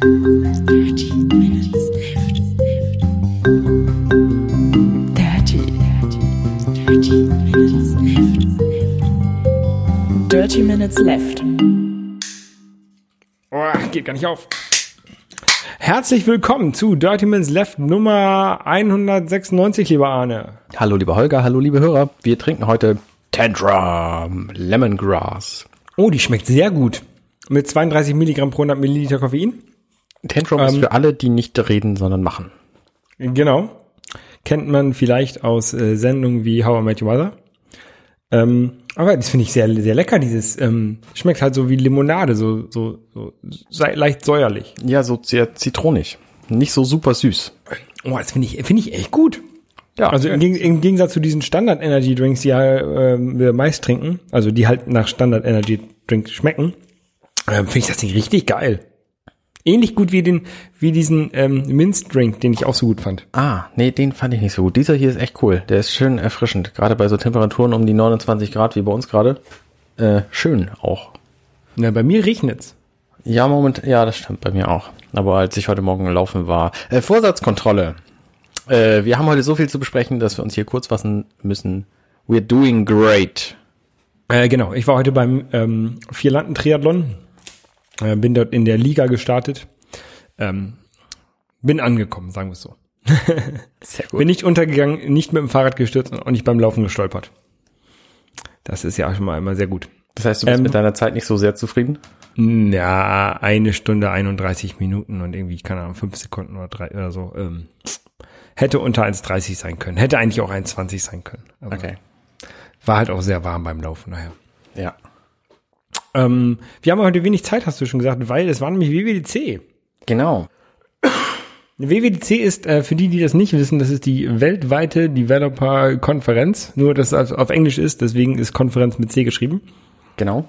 Dirty Minutes Left. Dirty, dirty, dirty Minutes Left. Dirty Minutes Left. Oh, geht gar nicht auf. Herzlich willkommen zu Dirty Minutes Left Nummer 196, lieber Arne. Hallo lieber Holger, hallo liebe Hörer. Wir trinken heute Tantrum Lemongrass. Oh, die schmeckt sehr gut. Mit 32 Milligramm pro 100 Milliliter Koffein. Tantrum ist für alle, die nicht reden, sondern machen. Genau. Kennt man vielleicht aus äh, Sendungen wie How I Met Your Mother. Ähm, aber das finde ich sehr, sehr lecker. Dieses ähm, schmeckt halt so wie Limonade, so, so, so leicht säuerlich. Ja, so sehr zitronig. Nicht so super süß. Oh, das finde ich, finde ich echt gut. Ja, Also im, im Gegensatz zu diesen Standard Energy Drinks, die ja ähm, wir meist trinken, also die halt nach Standard Energy Drinks schmecken, ähm, finde ich das Ding richtig geil. Ähnlich gut wie den, wie diesen ähm, Minz Drink, den ich auch so gut fand. Ah, nee, den fand ich nicht so gut. Dieser hier ist echt cool. Der ist schön erfrischend. Gerade bei so Temperaturen um die 29 Grad wie bei uns gerade. Äh, schön auch. Na, bei mir regnet's. Ja, Moment, ja, das stimmt bei mir auch. Aber als ich heute Morgen gelaufen war. Äh, Vorsatzkontrolle. Äh, wir haben heute so viel zu besprechen, dass wir uns hier kurz fassen müssen. We're doing great. Äh, genau, ich war heute beim ähm, Vierlanden-Triathlon, äh, bin dort in der Liga gestartet, ähm, bin angekommen, sagen wir es so. Sehr Bin nicht untergegangen, nicht mit dem Fahrrad gestürzt und auch nicht beim Laufen gestolpert. Das ist ja schon mal immer sehr gut. Das heißt, du bist Ähm, mit deiner Zeit nicht so sehr zufrieden? Ja, eine Stunde 31 Minuten und irgendwie, keine Ahnung, fünf Sekunden oder drei oder so. Ähm, hätte unter 1,30 sein können. Hätte eigentlich auch 1,20 sein können. Aber War halt auch sehr warm beim Laufen, naja. Ja. Ähm, wir haben heute wenig Zeit, hast du schon gesagt, weil es war nämlich WWDC. Genau. WWDC ist, äh, für die, die das nicht wissen, das ist die weltweite Developer-Konferenz. Nur, dass es auf Englisch ist, deswegen ist Konferenz mit C geschrieben. Genau.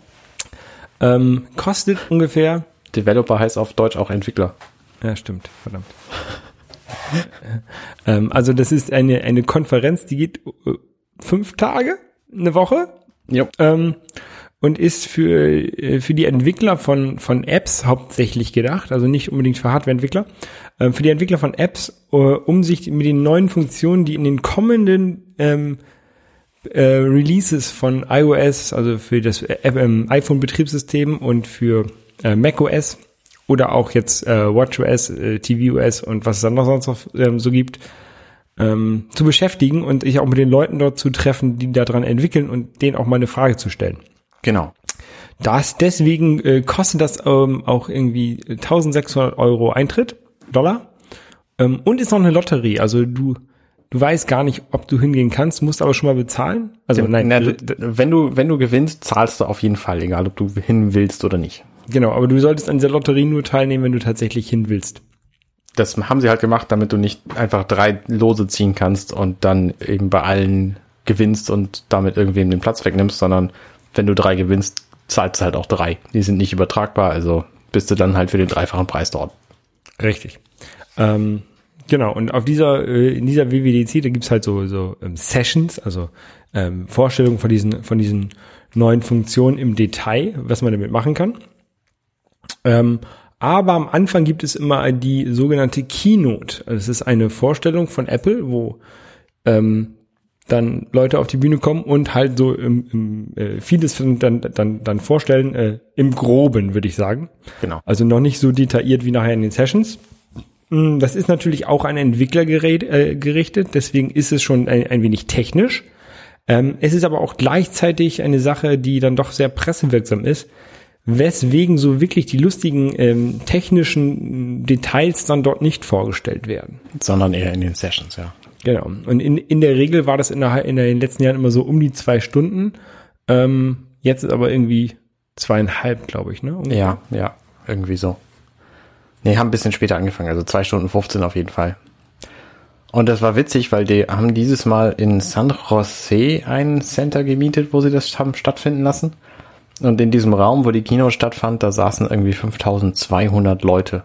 Ähm, kostet ungefähr, Developer heißt auf Deutsch auch Entwickler. ja stimmt, verdammt. ähm, also das ist eine, eine Konferenz, die geht äh, fünf Tage, eine Woche. Jo. ähm, und ist für, äh, für die Entwickler von, von Apps hauptsächlich gedacht, also nicht unbedingt für Hardwareentwickler, ähm, für die Entwickler von Apps, äh, um sich mit den neuen Funktionen, die in den kommenden ähm, äh, Releases von iOS, also für das äh, ähm, iPhone-Betriebssystem und für äh, macOS oder auch jetzt äh, WatchOS, äh, tvOS und was es dann noch sonst noch ähm, so gibt, ähm, zu beschäftigen und sich auch mit den Leuten dort zu treffen, die daran entwickeln und denen auch mal eine Frage zu stellen. Genau. Das deswegen äh, kostet das ähm, auch irgendwie 1600 Euro Eintritt, Dollar. Ähm, und ist noch eine Lotterie. Also du, du weißt gar nicht, ob du hingehen kannst, musst aber schon mal bezahlen. Also nein, Na, du, wenn du, wenn du gewinnst, zahlst du auf jeden Fall, egal ob du hin willst oder nicht. genau, aber du solltest an dieser Lotterie nur teilnehmen, wenn du tatsächlich hin willst. Das haben sie halt gemacht, damit du nicht einfach drei Lose ziehen kannst und dann eben bei allen gewinnst und damit irgendwem den Platz wegnimmst, sondern wenn du drei gewinnst, zahlst du halt auch drei. Die sind nicht übertragbar, also bist du dann halt für den dreifachen Preis dort. Richtig. Ähm, genau, und auf dieser, äh, in dieser WWDC, da gibt's halt so, so ähm, Sessions, also ähm, Vorstellungen von diesen, von diesen neuen Funktionen im Detail, was man damit machen kann. Ähm, aber am Anfang gibt es immer die sogenannte Keynote. Also es ist eine Vorstellung von Apple, wo ähm, dann Leute auf die Bühne kommen und halt so im, im, äh, vieles dann, dann, dann vorstellen, äh, im Groben, würde ich sagen. Genau. Also noch nicht so detailliert wie nachher in den Sessions. Mm, Das ist natürlich auch an Entwickler gered- äh, gerichtet, deswegen ist es schon ein, ein wenig technisch. Ähm, es ist aber auch gleichzeitig eine Sache, die dann doch sehr pressewirksam ist, weswegen so wirklich die lustigen ähm, technischen Details dann dort nicht vorgestellt werden. Sondern eher in den Sessions, ja. Genau. Und in, in der Regel war das in, der, in den letzten Jahren immer so um die zwei Stunden. Ähm, jetzt ist aber irgendwie zweieinhalb, glaube ich, ne? Ungefähr. Ja, ja, irgendwie so. Nee, haben ein bisschen später angefangen, also zwei Stunden 15 auf jeden Fall. Und das war witzig, weil die haben dieses Mal in San Jose ein Center gemietet, wo sie das haben stattfinden lassen. Und in diesem Raum, wo die Kino stattfand, da saßen irgendwie 5200 Leute.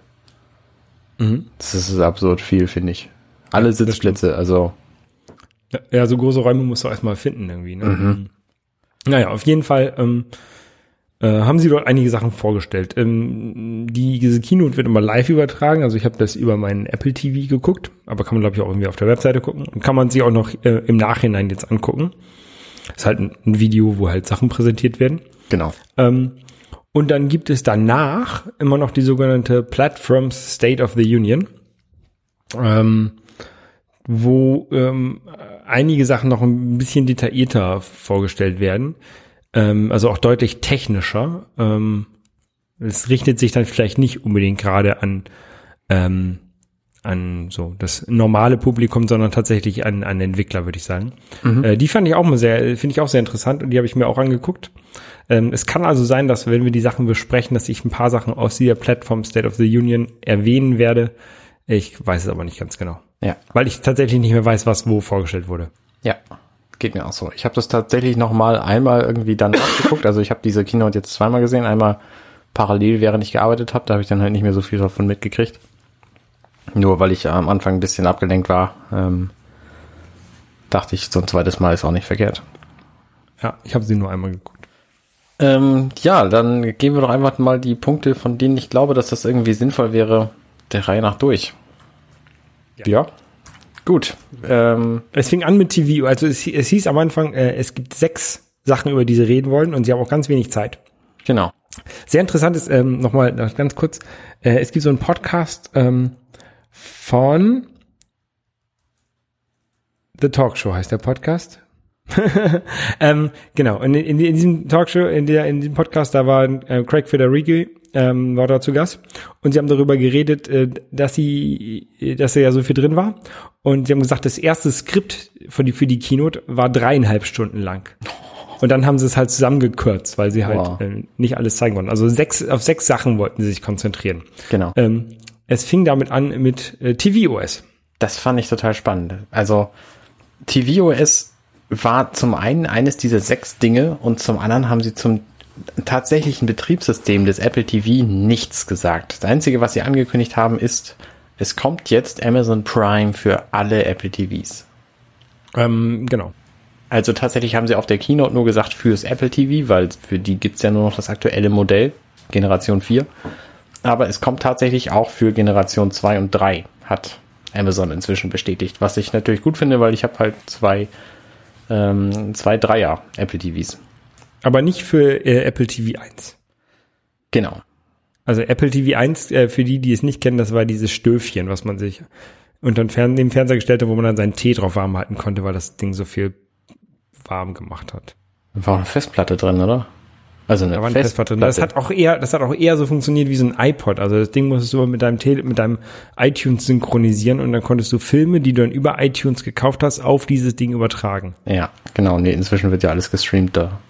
Das ist absurd viel, finde ich. Alle Sitzplätze, also Ja, so große Räume musst du erstmal finden irgendwie. Ne? Naja, auf jeden Fall ähm, äh, haben sie dort einige Sachen vorgestellt. Ähm, die, diese Keynote wird immer live übertragen, also ich habe das über meinen Apple TV geguckt, aber kann man glaube ich auch irgendwie auf der Webseite gucken und kann man sich auch noch äh, im Nachhinein jetzt angucken. ist halt ein, ein Video, wo halt Sachen präsentiert werden. Genau. Ähm, und dann gibt es danach immer noch die sogenannte Platforms State of the Union, ähm, wo ähm, einige Sachen noch ein bisschen detaillierter vorgestellt werden, ähm, also auch deutlich technischer. Ähm, es richtet sich dann vielleicht nicht unbedingt gerade an ähm, an so das normale Publikum, sondern tatsächlich an, an Entwickler, würde ich sagen. Äh, die fand ich auch mal sehr, finde ich auch sehr interessant und die habe ich mir auch angeguckt. Ähm, es kann also sein, dass wenn wir die Sachen besprechen, dass ich ein paar Sachen aus dieser Plattform State of the Union erwähnen werde. Ich weiß es aber nicht ganz genau. Ja. Weil ich tatsächlich nicht mehr weiß, was wo vorgestellt wurde. Ja, geht mir auch so. Ich habe das tatsächlich noch mal einmal irgendwie dann nachgeguckt. Also ich habe diese Keynote jetzt zweimal gesehen. Einmal parallel, während ich gearbeitet habe. Da habe ich dann halt nicht mehr so viel davon mitgekriegt. Nur weil ich am Anfang ein bisschen abgelenkt war, ähm, dachte ich, so ein zweites Mal ist auch nicht verkehrt. Ja, ich habe sie nur einmal geguckt. Ähm, ja, dann gehen wir doch einfach mal die Punkte, von denen ich glaube, dass das irgendwie sinnvoll wäre, der Reihe nach durch. Ja. Gut. Ähm, Es fing an mit TV, also es, es hieß am Anfang, äh, es gibt sechs Sachen, über die sie reden wollen und sie haben auch ganz wenig Zeit. genau. Sehr interessant ist, ähm, nochmal noch ganz kurz, äh, es gibt so einen Podcast ähm, von The Talk Show heißt der Podcast. ähm, genau, in, in, in diesem Talkshow, in, der, in diesem Podcast, da war äh, Craig Federighi, ähm, war da zu Gast und sie haben darüber geredet, äh, dass sie, dass er ja so viel drin war und sie haben gesagt, das erste Skript für die, für die Keynote war dreieinhalb Stunden lang. Und dann haben sie es halt zusammengekürzt, weil sie halt Wow. äh, nicht alles zeigen wollten. Also sechs, auf sechs Sachen wollten sie sich konzentrieren. Genau. Ähm, es fing damit an mit äh, tvOS. Das fand ich total spannend. Also tvOS war zum einen eines dieser sechs Dinge und zum anderen haben sie zum tatsächlichen Betriebssystem des Apple TV nichts gesagt. Das Einzige, was sie angekündigt haben, ist, es kommt jetzt Amazon Prime für alle Apple TVs. Ähm, genau. Also tatsächlich haben sie auf der Keynote nur gesagt fürs Apple TV, weil für die gibt's ja nur noch das aktuelle Modell, Generation 4. Aber es kommt tatsächlich auch für Generation 2 und 3, hat Amazon inzwischen bestätigt. Was ich natürlich gut finde, weil ich habe halt zwei, ähm, zwei Dreier Apple TVs. Aber nicht für äh, Apple TV 1. Genau. Also Apple TV 1, äh, für die, die es nicht kennen, das war dieses Stöfchen, was man sich unter den Fern dem Fernseher gestellt hat, wo man dann seinen Tee drauf warm halten konnte, weil das Ding so viel warm gemacht hat. War auch eine Festplatte drin, oder? Also eine Da war eine Festplatte drin. Das hat auch eher, das hat auch eher so funktioniert wie so ein iPod. Also das Ding musstest du mit deinem Tele mit deinem iTunes synchronisieren und dann konntest du Filme, die du dann über iTunes gekauft hast, auf dieses Ding übertragen. ja, genau. Nee, inzwischen wird ja alles gestreamt, da.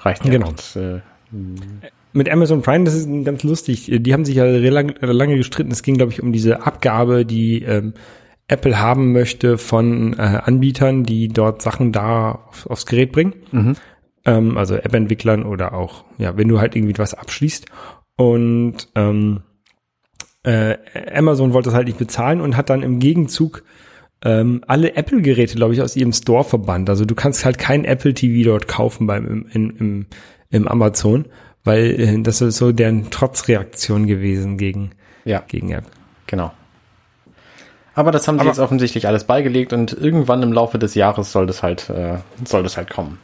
Reicht ja. Genau. Das, äh, Mit Amazon Prime, das ist ganz lustig. Die haben sich ja lange, lange gestritten. Es ging, glaube ich, um diese Abgabe, die ähm, Apple haben möchte von äh, Anbietern, die dort Sachen da auf, aufs Gerät bringen. Ähm, also App-Entwicklern oder auch, ja, wenn du halt irgendwie was abschließt. Und ähm, äh, Amazon wollte das halt nicht bezahlen und hat dann im Gegenzug ähm, alle Apple-Geräte, glaube ich, aus ihrem Store verbannt. Also du kannst halt kein Apple TV dort kaufen beim im, im, im, im Amazon, weil äh, das ist so deren Trotzreaktion gewesen gegen, ja, gegen Apple. genau. Aber das haben sie Aber- jetzt offensichtlich alles beigelegt und irgendwann im Laufe des Jahres soll das halt, äh, soll das halt kommen.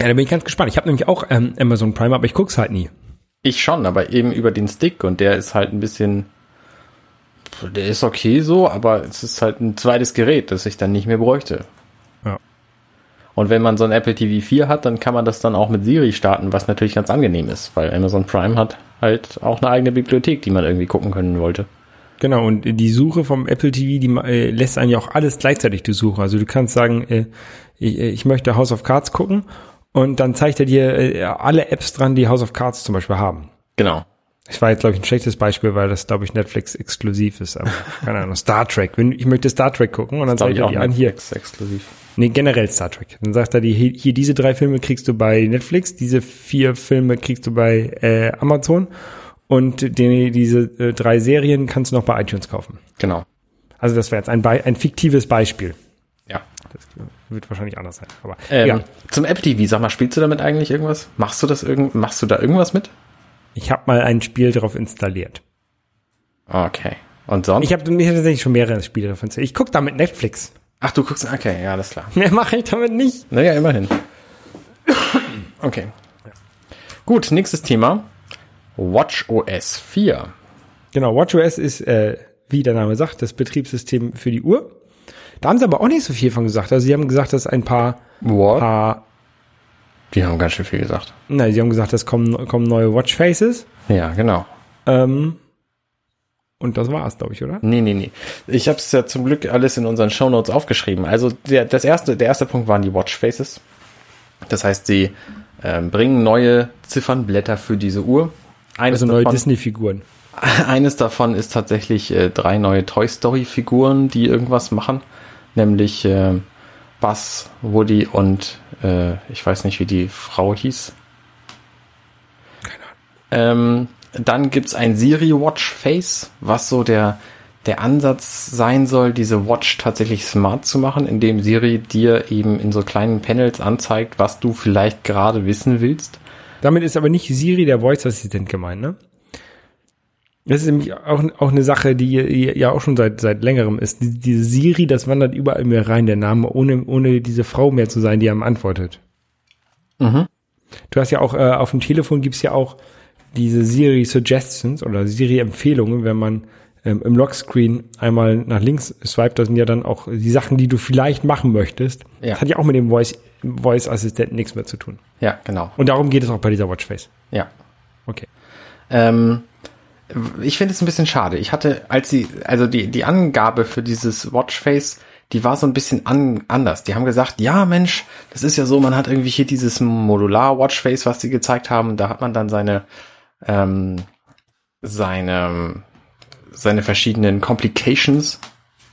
Ja, da bin ich ganz gespannt. Ich habe nämlich auch ähm, Amazon Prime, aber ich guck's halt nie. Ich schon, aber eben über den Stick und der ist halt ein bisschen, der ist okay so, aber es ist halt ein zweites Gerät, das ich dann nicht mehr bräuchte. Ja. Und wenn man so ein Apple TV 4 hat, dann kann man das dann auch mit Siri starten, was natürlich ganz angenehm ist, weil Amazon Prime hat halt auch eine eigene Bibliothek, die man irgendwie gucken können wollte. Genau, und die Suche vom Apple TV, die äh, lässt einen ja auch alles gleichzeitig durchsuchen. Also du kannst sagen, äh, ich, ich möchte House of Cards gucken und dann zeigt er dir äh, alle Apps dran, die House of Cards zum Beispiel haben. Genau. Ich war jetzt, glaube ich, ein schlechtes Beispiel, weil das, glaube ich, Netflix exklusiv ist. Aber keine Ahnung, Star Trek. Ich möchte Star Trek gucken und dann zeigt ich er auch die an, hier. Netflix exklusiv. Nee, generell Star Trek. Dann sagt er, die, hier, hier diese drei Filme kriegst du bei Netflix, diese vier Filme kriegst du bei äh, Amazon und die, diese äh, drei Serien kannst du noch bei iTunes kaufen. Genau. Also das wäre jetzt ein, Be ein fiktives Beispiel. Ja. Das wird wahrscheinlich anders sein. Aber Ähm, ja, Zum App TV, sag mal, spielst du damit eigentlich irgendwas? Machst du das irgend, machst du da irgendwas mit? Ich habe mal ein Spiel drauf installiert. Okay. Und sonst? Ich habe mir tatsächlich schon mehrere Spiele davon installiert. Ich gucke damit Netflix. Ach, du guckst, okay, ja, alles klar. Mehr mache ich damit nicht. Naja, immerhin. Okay. Gut, nächstes Thema. Watch OS 4. Genau, WatchOS ist, äh, wie der Name sagt, das Betriebssystem für die Uhr. Da haben sie aber auch nicht so viel von gesagt. Also sie haben gesagt, dass ein paar, What? paar Die haben ganz schön viel gesagt. nein, sie haben gesagt, es kommen, kommen neue Watchfaces. Ja, genau. Ähm, und das war's, glaube ich, oder? Nee, nee, nee. Ich habe es ja zum Glück alles in unseren Shownotes aufgeschrieben. Also der, das erste, der erste Punkt waren die Watchfaces. Das heißt, sie ähm, bringen neue Ziffernblätter für diese Uhr. Eines, Also neue Disney-Figuren. eines davon ist tatsächlich äh, drei neue Toy Story-Figuren, die irgendwas machen. Nämlich äh, Buzz, Woody und äh, ich weiß nicht, wie die Frau hieß. Ähm, dann gibt's ein Siri Watch Face, was so der, der Ansatz sein soll, diese Watch tatsächlich smart zu machen, indem Siri dir eben in so kleinen Panels anzeigt, was du vielleicht gerade wissen willst. Damit ist aber nicht Siri der Voice-Assistent gemeint, ne? Das ist nämlich auch, auch eine Sache, die ja auch schon seit, seit längerem ist. Die- Diese Siri, das wandert überall mehr rein, der Name, ohne, ohne diese Frau mehr zu sein, die einem antwortet. Mhm. Du hast ja auch, äh, auf dem Telefon gibt's ja auch diese Siri Suggestions oder Siri Empfehlungen, wenn man ähm, im Lockscreen einmal nach links swipet, das sind ja dann auch die Sachen, die du vielleicht machen möchtest. Ja. Das hat ja auch mit dem Voice, Voice-Assistenten nichts mehr zu tun. Ja, genau. Und darum geht es auch bei dieser Watchface. Ja. Okay. Ähm, ich finde es ein bisschen schade. Ich hatte, als sie, also die, die Angabe für dieses Watchface, die war so ein bisschen an, anders. Die haben gesagt, ja Mensch, das ist ja so, man hat irgendwie hier dieses Modular-Watchface, was sie gezeigt haben, da hat man dann seine, ähm, seine, seine verschiedenen Complications.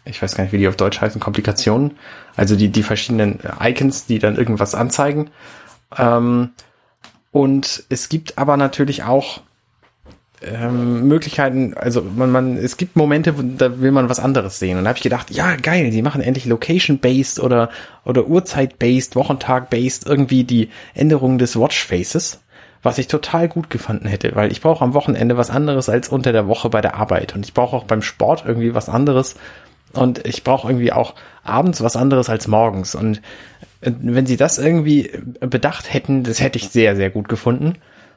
Ich weiß gar nicht, wie die auf Deutsch heißen, Komplikationen. Also die, die verschiedenen Icons, die dann irgendwas anzeigen. Ähm, und es gibt aber natürlich auch ähm, Möglichkeiten, also man, man, es gibt Momente, wo, da will man was anderes sehen. Und da habe ich gedacht, ja geil, die machen endlich Location-based oder oder Uhrzeit-based, Wochentag-based irgendwie die Änderung des Watchfaces, was ich total gut gefunden hätte, weil ich brauche am Wochenende was anderes als unter der Woche bei der Arbeit und ich brauche auch beim Sport irgendwie was anderes und ich brauche irgendwie auch abends was anderes als morgens und wenn sie das irgendwie bedacht hätten, das hätte ich sehr, sehr gut gefunden.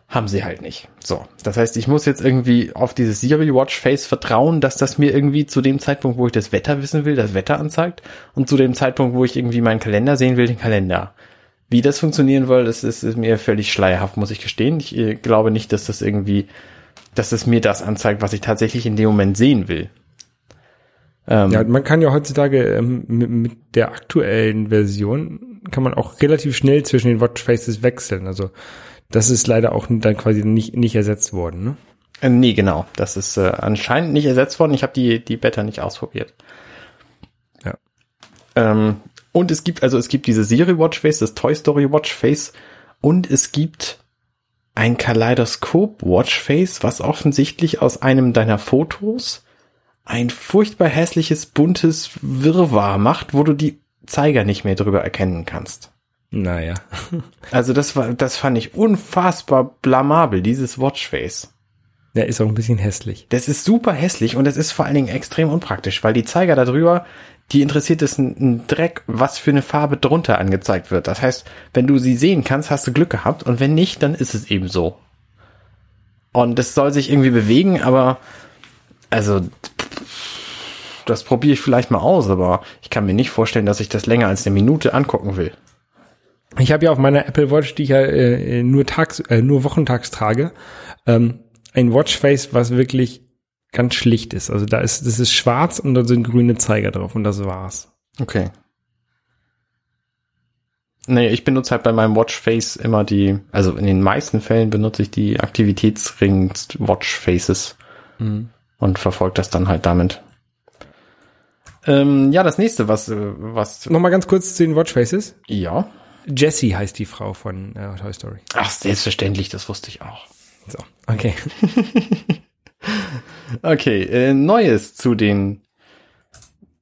Haben sie halt nicht. So. Das heißt, ich muss jetzt irgendwie auf dieses Siri Watch Face vertrauen, dass das mir irgendwie zu dem Zeitpunkt, wo ich das Wetter wissen will, das Wetter anzeigt und zu dem Zeitpunkt, wo ich irgendwie meinen Kalender sehen will, den Kalender. Wie das funktionieren soll, das ist, ist mir völlig schleierhaft, muss ich gestehen. Ich äh, glaube nicht, dass das irgendwie, dass es mir das anzeigt, was ich tatsächlich in dem Moment sehen will. Ähm, Ja, man kann ja heutzutage ähm, mit, mit der aktuellen Version kann man auch relativ schnell zwischen den Watchfaces wechseln. Also das ist leider auch dann quasi nicht, nicht ersetzt worden. Ne? Äh, Nee, genau. Das ist äh, anscheinend nicht ersetzt worden. Ich habe die, die Beta nicht ausprobiert. Ja. Ähm, und es gibt, also es gibt diese Siri Watchface, das Toy Story Watchface und es gibt ein Kaleidoskop Watchface, was offensichtlich aus einem deiner Fotos ein furchtbar hässliches, buntes Wirrwarr macht, wo du die Zeiger nicht mehr drüber erkennen kannst. Naja. Also das war, das fand ich unfassbar blamabel, dieses Watchface. Der ist auch ein bisschen hässlich. Das ist super hässlich und es ist vor allen Dingen extrem unpraktisch, weil die Zeiger da drüber, die interessiert es ein, ein Dreck, was für eine Farbe drunter angezeigt wird. Das heißt, wenn du sie sehen kannst, hast du Glück gehabt und wenn nicht, dann ist es eben so. Und es soll sich irgendwie bewegen, aber also das probiere ich vielleicht mal aus, aber ich kann mir nicht vorstellen, dass ich das länger als eine Minute angucken will. Ich habe ja auf meiner Apple Watch, die ich ja äh, nur tags, äh, nur wochentags trage, ähm, ein Watchface, was wirklich ganz schlicht ist. Also da ist, das ist schwarz und da sind grüne Zeiger drauf und das war's. Okay. Nee, ich benutze halt bei meinem Watchface immer die, also in den meisten Fällen benutze ich die Aktivitätsring-Watchfaces und verfolge das dann halt damit. Ähm, ja, das nächste, was, äh, was, Nochmal ganz kurz zu den Watchfaces. ja. Jessie heißt die Frau von äh, Toy Story. Ach, selbstverständlich, das wusste ich auch. So, okay. Okay, äh, Neues zu den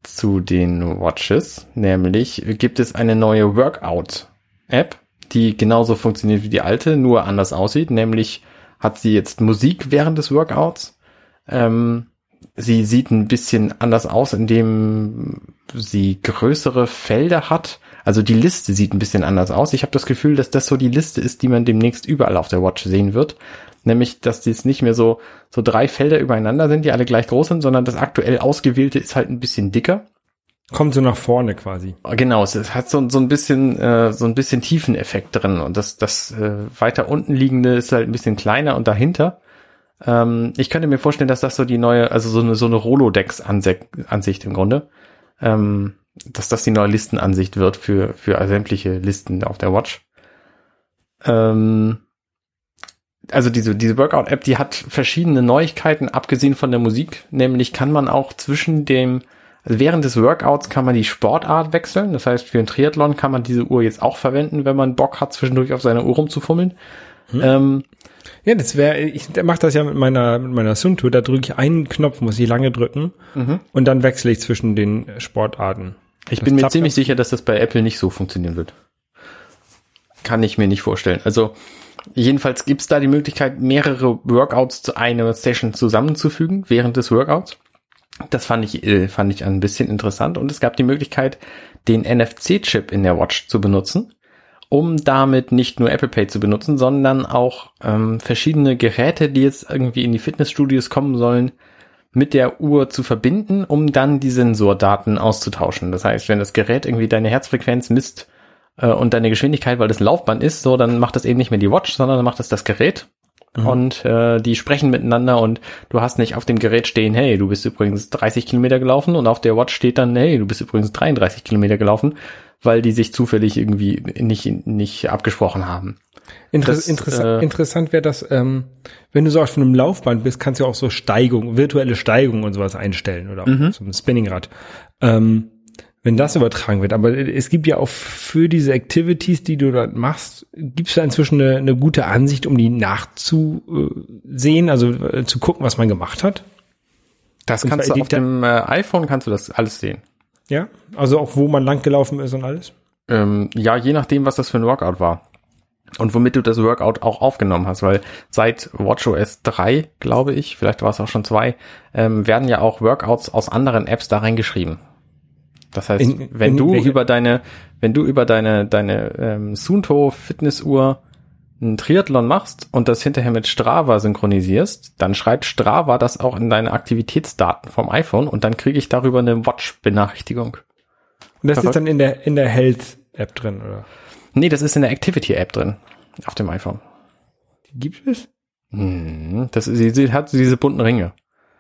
zu den Watches, nämlich gibt es eine neue Workout-App, die genauso funktioniert wie die alte, nur anders aussieht, nämlich hat sie jetzt Musik während des Workouts. Ähm, sie sieht ein bisschen anders aus, indem sie größere Felder hat. Also die Liste sieht ein bisschen anders aus. Ich habe das Gefühl, dass das so die Liste ist, die man demnächst überall auf der Watch sehen wird. Nämlich, dass dies nicht mehr so, so drei Felder übereinander sind, die alle gleich groß sind, sondern das aktuell ausgewählte ist halt ein bisschen dicker. Kommt so nach vorne quasi. Genau, es hat so, so ein bisschen äh, so ein bisschen Tiefeneffekt drin und das das äh, weiter unten liegende ist halt ein bisschen kleiner und dahinter. Ähm, ich könnte mir vorstellen, dass das so die neue, also so eine so eine Rolodex-Ansicht im Grunde, ähm, dass das die neue Listenansicht wird für für sämtliche Listen auf der Watch. Ähm, also diese, diese Workout-App, die hat verschiedene Neuigkeiten, abgesehen von der Musik. Nämlich kann man auch zwischen dem, also während des Workouts kann man die Sportart wechseln. Das heißt, für ein Triathlon kann man diese Uhr jetzt auch verwenden, wenn man Bock hat, zwischendurch auf seiner Uhr rumzufummeln. Hm. Ähm, ja, das wäre, ich mache das ja mit meiner, mit meiner Suntour, da drücke ich einen Knopf, muss ich lange drücken mhm. und dann wechsle ich zwischen den Sportarten. Ich das bin mir ziemlich sicher, dass das bei Apple nicht so funktionieren wird. Kann ich mir nicht vorstellen. Also Jedenfalls gibt's da die Möglichkeit, mehrere Workouts zu einer Session zusammenzufügen während des Workouts. Das fand ich, äh, fand ich ein bisschen interessant. Und es gab die Möglichkeit, den NFC-Chip in der Watch zu benutzen, um damit nicht nur Apple Pay zu benutzen, sondern auch ähm, verschiedene Geräte, die jetzt irgendwie in die Fitnessstudios kommen sollen, mit der Uhr zu verbinden, um dann die Sensordaten auszutauschen. Das heißt, wenn das Gerät irgendwie deine Herzfrequenz misst äh, und deine Geschwindigkeit, weil das ein Laufband ist, so, dann macht das eben nicht mehr die Watch, sondern dann macht das das Gerät. Mhm. Und äh, die sprechen miteinander und du hast nicht auf dem Gerät stehen, hey, du bist übrigens 30 Kilometer gelaufen und auf der Watch steht dann, hey, du bist übrigens 33 Kilometer gelaufen, weil die sich zufällig irgendwie nicht, nicht abgesprochen haben. Inter das, interessa äh, interessant wäre das, ähm, wenn du so auf einem Laufband bist, kannst du auch so Steigung, virtuelle Steigung und sowas einstellen oder mhm. so ein Spinningrad. Ähm, wenn das übertragen wird. Aber es gibt ja auch für diese Activities, die du dort machst, gibt es da inzwischen eine, eine, gute Ansicht, um die nachzusehen, also äh, zu gucken, was man gemacht hat. Das kannst du auf dem äh, iPhone kannst du das alles sehen. Ja, also auch wo man langgelaufen ist und alles. Ähm, ja, je nachdem, was das für ein Workout war und womit du das Workout auch aufgenommen hast, weil seit WatchOS 3, glaube ich, vielleicht war es auch schon zwei, ähm, werden ja auch Workouts aus anderen Apps da reingeschrieben. Das heißt, in, wenn in du über deine, wenn du über deine, deine ähm, Sunto Fitnessuhr einen Triathlon machst und das hinterher mit Strava synchronisierst, dann schreibt Strava das auch in deine Aktivitätsdaten vom iPhone und dann kriege ich darüber eine Watch-Benachrichtigung. Und das ist dann in der, in der Health-App drin, oder? Nee, das ist in der Activity-App drin. Auf dem iPhone. Gibt es? Hm, das, sie, sie hat diese bunten Ringe.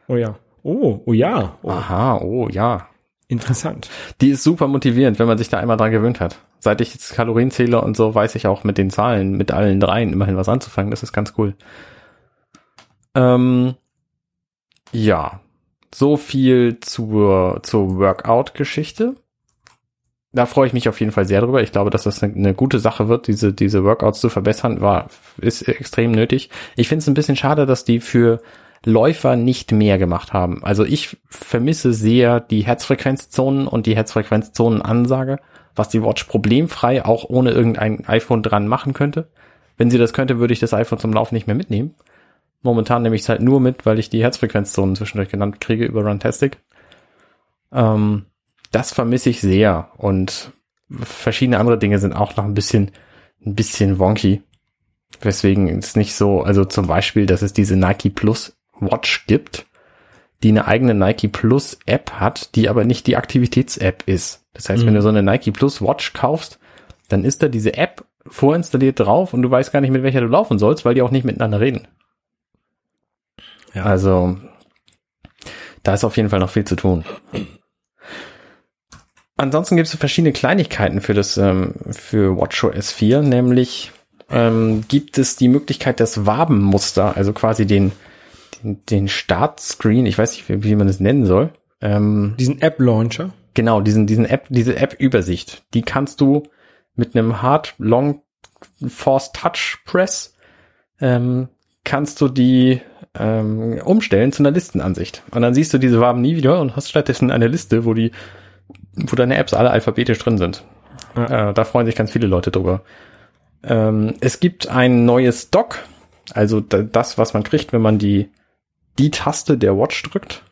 Oh ja. Oh, oh ja. Oh. Aha, oh ja. Interessant. Die ist super motivierend, wenn man sich da einmal dran gewöhnt hat. Seit ich jetzt Kalorien zähle und so, weiß ich auch mit den Zahlen, mit allen dreien immerhin was anzufangen. Das ist ganz cool. Ähm, ja, so viel zur, zur Workout-Geschichte. Da freue ich mich auf jeden Fall sehr drüber. Ich glaube, dass das eine, eine, gute Sache wird, diese, diese Workouts zu verbessern, war, ist extrem nötig. Ich finde es ein bisschen schade, dass die für Läufer nicht mehr gemacht haben. Also ich vermisse sehr die Herzfrequenzzonen und die Herzfrequenzzonеnansage, was die Watch problemfrei auch ohne irgendein iPhone dran machen könnte. Wenn sie das könnte, würde ich das iPhone zum Laufen nicht mehr mitnehmen. Momentan nehme ich es halt nur mit, weil ich die Herzfrequenzzonen zwischendurch genannt kriege über Runtastic. Ähm, das vermisse ich sehr und verschiedene andere Dinge sind auch noch ein bisschen, ein bisschen wonky. Weswegen es nicht so, also zum Beispiel, dass es diese Nike Plus Watch gibt, die eine eigene Nike Plus App hat, die aber nicht die Aktivitäts-App ist. Das heißt, mhm. wenn du so eine Nike Plus Watch kaufst, dann ist da diese App vorinstalliert drauf und du weißt gar nicht, mit welcher du laufen sollst, weil die auch nicht miteinander reden. Ja. Also, da ist auf jeden Fall noch viel zu tun. Ansonsten gibt es verschiedene Kleinigkeiten für das ähm, für WatchOS 4, nämlich ähm, gibt es die Möglichkeit, das Wabenmuster, also quasi den den, Startscreen, ich weiß nicht, wie, wie man das nennen soll. Ähm, diesen App-Launcher? Genau, diesen, diesen App, diese App-Übersicht. Die kannst du mit einem Hard Long Force Touch Press ähm, kannst du die ähm, umstellen zu einer Listenansicht. Und dann siehst du diese Waben nie wieder und hast stattdessen eine Liste, wo die wo deine Apps alle alphabetisch drin sind. Ja. Äh, da freuen sich ganz viele Leute drüber. Ähm, es gibt ein neues Dock, also da, das, was man kriegt, wenn man die, die Taste der Watch drückt.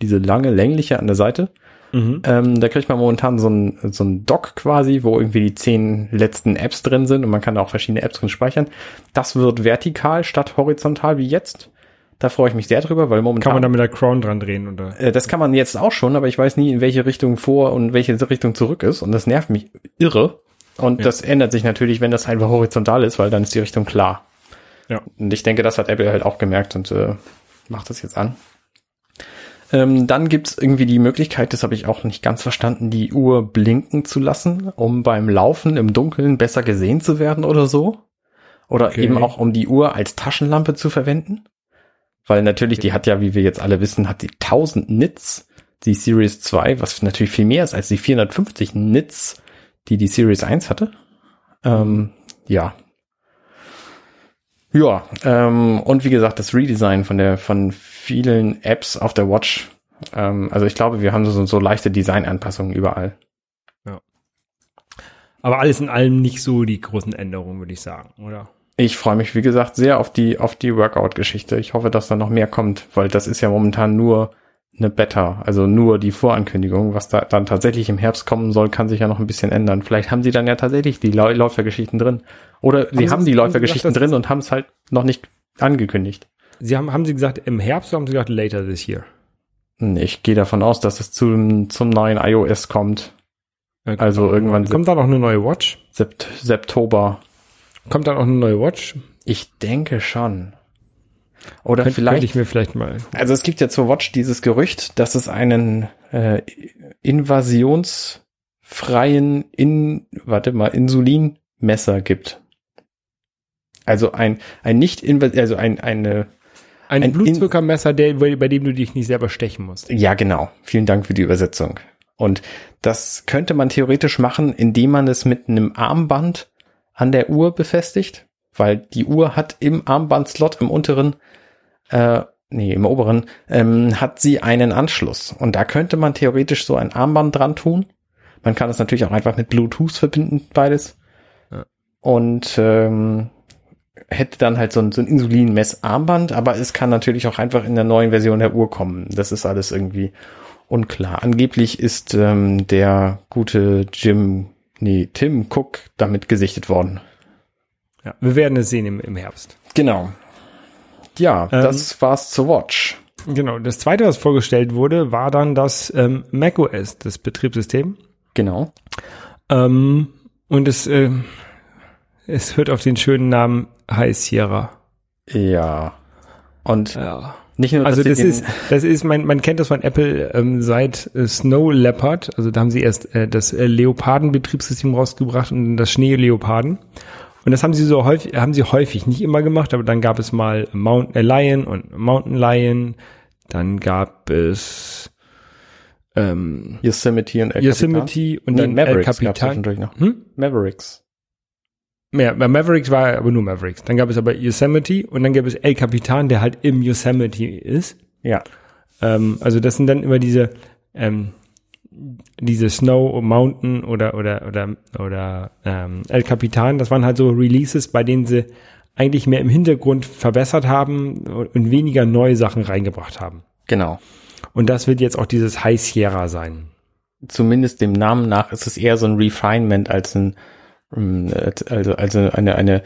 Diese lange, längliche an der Seite. Mhm. Ähm, da kriegt man momentan so ein, so ein Dock quasi, wo irgendwie die zehn letzten Apps drin sind und man kann da auch verschiedene Apps drin speichern. Das wird vertikal statt horizontal wie jetzt. Da freue ich mich sehr drüber, weil momentan. Kann man da mit der Crown dran drehen oder? Äh, Das kann man jetzt auch schon, aber ich weiß nie, in welche Richtung vor und welche Richtung zurück ist. Und das nervt mich irre. Und Ja. das ändert sich natürlich, wenn das einfach horizontal ist, weil dann ist die Richtung klar. Ja. Und ich denke, das hat Apple halt auch gemerkt und äh, macht das jetzt an. Ähm, dann gibt's irgendwie die Möglichkeit, das habe ich auch nicht ganz verstanden, die Uhr blinken zu lassen, um beim Laufen im Dunkeln besser gesehen zu werden oder so. Oder Okay. eben auch, um die Uhr als Taschenlampe zu verwenden. Weil natürlich, die hat ja, wie wir jetzt alle wissen, hat die 1000 Nits, die Series 2, was natürlich viel mehr ist als die 450 Nits, die die Series 1 hatte. Ähm, ja. Ja, ähm, und wie gesagt, das Redesign von der, von vielen Apps auf der Watch. Ähm, also ich glaube, wir haben so, so leichte Designanpassungen überall. Aber alles in allem nicht so die großen Änderungen, würde ich sagen, oder? Ich freue mich, wie gesagt, sehr auf die, auf die Workout-Geschichte. Ich hoffe, dass da noch mehr kommt, weil das ist ja momentan nur eine Beta, also nur die Vorankündigung. Was da dann tatsächlich im Herbst kommen soll, kann sich ja noch ein bisschen ändern. Vielleicht haben sie dann ja tatsächlich die Läufergeschichten drin. Oder sie sie- haben die haben Läufergeschichten drin und haben es halt noch nicht angekündigt. Sie haben, haben Sie gesagt im Herbst oder haben Sie gesagt later this year? Ich gehe davon aus, dass es zum, zum neuen iOS kommt. Äh, kommt Also irgendwann Kommt da noch eine neue Watch? Sept Septober. Kommt da noch eine neue Watch? Ich denke schon. Oder Könnt, vielleicht. Könnte ich mir vielleicht mal. Also es gibt ja zur Watch dieses Gerücht, dass es einen äh, invasionsfreien in warte mal Insulinmesser gibt. Also ein ein nicht also ein eine Ein, Ein Blutzuckermesser, der, bei dem du dich nicht selber stechen musst. ja genau. Vielen Dank für die Übersetzung. Und das könnte man theoretisch machen, indem man es mit einem Armband an der Uhr befestigt, weil die Uhr hat im Armbandslot im unteren äh, nee, im oberen, ähm, hat sie einen Anschluss. Und da könnte man theoretisch so ein Armband dran tun. Man kann es natürlich auch einfach mit Bluetooth verbinden, beides. Ja. Und ähm, hätte dann halt so ein, so ein Insulinmessarmband, aber es kann natürlich auch einfach in der neuen Version der Uhr kommen. Das ist alles irgendwie unklar. Angeblich ist ähm, der gute Jim, nee, Tim Cook damit gesichtet worden. Ja, wir werden es sehen im, im Herbst. Genau. Ja, Ähm, das war's zur Watch. Genau. Das zweite, was vorgestellt wurde, war dann das ähm, macOS, das Betriebssystem. Genau. Ähm, und es, äh, es hört auf den schönen Namen High Sierra. Ja. Und Ja. nicht nur, Also das ist, das ist, man, man kennt das von Apple ähm, seit äh, Snow Leopard. Also da haben sie erst äh, das äh, Leoparden-Betriebssystem rausgebracht und das Schnee-Leoparden. Und das haben sie so häufig, haben sie häufig nicht immer gemacht, aber dann gab es mal Mount äh, Lion und Mountain Lion. Dann gab es ähm, Yosemite und El Yosemite und Capitan. dann El Mavericks gab's Capitan. noch. Hm? Mavericks. Ja, bei Mavericks war aber nur Mavericks. Dann gab es aber Yosemite und dann gab es El Capitan, der halt im Yosemite ist. Ja. Ähm, also das sind dann immer diese ähm, diese Snow Mountain oder oder oder oder ähm, El Capitan. Das waren halt so Releases, bei denen sie eigentlich mehr im Hintergrund verbessert haben und weniger neue Sachen reingebracht haben. Genau. Und das wird jetzt auch dieses High Sierra sein. Zumindest dem Namen nach ist es eher so ein Refinement als ein, ähm, also, also eine, eine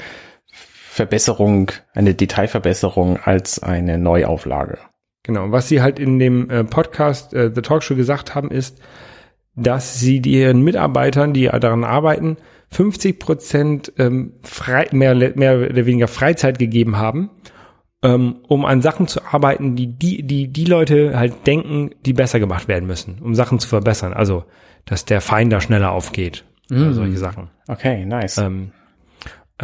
Verbesserung, eine Detailverbesserung als eine Neuauflage. Genau. Was sie halt in dem äh, Podcast äh, The Talk Show gesagt haben, ist, dass sie ihren Mitarbeitern, die daran arbeiten, 50 Prozent ähm, frei, mehr, mehr oder weniger Freizeit gegeben haben, ähm, um an Sachen zu arbeiten, die, die die die Leute halt denken, die besser gemacht werden müssen, um Sachen zu verbessern. Also, dass der Finder schneller aufgeht, oder solche Sachen. Okay, nice. Ähm, äh,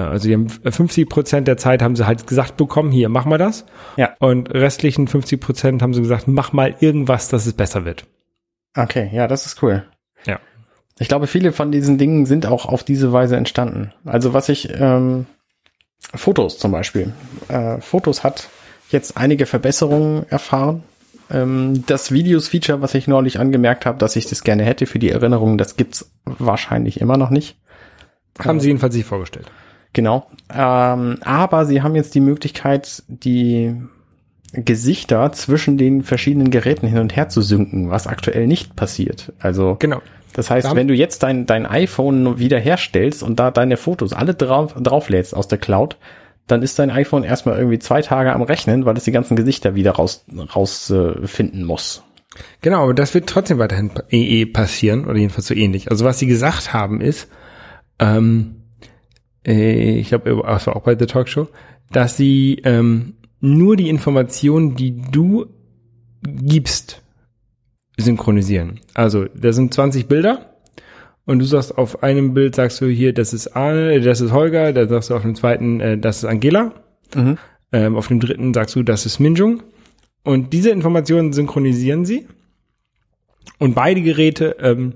also die haben 50 Prozent der Zeit haben sie halt gesagt bekommen, hier, mach mal das. Ja. Und restlichen 50 Prozent haben sie gesagt, mach mal irgendwas, dass es besser wird. Okay, ja, das ist cool. Ja. Ich glaube, viele von diesen Dingen sind auch auf diese Weise entstanden. Also was ich, ähm, Fotos zum Beispiel. Äh, Fotos hat jetzt einige Verbesserungen erfahren. Ähm, das Videos-Feature, was ich neulich angemerkt habe, dass ich das gerne hätte für die Erinnerung, das gibt's wahrscheinlich immer noch nicht. Haben sie jedenfalls sich vorgestellt. Genau. Ähm, aber sie haben jetzt die Möglichkeit, die Gesichter zwischen den verschiedenen Geräten hin und her zu synken, was aktuell nicht passiert. Also Genau. das heißt, wenn du jetzt dein, dein iPhone wieder herstellst und da deine Fotos alle drauf, drauflädst aus der Cloud, dann ist dein iPhone erstmal irgendwie zwei Tage am Rechnen, weil es die ganzen Gesichter wieder raus, raus äh, muss. Genau, aber das wird trotzdem weiterhin eh eh passieren oder jedenfalls so ähnlich. Also was sie gesagt haben ist, ähm, äh, ich glaube, also auch bei The Talk Show, dass sie ähm, nur die Informationen, die du gibst, synchronisieren. Also, da sind 20 Bilder und du sagst auf einem Bild sagst du hier, das ist Arne, das ist Holger, dann sagst du auf dem zweiten, äh, das ist Angela. Ähm, auf dem dritten sagst du, das ist Minjung. Und diese Informationen synchronisieren sie. Und beide Geräte ähm,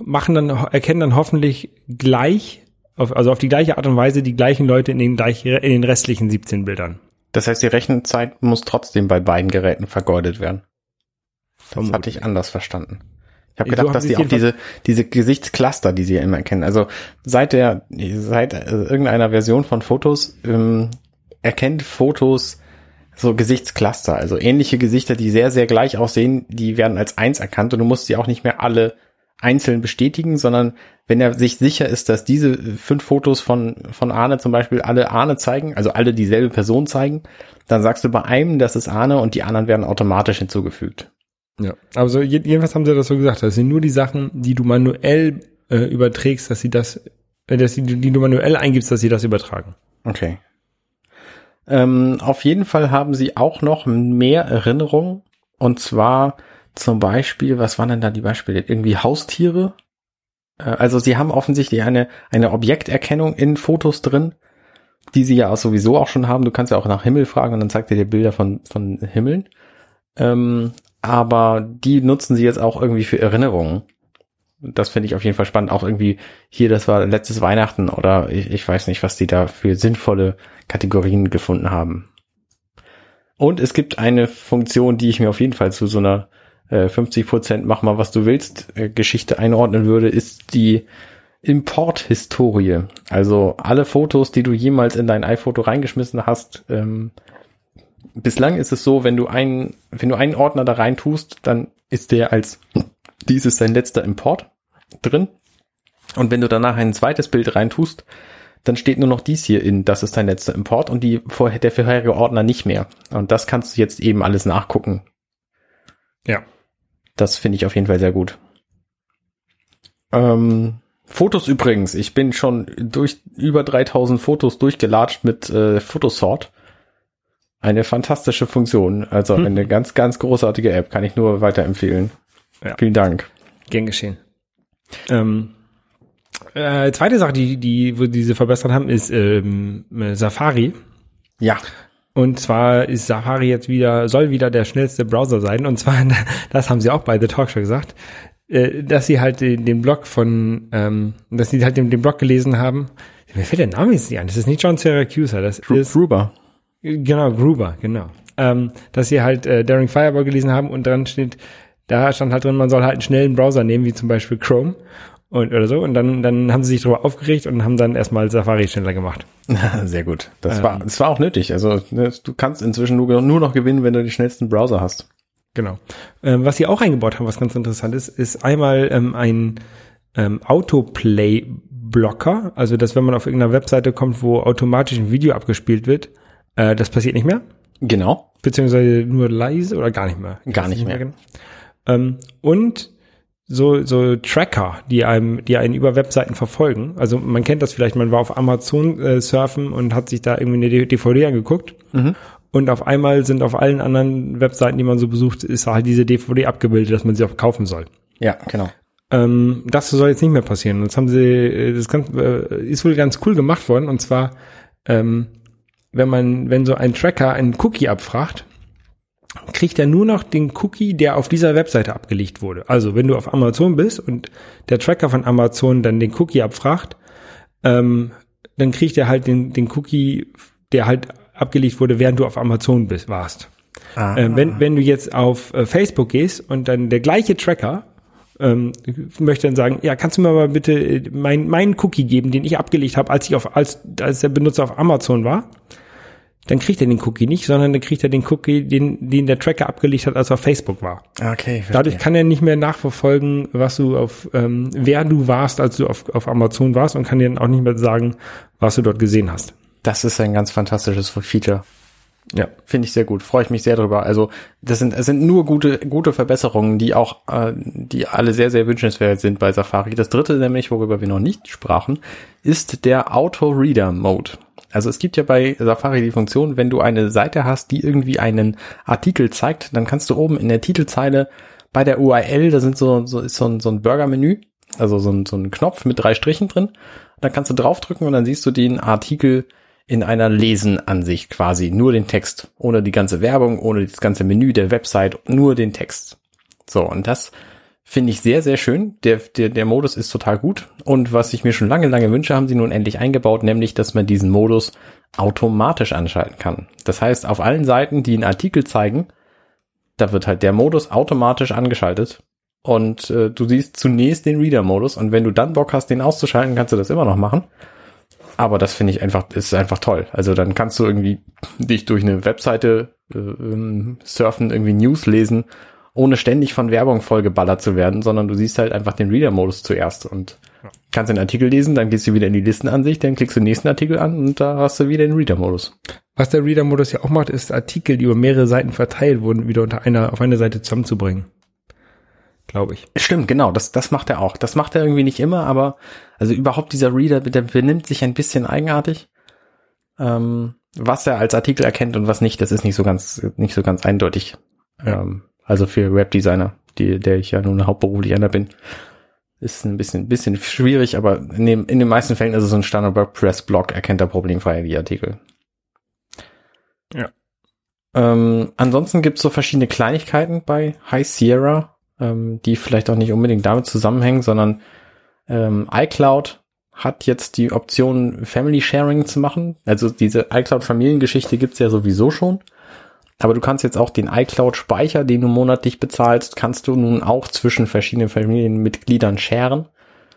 machen dann, erkennen dann hoffentlich gleich, auf, also auf die gleiche Art und Weise die gleichen Leute in den, gleich, in den restlichen 17 Bildern. Das heißt, die Rechenzeit muss trotzdem bei beiden Geräten vergeudet werden. Das Vermutlich. hatte ich anders verstanden. Ich habe So gedacht, haben dass sie die auch diese, diese Gesichtscluster, die sie ja immer erkennen. Also seit der, seit äh, irgendeiner Version von Fotos ähm, erkennt Fotos so Gesichtscluster, also ähnliche Gesichter, die sehr, sehr gleich aussehen, die werden als eins erkannt und du musst sie auch nicht mehr alle einzeln bestätigen, sondern wenn er sich sicher ist, dass diese fünf Fotos von, von Arne zum Beispiel alle Arne zeigen, also alle dieselbe Person zeigen, dann sagst du bei einem, das ist Arne und die anderen werden automatisch hinzugefügt. Ja. Aber so, je- jedenfalls haben sie das so gesagt. Das sind nur die Sachen, die du manuell äh, überträgst, dass sie das, äh, dass die, die du manuell eingibst, dass sie das übertragen. Okay. Ähm, auf jeden Fall haben sie auch noch mehr Erinnerungen. Und zwar zum Beispiel, was waren denn da die Beispiele? Irgendwie Haustiere. Äh, also sie haben offensichtlich eine, eine Objekterkennung in Fotos drin, die sie ja sowieso auch schon haben. Du kannst ja auch nach Himmel fragen und dann zeigt er dir Bilder von, von Himmeln. Ähm, aber die nutzen sie jetzt auch irgendwie für Erinnerungen. Das finde ich auf jeden Fall spannend. Auch irgendwie hier, das war letztes Weihnachten oder ich, ich weiß nicht, was die da für sinnvolle Kategorien gefunden haben. Und es gibt eine Funktion, die ich mir auf jeden Fall zu so einer äh, 50% mach mal, was du willst äh, Geschichte einordnen würde, ist die Importhistorie. Also alle Fotos, die du jemals in dein iPhoto reingeschmissen hast, ähm, bislang ist es so, wenn du einen, wenn du einen Ordner da rein tust, dann ist der als dies ist dein letzter Import drin. Und wenn du danach ein zweites Bild rein tust, dann steht nur noch dies hier in, das ist dein letzter Import und die vorher, der vorherige Ordner nicht mehr. Und das kannst du jetzt eben alles nachgucken. Ja. Das finde ich auf jeden Fall sehr gut. Ähm, Fotos übrigens. Ich bin schon durch über 3000 Fotos durchgelatscht mit äh, Photosort. Eine fantastische Funktion. Also Hm. eine ganz, ganz großartige App. Kann ich nur weiterempfehlen. Ja. Vielen Dank. Gern geschehen. Ähm, äh, zweite Sache, die, die, wo die sie verbessert haben, ist ähm, Safari. Ja. Und zwar ist Safari jetzt wieder, soll wieder der schnellste Browser sein. Und zwar, das haben sie auch bei The Talk Show gesagt, äh, dass sie halt den, Blog von, ähm, dass sie halt den, den Blog gelesen haben. Mir fällt der Name jetzt nicht ein. Das ist nicht John Syracuse, das ist, Gruber. genau, Gruber, genau. Ähm, dass sie halt äh, Daring Fireball gelesen haben und dran steht, da stand halt drin, man soll halt einen schnellen Browser nehmen, wie zum Beispiel Chrome und oder so. Und dann, dann haben sie sich darüber aufgeregt und haben dann erstmal Safari schneller gemacht. Sehr gut. Das war, das war auch nötig. Also ne, du kannst inzwischen nur, nur noch gewinnen, wenn du die schnellsten Browser hast. Genau. Ähm, was sie auch eingebaut haben, was ganz interessant ist, ist einmal ähm, ein ähm, Autoplay-Blocker. Also, dass wenn man auf irgendeiner Webseite kommt, wo automatisch ein Video abgespielt wird, äh, das passiert nicht mehr. Genau. Beziehungsweise nur leise oder gar nicht mehr. Gar nicht mehr. genau. Ähm, und so, so Tracker, die einem, die einen über Webseiten verfolgen. Also man kennt das vielleicht, man war auf Amazon äh, surfen und hat sich da irgendwie eine DVD angeguckt. Und auf einmal sind auf allen anderen Webseiten, die man so besucht, ist halt diese DVD abgebildet, dass man sie auch kaufen soll. Ja, genau. Ähm, das soll jetzt nicht mehr passieren. Das haben sie, äh, das kann, äh, ist wohl ganz cool gemacht worden. Und zwar, ähm, wenn man, wenn so ein Tracker einen Cookie abfragt, kriegt er nur noch den Cookie, der auf dieser Webseite abgelegt wurde. Also wenn du auf Amazon bist und der Tracker von Amazon dann den Cookie abfragt, ähm, dann kriegt er halt den, den Cookie, der halt abgelegt wurde, während du auf Amazon bist, warst. Ah. Äh, wenn, wenn du jetzt auf äh, Facebook gehst und dann der gleiche Tracker ähm, möchte dann sagen, ja, kannst du mir mal bitte äh, mein, meinen Cookie geben, den ich abgelegt habe, als ich auf, als, als der Benutzer auf Amazon war, dann kriegt er den Cookie nicht, sondern dann kriegt er den Cookie, den, den der Tracker abgelegt hat, als er auf Facebook war. Okay, verstehe. Dadurch kann er nicht mehr nachverfolgen, was du auf, ähm, wer du warst, als du auf, auf Amazon warst und kann dir dann auch nicht mehr sagen, was du dort gesehen hast. das ist ein ganz fantastisches Feature. Ja. Finde ich sehr gut. Freue ich mich sehr drüber. Also das sind es sind nur gute gute Verbesserungen, die auch äh, die alle sehr sehr wünschenswert sind bei Safari. Das dritte nämlich, worüber wir noch nicht sprachen, ist der Auto Reader Mode. Also es gibt ja bei Safari die Funktion, wenn du eine Seite hast, die irgendwie einen Artikel zeigt, dann kannst du oben in der Titelzeile bei der URL, da sind so so ist so ein, so ein Burger-Menü, also so ein, so ein Knopf mit drei Strichen drin. Da kannst du draufdrücken und dann siehst du den Artikel in einer Lesenansicht quasi, nur den Text, ohne die ganze Werbung, ohne das ganze Menü der Website, nur den Text. So, und das finde ich sehr, sehr schön. Der, der, der Modus ist total gut. Und was ich mir schon lange, lange wünsche, haben sie nun endlich eingebaut, nämlich, dass man diesen Modus automatisch anschalten kann. Das heißt, auf allen Seiten, die einen Artikel zeigen, da wird halt der Modus automatisch angeschaltet. Und äh, du siehst zunächst den Reader-Modus und wenn du dann Bock hast, den auszuschalten, kannst du das immer noch machen. Aber das finde ich einfach, ist einfach toll. Also dann kannst du irgendwie dich durch eine Webseite äh, ähm, surfen, irgendwie News lesen, ohne ständig von Werbung vollgeballert zu werden, sondern du siehst halt einfach den Reader-Modus zuerst und kannst den Artikel lesen, dann gehst du wieder in die Listenansicht, dann klickst du den nächsten Artikel an und da hast du wieder den Reader-Modus. Was der Reader-Modus ja auch macht, ist Artikel, die über mehrere Seiten verteilt wurden, wieder unter einer, auf eine Seite zusammenzubringen. Glaube ich. Stimmt, genau, das, das macht er auch. Das macht er irgendwie nicht immer, aber also überhaupt dieser Reader, der benimmt sich ein bisschen eigenartig. Ähm, was er als Artikel erkennt und was nicht, das ist nicht so ganz, nicht so ganz eindeutig. Ähm, also für Webdesigner, die, der ich ja nun hauptberuflich einer bin, ist ein bisschen, bisschen schwierig, aber in, dem, in den meisten Fällen ist es so ein Standard WordPress-Blog, erkennt er problemfrei die Artikel. Ja. Ähm, ansonsten gibt es so verschiedene Kleinigkeiten bei High Sierra, ähm, die vielleicht auch nicht unbedingt damit zusammenhängen, sondern ähm, iCloud hat jetzt die Option Family Sharing zu machen. Also diese iCloud-Familiengeschichte gibt's ja sowieso schon. Aber du kannst jetzt auch den iCloud-Speicher, den du monatlich bezahlst, kannst du nun auch zwischen verschiedenen Familienmitgliedern sharen.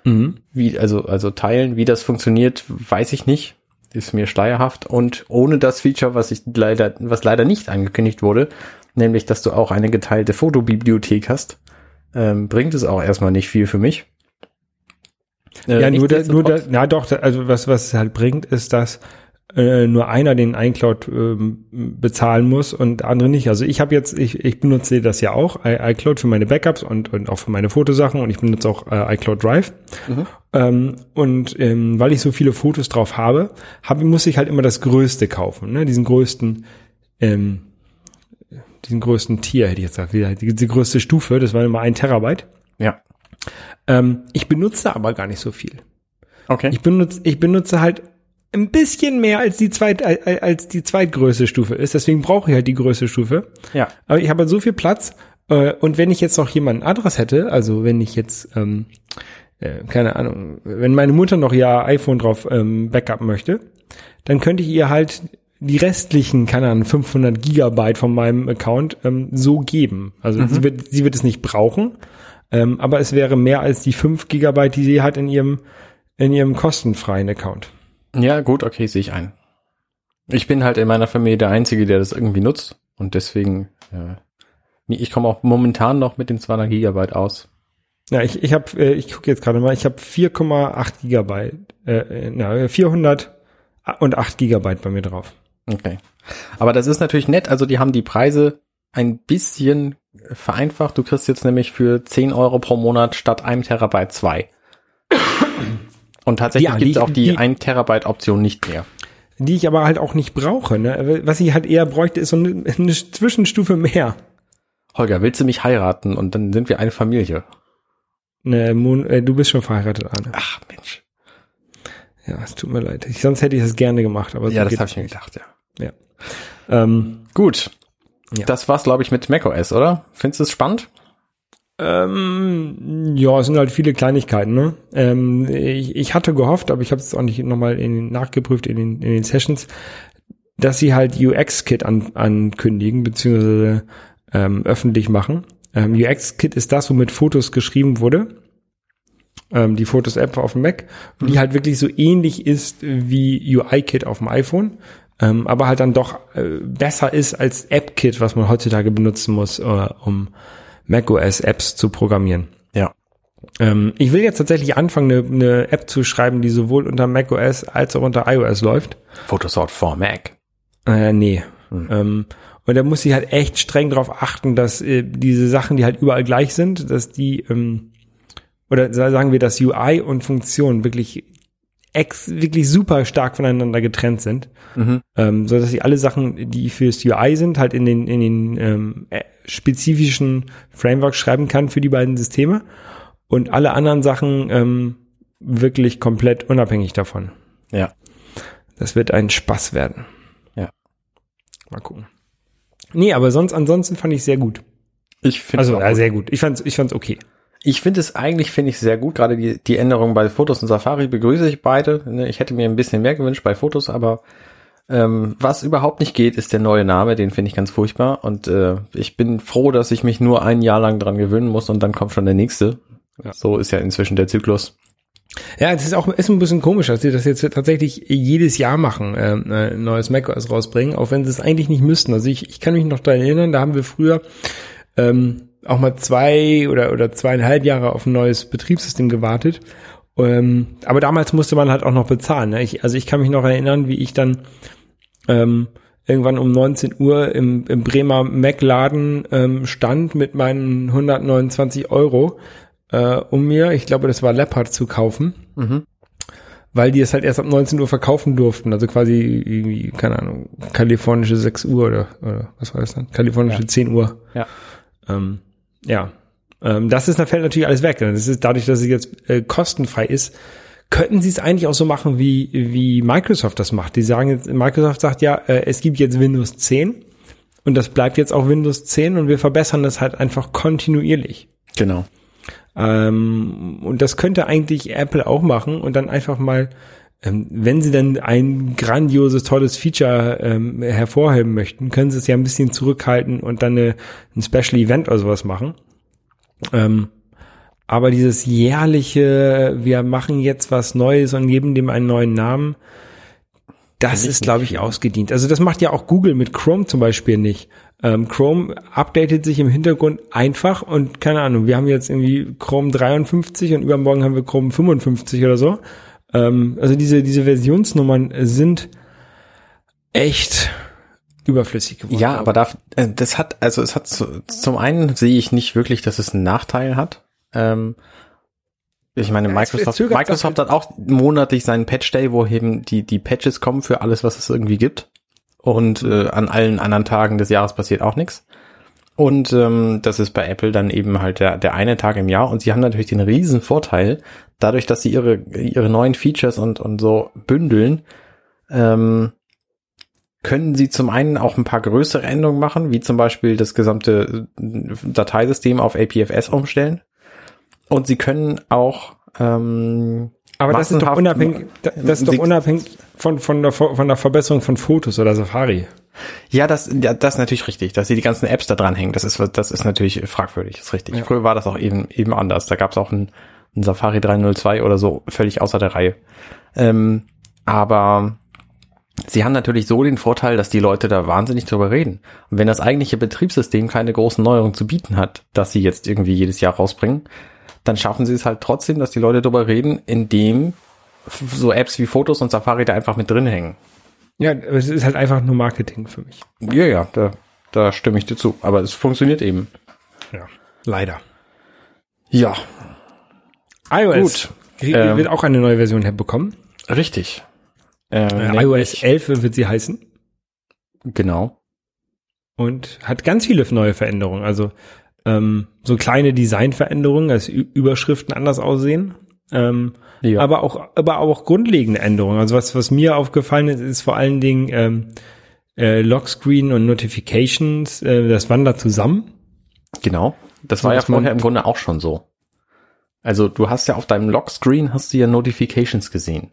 Mhm. Wie, also, also teilen. Wie das funktioniert, weiß ich nicht. Ist mir schleierhaft. Und ohne das Feature, was ich leider, was leider nicht angekündigt wurde, nämlich, dass du auch eine geteilte Fotobibliothek hast, ähm, bringt es auch erstmal nicht viel für mich. Äh, ja, nur, da, nur da, na doch, also was, was es halt bringt, ist, dass äh, nur einer den iCloud ähm, bezahlen muss und der andere nicht. Also ich habe jetzt, ich, ich benutze das ja auch, iCloud für meine Backups und, und auch für meine Fotosachen und ich benutze auch äh, iCloud Drive. Ähm, und ähm, weil ich so viele Fotos drauf habe, hab, muss ich halt immer das Größte kaufen, ne? diesen größten, ähm, diesen größten Tier, hätte ich jetzt gesagt, die, die größte Stufe, das war immer ein Terabyte. Ja. Ähm, ich benutze aber gar nicht so viel. Okay. Ich benutze, ich benutze halt ein bisschen mehr als die zweit, äh, als die zweitgrößte Stufe ist. Deswegen brauche ich halt die größte Stufe. ja. Aber ich habe halt so viel Platz. Äh, und wenn ich jetzt noch jemand anderes hätte, also wenn ich jetzt, ähm, äh, keine Ahnung, wenn meine Mutter noch ihr iPhone drauf ähm, backupen möchte, dann könnte ich ihr halt die restlichen, keine Ahnung, 500 Gigabyte von meinem Account ähm, so geben. Also sie, wird, sie wird es nicht brauchen, ähm, aber es wäre mehr als die 5 Gigabyte, die sie hat in ihrem, in ihrem kostenfreien Account. Ja, gut, okay, sehe ich ein. Ich bin halt in meiner Familie der Einzige, der das irgendwie nutzt. Und deswegen, äh, ich komme auch momentan noch mit den 200 Gigabyte aus. Ja, ich, ich habe, äh, ich gucke jetzt gerade mal, ich habe 4,8 Gigabyte, äh, äh, na, 400 und 8 Gigabyte bei mir drauf. Okay. Aber das ist natürlich nett. Also die haben die Preise ein bisschen vereinfacht. Du kriegst jetzt nämlich für 10 Euro pro Monat statt einem Terabyte zwei. Und tatsächlich Ja, gibt es auch die, die- 1 Terabyte Option nicht mehr. Die ich aber halt auch nicht brauche. Ne? Was ich halt eher bräuchte, ist so eine, eine Zwischenstufe mehr. Holger, willst du mich heiraten? Und dann sind wir eine Familie. Ne, Mon, äh, du bist schon verheiratet, Arne. Ach, Mensch. Ja, es tut mir leid. Ich, sonst hätte ich das gerne gemacht, aber so Ja, das habe ich mir gedacht, ja. Ja. Ähm, Gut. Ja. Das war's, glaube ich, mit macOS, oder? Findest du es spannend? Ähm, ja, es sind halt viele Kleinigkeiten. Ne? Ähm, ich, ich hatte gehofft, aber ich habe es auch nicht nochmal in, nachgeprüft in den, in den Sessions, dass sie halt UX-Kit an, ankündigen, beziehungsweise ähm, öffentlich machen. Ähm, UX-Kit ist das, womit Fotos geschrieben wurde. Ähm, die Fotos-App auf dem Mac, die Mhm. halt wirklich so ähnlich ist wie UI-Kit auf dem iPhone, ähm, aber halt dann doch äh, besser ist als App-Kit, was man heutzutage benutzen muss, äh, um macOS-Apps zu programmieren. Ja. Ähm, ich will jetzt tatsächlich anfangen, eine, eine App zu schreiben, die sowohl unter macOS als auch unter iOS läuft. Photosort for Mac. Äh, nee. Ähm, und da muss ich halt echt streng darauf achten, dass äh, diese Sachen, die halt überall gleich sind, dass die, ähm, oder sa- sagen wir, dass UI und Funktion wirklich ex wirklich super stark voneinander getrennt sind, Mhm. ähm, so dass sie alle Sachen, die fürs UI sind, halt in den in den ähm, äh, spezifischen Frameworks schreiben kann für die beiden Systeme und alle anderen Sachen ähm, wirklich komplett unabhängig davon. Ja. Das wird ein Spaß werden. Ja. Mal gucken. Nee, aber sonst, ansonsten fand ich sehr gut. Ich finde Also, äh, sehr gut. Ich fand's, ich fand's okay. Ich finde es eigentlich, finde ich sehr gut. Gerade die, die Änderungen bei Fotos und Safari begrüße ich beide. Ne, Ich hätte mir ein bisschen mehr gewünscht bei Fotos, aber ähm, was überhaupt nicht geht, ist der neue Name. Den finde ich ganz furchtbar. Und äh, ich bin froh, dass ich mich nur ein Jahr lang dran gewöhnen muss und dann kommt schon der nächste. Ja. So ist ja inzwischen der Zyklus. Ja, das ist auch ist ein bisschen komisch, dass sie das jetzt tatsächlich jedes Jahr machen, ähm, äh, ein neues macOS rausbringen, auch wenn sie es eigentlich nicht müssten. Also ich, ich kann mich noch daran erinnern, da haben wir früher ähm, auch mal zwei oder oder zweieinhalb Jahre auf ein neues Betriebssystem gewartet. Ähm, aber damals musste man halt auch noch bezahlen. Ne? Ich, also ich kann mich noch erinnern, wie ich dann ähm, irgendwann um 19 Uhr im, im Bremer Mac-Laden ähm, stand mit meinen 129 Euro, äh, um mir, ich glaube, das war Leopard zu kaufen, Mhm. weil die es halt erst ab 19 Uhr verkaufen durften. Also quasi irgendwie, keine Ahnung, kalifornische 6 Uhr oder, oder was war das dann? Kalifornische Ja. 10 Uhr. Ja. Ähm, ja. Ähm, das ist, da fällt natürlich alles weg. Das ist dadurch, dass es jetzt äh, kostenfrei ist, könnten sie es eigentlich auch so machen, wie, wie Microsoft das macht. Die sagen jetzt, Microsoft sagt ja, äh, es gibt jetzt Windows 10 und das bleibt jetzt auch Windows 10 und wir verbessern das halt einfach kontinuierlich. Genau. Ähm, und das könnte eigentlich Apple auch machen und dann einfach mal, wenn sie dann ein grandioses, tolles Feature ähm, hervorheben möchten, können sie es ja ein bisschen zurückhalten und dann eine, ein Special Event oder sowas machen. Ähm, aber dieses jährliche, wir machen jetzt was Neues und geben dem einen neuen Namen, das ist, glaube ich, ausgedient. Also das macht ja auch Google mit Chrome zum Beispiel nicht. Ähm, Chrome updatet sich im Hintergrund einfach und keine Ahnung, wir haben jetzt irgendwie Chrome 53 und übermorgen haben wir Chrome 55 oder so. Ähm, also diese, diese Versionsnummern sind echt überflüssig geworden. Ja, aber da, äh, das hat, also es hat zu, zum einen sehe ich nicht wirklich, dass es einen Nachteil hat. Ähm, ich meine, Microsoft, Microsoft hat auch monatlich seinen Patch Day, wo eben die, die Patches kommen für alles, was es irgendwie gibt. Und äh, an allen anderen Tagen des Jahres passiert auch nichts. Und ähm, das ist bei Apple dann eben halt der, der eine Tag im Jahr. Und sie haben natürlich den riesen Vorteil, dadurch, dass sie ihre, ihre neuen Features und, und so bündeln, ähm, können sie zum einen auch ein paar größere Änderungen machen, wie zum Beispiel das gesamte äh, Dateisystem auf APFS umstellen. Und sie können auch ähm, Aber das ist doch unabhängig, das ist doch unabhängig von, von, der, von der Verbesserung von Fotos oder Safari. Ja, das, ja, das ist natürlich richtig, dass sie die ganzen Apps da dran hängen. Das ist, das ist natürlich fragwürdig, ist richtig. Ja. Früher war das auch eben, eben anders. Da gab es auch ein, ein Safari 302 oder so, völlig außer der Reihe. Ähm, aber sie haben natürlich so den Vorteil, dass die Leute da wahnsinnig drüber reden. Und wenn das eigentliche Betriebssystem keine großen Neuerungen zu bieten hat, dass sie jetzt irgendwie jedes Jahr rausbringen, dann schaffen sie es halt trotzdem, dass die Leute drüber reden, indem so Apps wie Fotos und Safari da einfach mit drin hängen. Ja, es ist halt einfach nur Marketing für mich. Ja, ja, da, da stimme ich dir zu. Aber es funktioniert eben. Ja, leider. Ja, iOS Gut. wird Ähm, auch eine neue Version herbekommen. richtig. Ähm, Äh, nämlich- iOS 11 wird sie heißen Genau. und hat ganz viele neue Veränderungen. Also ähm, so kleine Designveränderungen, als Ü Überschriften anders aussehen. Ähm, Ja. aber auch, aber auch grundlegende Änderungen. Also was, was mir aufgefallen ist, ist vor allen Dingen ähm, äh, Lockscreen und Notifications. Äh, das wandert zusammen. Genau. Das So, war ja vorher im Grunde auch schon so. Also du hast ja auf deinem Lockscreen hast du ja Notifications gesehen.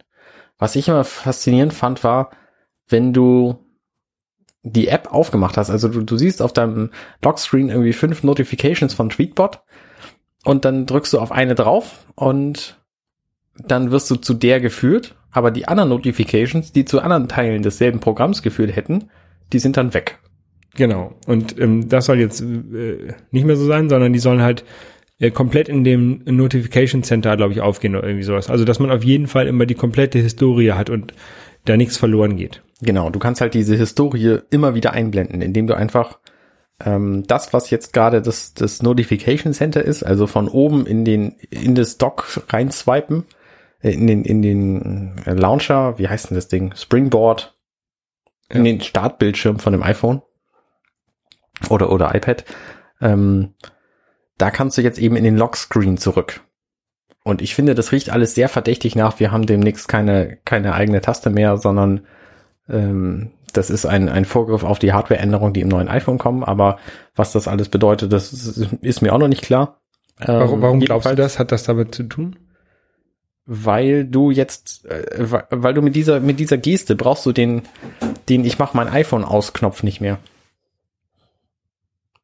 Was ich immer faszinierend fand, war, wenn du die App aufgemacht hast, also du, du siehst auf deinem Lockscreen irgendwie fünf Notifications von Tweetbot und dann drückst du auf eine drauf und dann wirst du zu der geführt, aber die anderen Notifications, die zu anderen Teilen desselben Programms geführt hätten, die sind dann weg. Genau. Und ähm, das soll jetzt äh, nicht mehr so sein, sondern die sollen halt äh, komplett in dem Notification Center, glaube ich, aufgehen oder irgendwie sowas. Also, dass man auf jeden Fall immer die komplette Historie hat und da nichts verloren geht. Genau, du kannst halt diese Historie immer wieder einblenden, indem du einfach ähm, das, was jetzt gerade das, das Notification Center ist, also von oben in den in das Dock reinswipen, in den in den äh, Launcher, wie heißt denn das Ding? Springboard, in Ja. den Startbildschirm von dem iPhone oder oder iPad. Ähm, da kannst du jetzt eben in den Lockscreen zurück. Und ich finde, das riecht alles sehr verdächtig nach. Wir haben demnächst keine, keine eigene Taste mehr, sondern ähm, das ist ein, ein Vorgriff auf die Hardware-Änderungen, die im neuen iPhone kommen. Aber was das alles bedeutet, das ist, ist mir auch noch nicht klar. Ähm, Warum, warum glaubst du das? Hat das damit zu tun? Weil du jetzt, äh, weil du mit dieser, mit dieser Geste brauchst du den, den Ich mach mein iPhone aus Knopf nicht mehr.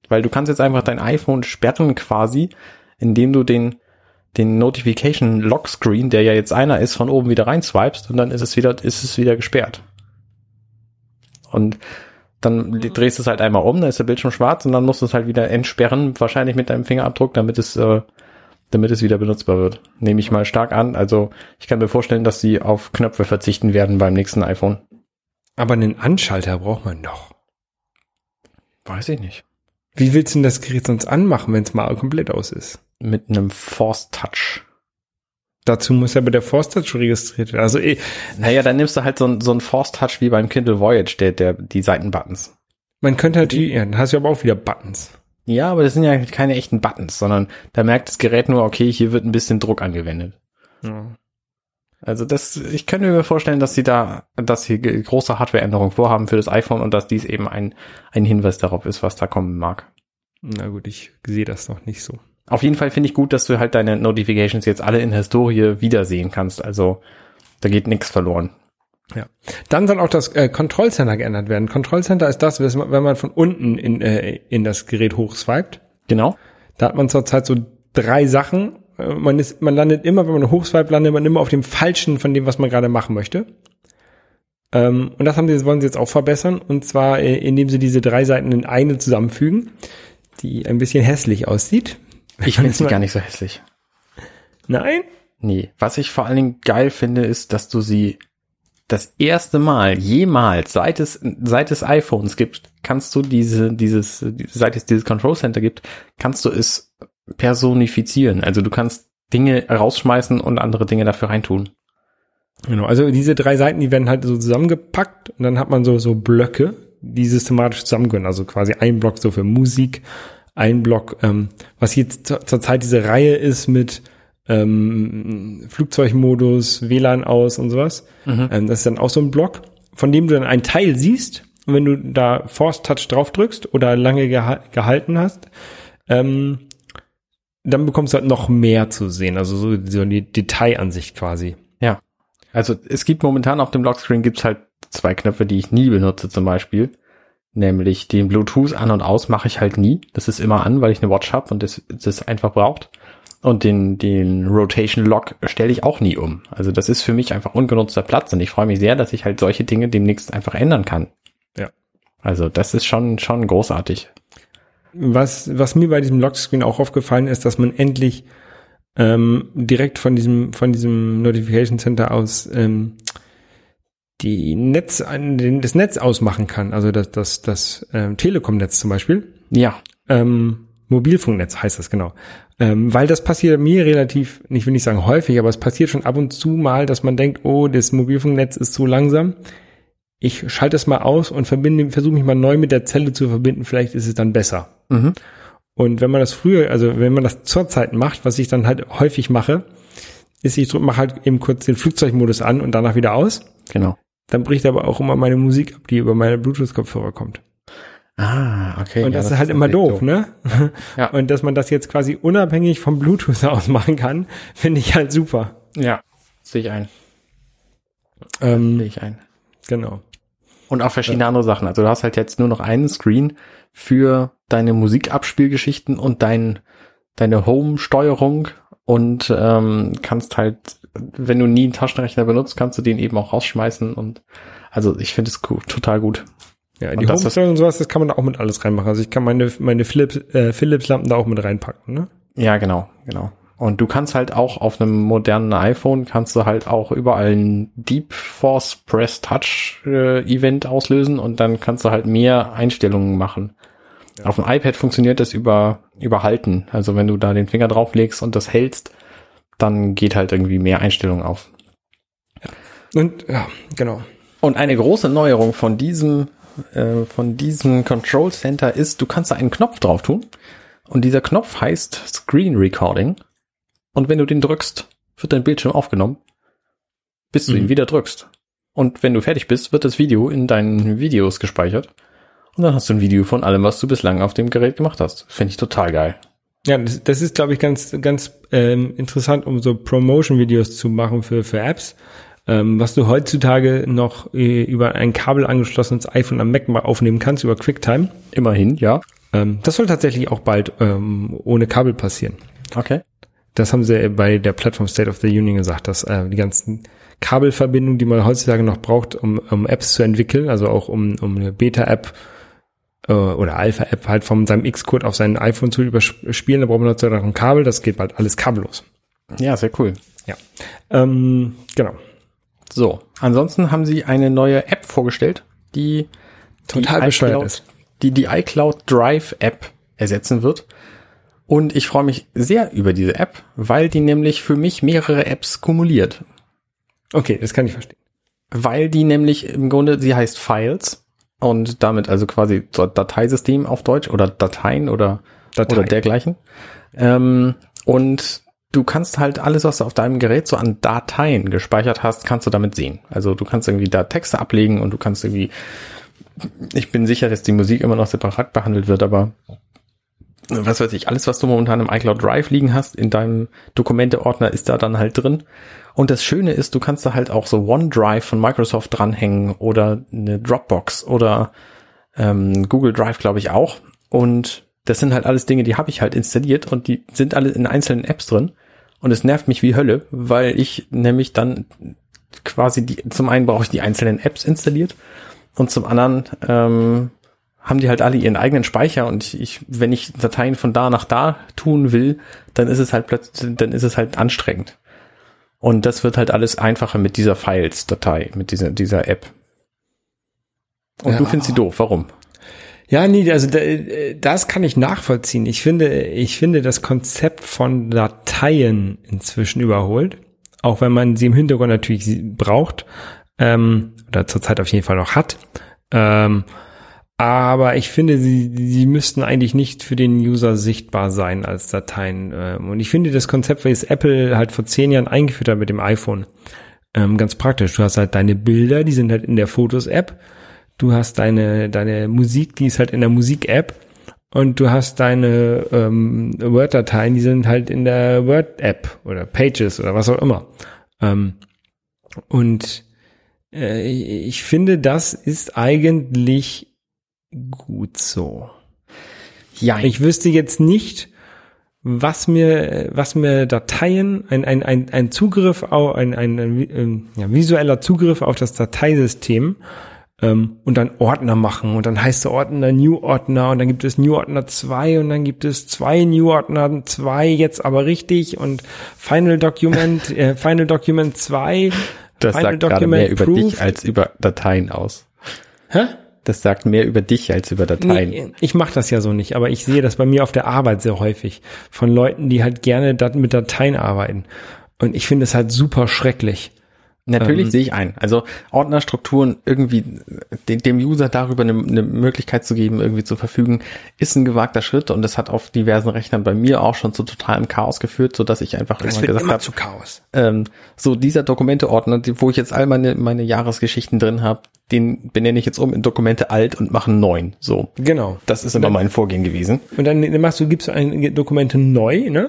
Weil du kannst jetzt einfach dein iPhone sperren quasi, indem du den, den Notification Lock Screen, der ja jetzt einer ist, von oben wieder reinswipest und dann ist es wieder, ist es wieder gesperrt. Und dann drehst du es halt einmal um, dann ist der Bildschirm schwarz und dann musst du es halt wieder entsperren, wahrscheinlich mit deinem Fingerabdruck, damit es, äh, damit es wieder benutzbar wird. Nehme ich mal stark an. Also ich kann mir vorstellen, dass sie auf Knöpfe verzichten werden beim nächsten iPhone. Aber einen Anschalter braucht man doch. Weiß ich nicht. Wie willst du denn das Gerät sonst anmachen, wenn es mal komplett aus ist? Mit einem Force Touch. Dazu muss aber der Force Touch registriert werden. Also eh, Naja, dann nimmst du halt so, ein- so Force Touch wie beim Kindle Voyage, der, der, die Seitenbuttons. man könnte natürlich, ja, dann hast du aber auch wieder Buttons. Ja, aber das sind ja keine echten Buttons, sondern da merkt das Gerät nur, okay, hier wird ein bisschen Druck angewendet. Ja. Also das, ich könnte mir vorstellen, dass sie da, dass sie große Hardwareänderungen vorhaben für das iPhone und dass dies eben ein, ein Hinweis darauf ist, was da kommen mag. Na gut, ich sehe das noch nicht so. Auf jeden Fall finde ich gut, dass du halt deine Notifications jetzt alle in der Historie wiedersehen kannst. Also da geht nichts verloren. Ja. Dann soll auch das äh, Control Center geändert werden. Control Center ist das, wenn man von unten in, äh, in das Gerät hochswiped. Genau. Da hat man zurzeit so drei Sachen. Äh, Man ist, man landet immer, wenn man hochswiped, landet man immer auf dem falschen von dem, was man gerade machen möchte. Ähm, und das haben sie, wollen sie jetzt auch verbessern. Und zwar, äh, indem sie diese drei Seiten in eine zusammenfügen, die ein bisschen hässlich aussieht. Ich finde sie gar nicht so hässlich. Nein? Nee. Was ich vor allen Dingen geil finde, ist, dass du sie das erste Mal jemals, seit es, seit es iPhones gibt, kannst du diese, dieses, seit es dieses Control Center gibt, kannst du es personifizieren. Also du kannst Dinge rausschmeißen und andere Dinge dafür reintun. Genau, also diese drei Seiten, die werden halt so zusammengepackt und dann hat man so, so Blöcke, die systematisch zusammengehören. Also quasi ein Block so für Musik, ein Block, ähm, was jetzt zur, zur Zeit diese Reihe ist mit ähm, Flugzeugmodus, WLAN aus und sowas. Ähm, das ist dann auch so ein Block, von dem du dann einen Teil siehst. Und wenn du da Force Touch drauf drückst oder lange geha gehalten hast, ähm, dann bekommst du halt noch mehr zu sehen. Also so, so die Detailansicht quasi. Ja. Also es gibt momentan auf dem Lockscreen gibt's halt zwei Knöpfe, die ich nie benutze zum Beispiel. Nämlich den Bluetooth an und aus mache ich halt nie. Das ist immer an, weil ich eine Watch habe und das, das einfach braucht. Und den, den Rotation Lock stelle ich auch nie um. Also das ist für mich einfach ungenutzter Platz und ich freue mich sehr, dass ich halt solche Dinge demnächst einfach ändern kann. Ja. Also das ist schon, schon großartig. Was, was mir bei diesem Lockscreen auch aufgefallen ist, dass man endlich ähm, direkt von diesem, von diesem Notification Center aus ähm, die Netz, das Netz ausmachen kann. Also das, das, das ähm, Telekom-Netz zum Beispiel. Ja. Ähm, Mobilfunknetz heißt das genau. Ähm, weil das passiert mir relativ, ich will nicht sagen häufig, aber es passiert schon ab und zu mal, dass man denkt, oh, das Mobilfunknetz ist zu langsam. Ich schalte es mal aus und verbinde, versuche mich mal neu mit der Zelle zu verbinden. Vielleicht ist es dann besser. Mhm. Und wenn man das früher, also wenn man das zurzeit macht, was ich dann halt häufig mache, ist, ich mache halt eben kurz den Flugzeugmodus an und danach wieder aus. Genau. Dann bricht aber auch immer meine Musik ab, die über meine Bluetooth-Kopfhörer kommt. Ah, okay. Und Ja, das, ist halt immer natürlich doof, ne? Ja. Und dass man das jetzt quasi unabhängig vom Bluetooth aus machen kann, finde ich halt super. Ja. Sehe ich ein. Ähm, Sehe ich ein. genau. Und auch verschiedene andere Sachen. Also du hast halt jetzt nur noch einen Screen für deine Musikabspielgeschichten und dein, deine Home-Steuerung und ähm, kannst halt, wenn du nie einen Taschenrechner benutzt, kannst du den eben auch rausschmeißen und also ich finde es cool, total gut. Ja, die das ist- Home und sowas, das kann man da auch mit alles reinmachen. Also ich kann meine, meine Philips, äh, Philips-Lampen da auch mit reinpacken, ne? Ja, genau, genau. Und du kannst halt auch auf einem modernen iPhone kannst du halt auch überall ein Deep Force Press Touch äh, Event auslösen und dann kannst du halt mehr Einstellungen machen. Auf dem iPad funktioniert das über über Halten. Also wenn du da den Finger drauflegst und das hältst, dann geht halt irgendwie mehr Einstellungen auf. Und ja, genau. Und eine große Neuerung von diesem, äh, von diesem Control Center ist, du kannst da einen Knopf drauf tun. Und dieser Knopf heißt Screen Recording. Und wenn du den drückst, wird dein Bildschirm aufgenommen, bis du Mhm. ihn wieder drückst. Und wenn du fertig bist, wird das Video in deinen Videos gespeichert. Und dann hast du ein Video von allem, was du bislang auf dem Gerät gemacht hast. Finde ich total geil. Ja, das, das ist, glaube ich, ganz, ganz ähm, interessant, um so Promotion-Videos zu machen für, für Apps. Ähm, was du heutzutage noch äh, über ein Kabel angeschlossenes iPhone am Mac mal aufnehmen kannst, über QuickTime. Immerhin, ja. Ähm, das soll tatsächlich auch bald ähm, ohne Kabel passieren. Okay. Das haben sie bei der Plattform State of the Union gesagt, dass äh, die ganzen Kabelverbindungen, die man heutzutage noch braucht, um, um Apps zu entwickeln, also auch um, um eine Beta-App äh, oder Alpha-App halt von seinem X-Code auf sein iPhone zu überspielen, da braucht man dazu noch ein Kabel, das geht bald alles kabellos. Ja, sehr cool. Ja. Ähm, genau. So, ansonsten haben sie eine neue App vorgestellt, die Total die bescheuert iCloud- ist. Die die iCloud Drive App ersetzen wird. Und ich freue mich sehr über diese App, weil die nämlich für mich mehrere Apps kumuliert. Okay, das kann ich verstehen. Weil die nämlich im Grunde, sie heißt Files und damit also quasi Dateisystem auf Deutsch oder Dateien oder, Dateien. oder dergleichen. Ähm, und du kannst halt alles, was du auf deinem Gerät so an Dateien gespeichert hast, kannst du damit sehen. Also du kannst irgendwie da Texte ablegen und du kannst irgendwie, ich bin sicher, dass die Musik immer noch separat behandelt wird, aber was weiß ich, alles, was du momentan im iCloud Drive liegen hast, in deinem Dokumente-Ordner ist da dann halt drin. Und das Schöne ist, du kannst da halt auch so OneDrive von Microsoft dranhängen oder eine Dropbox oder ähm, Google Drive, glaube ich, auch. Und das sind halt alles Dinge, die habe ich halt installiert und die sind alle in einzelnen Apps drin. Und es nervt mich wie Hölle, weil ich nämlich dann quasi die, zum einen brauche ich die einzelnen Apps installiert und zum anderen ähm, haben die halt alle ihren eigenen Speicher und ich, wenn ich Dateien von da nach da tun will, dann ist es halt plötzlich, dann ist es halt anstrengend. Und das wird halt alles einfacher mit dieser Files-Datei, mit dieser, dieser App. Und Ja. du findest sie doof, warum? Ja, nee, also da, das kann ich nachvollziehen. Ich finde, ich finde das Konzept von Dateien inzwischen überholt, auch wenn man sie im Hintergrund natürlich braucht ähm, oder zurzeit auf jeden Fall noch hat. Ähm, aber ich finde, sie, sie müssten eigentlich nicht für den User sichtbar sein als Dateien. Ähm, und ich finde das Konzept, was Apple halt vor zehn Jahren eingeführt hat mit dem iPhone, ähm, ganz praktisch. Du hast halt deine Bilder, die sind halt in der Fotos-App. Du hast deine, deine Musik, die ist halt in der Musik-App. Und du hast deine ähm, Word-Dateien, die sind halt in der Word-App oder Pages oder was auch immer. Ähm, und äh, ich finde, das ist eigentlich gut so. Ja, Ich wüsste jetzt nicht, was mir, was mir Dateien, ein, ein, ein, ein Zugriff auf, ein, ein, ein ähm, ja, visueller Zugriff auf das Dateisystem und dann Ordner machen und dann heißt der Ordner New Ordner und dann gibt es New Ordner 2 und dann gibt es zwei New Ordner 2 jetzt aber richtig und Final Document, äh, Final Document 2. das Final sagt gerade mehr über dich Approved. als über Dateien aus. Hä? Das sagt mehr über dich als über Dateien. Nee, ich mache das ja so nicht, aber ich sehe das bei mir auf der Arbeit sehr häufig von Leuten, die halt gerne mit Dateien arbeiten. Und ich finde es halt super schrecklich. Natürlich Ähm, sehe ich ein. Also Ordnerstrukturen irgendwie de- dem User darüber eine, eine Möglichkeit zu geben, irgendwie zu verfügen, ist ein gewagter Schritt und das hat auf diversen Rechnern bei mir auch schon zu totalem Chaos geführt, so dass ich einfach irgendwann gesagt habe, Chaos. ähm, so dieser Dokumenteordner, wo ich jetzt all meine meine Jahresgeschichten drin habe, den benenne ich jetzt um in Dokumente alt und mache einen neuen. So, Genau. das ist immer mein Vorgehen gewesen. Und dann machst du, gibst du ein Dokumente neu, ne?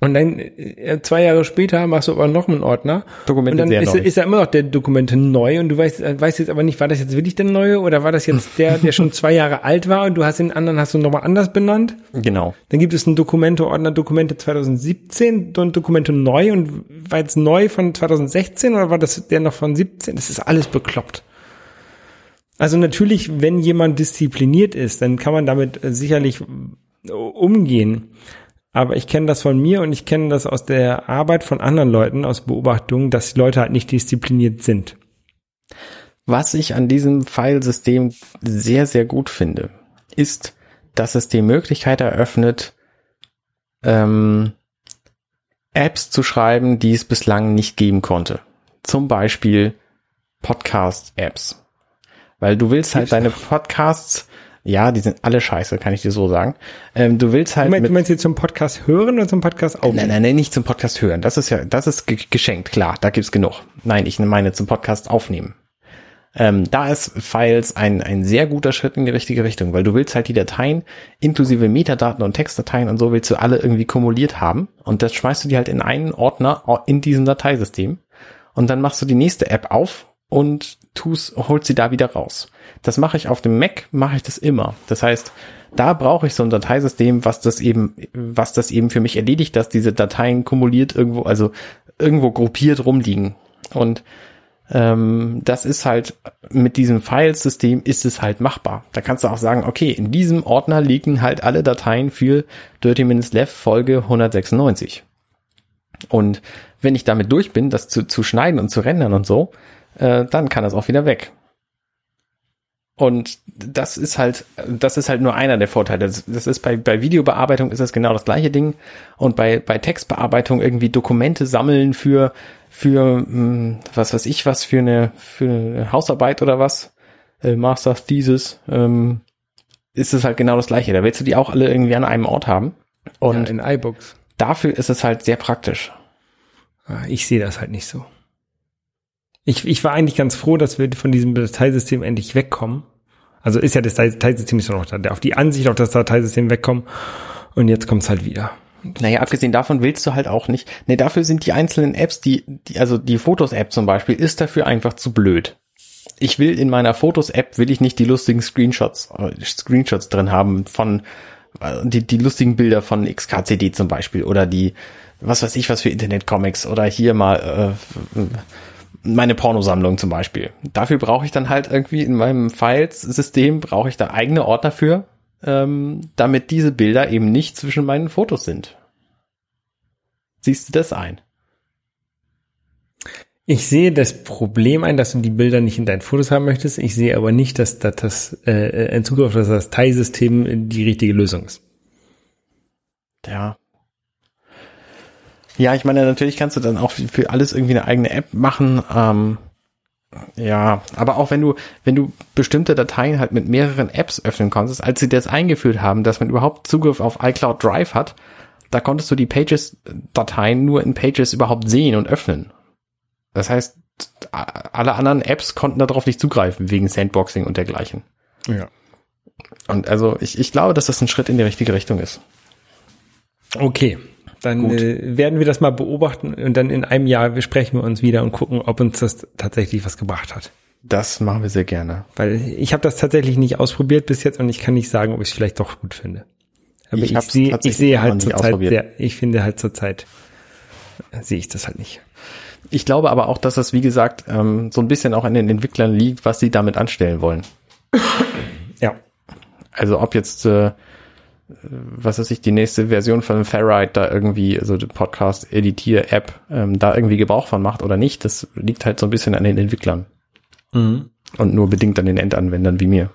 Und dann äh, zwei Jahre später machst du aber noch einen Ordner. Dokumente und dann sehr ist, ist ja immer noch der Dokumente neu und du weißt, äh, weißt jetzt aber nicht, war das jetzt wirklich der neue oder war das jetzt der, der schon zwei Jahre alt war und du hast den anderen hast du nochmal anders benannt? Genau. Dann gibt es einen Dokumente-Ordner Dokumente 2017 und Dokumente neu und war jetzt neu von 2016 oder war das der noch von 17? Das ist alles bekloppt. Also natürlich, wenn jemand diszipliniert ist, dann kann man damit äh, sicherlich umgehen. Aber ich kenne das von mir und ich kenne das aus der Arbeit von anderen Leuten, aus Beobachtungen, dass die Leute halt nicht diszipliniert sind. Was ich an diesem Filesystem sehr, sehr gut finde, ist, dass es die Möglichkeit eröffnet, ähm, Apps zu schreiben, die es bislang nicht geben konnte. Zum Beispiel Podcast-Apps. Weil du willst halt deine Podcasts, ja, die sind alle scheiße, kann ich dir so sagen. Ähm, du willst halt Du meinst, du meinst jetzt zum Podcast hören oder zum Podcast Nein, aufnehmen? nein, nein, nicht zum Podcast hören. Das ist ja, das ist ge- geschenkt, klar, da gibt's genug. Nein, ich meine zum Podcast aufnehmen. Ähm, da ist Files ein, ein sehr guter Schritt in die richtige Richtung, weil du willst halt die Dateien inklusive Metadaten und Textdateien und so willst du alle irgendwie kumuliert haben und das schmeißt du die halt in einen Ordner in diesem Dateisystem und dann machst du die nächste App auf und tust, holst sie da wieder raus. Das mache ich auf dem Mac, mache ich das immer. Das heißt, da brauche ich so ein Dateisystem, was das eben, was das eben für mich erledigt, dass diese Dateien kumuliert irgendwo, also irgendwo gruppiert rumliegen. Und ähm, das ist halt mit diesem Filesystem ist es halt machbar. Da kannst du auch sagen, okay, in diesem Ordner liegen halt alle Dateien für Dirty Minutes Left Folge 196. Und wenn ich damit durch bin, das zu, zu schneiden und zu rendern und so, äh, dann kann das auch wieder weg. Und das ist halt, das ist halt nur einer der Vorteile. Das, das ist bei, bei Videobearbeitung ist das genau das gleiche Ding. Und bei, bei Textbearbeitung irgendwie Dokumente sammeln für, für, mh, was weiß ich was, für eine, für eine Hausarbeit oder was, äh, Master's Thesis, ähm, ist es halt genau das gleiche. Da willst du die auch alle irgendwie an einem Ort haben. Und ja, in iBooks. dafür ist es halt sehr praktisch. Ah, Ich sehe das halt nicht so. Ich, ich war eigentlich ganz froh, dass wir von diesem Dateisystem endlich wegkommen. Also ist ja das Dateisystem nicht noch da. Auf die Ansicht auf das Dateisystem wegkommen. Und jetzt kommt's halt wieder. Naja, abgesehen davon willst du halt auch nicht. Nee, dafür sind die einzelnen Apps, die, die also die Fotos-App zum Beispiel, ist dafür einfach zu blöd. Ich will in meiner Fotos-App, will ich nicht die lustigen Screenshots, äh, Screenshots drin haben von, äh, die, die lustigen Bilder von XKCD zum Beispiel oder die, was weiß ich was für Internet-Comics oder hier mal, äh, meine Pornosammlung zum Beispiel. Dafür brauche ich dann halt irgendwie in meinem Files-System brauche ich da eigene Ordner für, ähm, damit diese Bilder eben nicht zwischen meinen Fotos sind. Siehst du das ein? Ich sehe das Problem ein, dass du die Bilder nicht in deinen Fotos haben möchtest. Ich sehe aber nicht, dass, dass das äh, ein Zugriff auf das Dateisystem die richtige Lösung ist. Ja. Ja, ich meine, natürlich kannst du dann auch für alles irgendwie eine eigene App machen. Ähm, ja, aber auch wenn du, wenn du bestimmte Dateien halt mit mehreren Apps öffnen konntest, als sie das eingeführt haben, dass man überhaupt Zugriff auf iCloud Drive hat, da konntest du die Pages-Dateien nur in Pages überhaupt sehen und öffnen. Das heißt, alle anderen Apps konnten darauf nicht zugreifen, wegen Sandboxing und dergleichen. Ja. Und also ich, ich glaube, dass das ein Schritt in die richtige Richtung ist. Okay. Dann äh, werden wir das mal beobachten und dann in einem Jahr besprechen wir uns wieder und gucken, ob uns das tatsächlich was gebracht hat. Das machen wir sehr gerne. Weil ich habe das tatsächlich nicht ausprobiert bis jetzt und ich kann nicht sagen, ob ich es vielleicht doch gut finde. Aber Ich ich, sehe, ich sehe halt zurzeit sehr, ich finde halt zurzeit äh, sehe ich das halt nicht. Ich glaube aber auch, dass das, wie gesagt, ähm, so ein bisschen auch an den Entwicklern liegt, was sie damit anstellen wollen. Ja. Also ob jetzt, äh, was weiß ich, die nächste Version von Ferrite da irgendwie, also die Podcast-Editier-App, ähm, da irgendwie Gebrauch von macht oder nicht, das liegt halt so ein bisschen an den Entwicklern. Mhm. Und nur bedingt an den Endanwendern wie mir.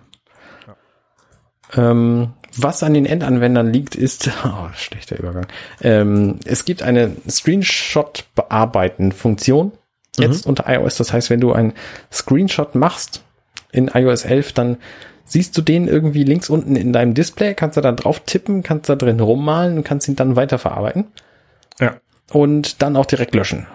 Ähm, was an den Endanwendern liegt, ist, oh, schlechter Übergang. Ähm, es gibt eine Screenshot-Bearbeiten-Funktion jetzt unter iOS. Das heißt, wenn du einen Screenshot machst in iOS 11, dann siehst du den irgendwie links unten in deinem Display, kannst du da drauf tippen, kannst da drin rummalen und kannst ihn dann weiterverarbeiten Ja. und dann auch direkt löschen.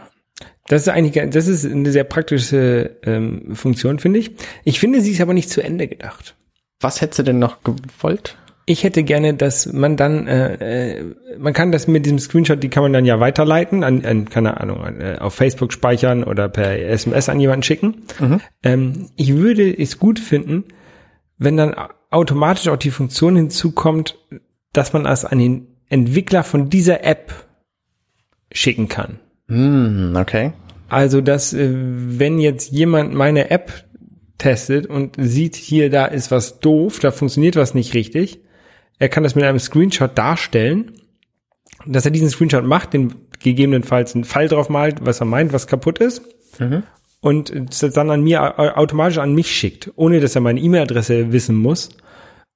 Das ist eigentlich, das ist eine sehr praktische ähm, Funktion, finde ich. Ich finde, sie ist aber nicht zu Ende gedacht. Was hättest du denn noch gewollt? ich hätte gerne, dass man dann, äh, äh, man kann das mit diesem Screenshot, die kann man dann ja weiterleiten, an, an keine Ahnung, an, äh, auf Facebook speichern oder per SMS an jemanden schicken. Ähm, ich würde es gut finden, wenn dann automatisch auch die Funktion hinzukommt, dass man es an den Entwickler von dieser App schicken kann. Hm, okay. Also, dass äh, wenn jetzt jemand meine App testet und sieht, hier, da ist was doof, da funktioniert was nicht richtig, er kann das mit einem Screenshot darstellen, dass er diesen Screenshot macht, den gegebenenfalls einen Fall drauf malt, was er meint, was kaputt ist, und es dann an mir au- automatisch an mich schickt, ohne dass er meine E-Mail-Adresse wissen muss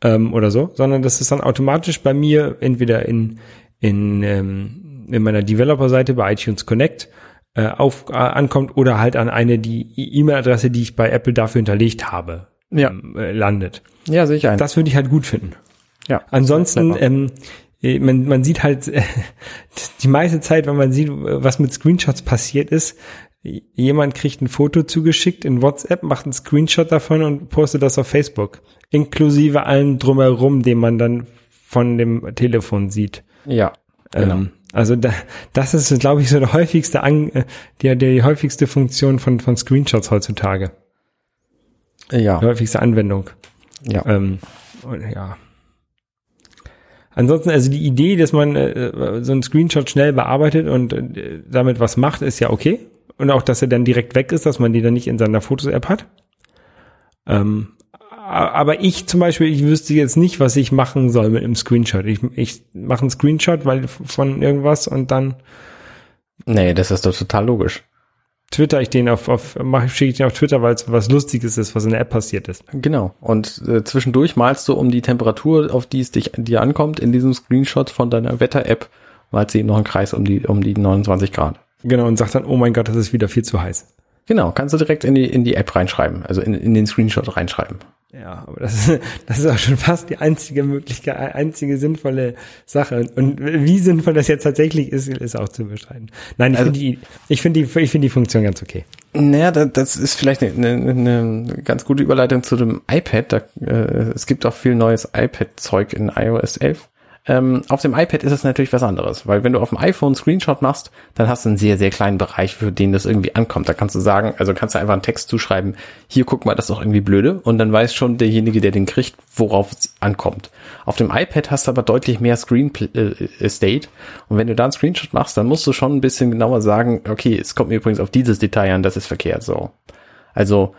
ähm, oder so, sondern dass es dann automatisch bei mir entweder in in, ähm, in meiner Developer-Seite bei iTunes Connect äh, auf äh, ankommt oder halt an eine die E-Mail-Adresse, die ich bei Apple dafür hinterlegt habe, Ja. ähm, äh, landet. Ja, sehe ich ein. Das würde ich halt gut finden. ja. Ansonsten, ähm, äh, man, man sieht halt äh, die meiste Zeit, wenn man sieht, was mit Screenshots passiert ist, jemand kriegt ein Foto zugeschickt in WhatsApp, macht einen Screenshot davon und postet das auf Facebook. Inklusive allem drumherum, den man dann von dem Telefon sieht. ja. Genau. Ähm, also da, das ist, glaube ich, so der häufigste An äh, die, die häufigste Funktion von, von Screenshots heutzutage. ja. Die häufigste Anwendung. Ja. Ähm, und, ja. Ansonsten, also die Idee, dass man äh, so einen Screenshot schnell bearbeitet und äh, damit was macht, ist ja okay. Und auch, dass er dann direkt weg ist, dass man die dann nicht in seiner Fotos-App hat. Ähm, aber ich zum Beispiel, ich wüsste jetzt nicht, was ich machen soll mit einem Screenshot. Ich, ich mache einen Screenshot weil von irgendwas und dann Nee, das ist doch total logisch. twitter ich den auf, auf mache schicke ich den auf Twitter, weil es was Lustiges ist, was in der App passiert ist. Genau. Und äh, zwischendurch malst du um die Temperatur, auf die es dich, dir ankommt, in diesem Screenshot von deiner Wetter-App, malst du eben noch einen Kreis um die, um die 29 Grad. Genau, und sagt dann, oh mein Gott, das ist wieder viel zu heiß. Genau, kannst du direkt in die, in die App reinschreiben, also in, in den Screenshot reinschreiben. Ja, aber das ist, das ist auch schon fast die einzige Möglichkeit, einzige sinnvolle Sache. Und wie sinnvoll das jetzt tatsächlich ist, ist auch zu beschreiben. Nein, ich Also- finde die, ich finde die, ich finde die Funktion ganz okay. Naja, da- das ist vielleicht eine, eine, eine ganz gute Überleitung zu dem iPad. Da, äh, es gibt auch viel neues iPad-Zeug in iOS 11. Ähm, auf dem iPad ist es natürlich was anderes, weil wenn du auf dem iPhone Screenshot machst, dann hast du einen sehr, sehr kleinen Bereich, für den das irgendwie ankommt. Da kannst du sagen, also kannst du einfach einen Text zuschreiben, hier guck mal, das ist doch irgendwie blöde und dann weiß schon derjenige, der den kriegt, worauf es ankommt. Auf dem iPad hast du aber deutlich mehr Screen äh, Estate und wenn du da einen Screenshot machst, dann musst du schon ein bisschen genauer sagen, okay, es kommt mir übrigens auf dieses Detail an, das ist verkehrt so. Also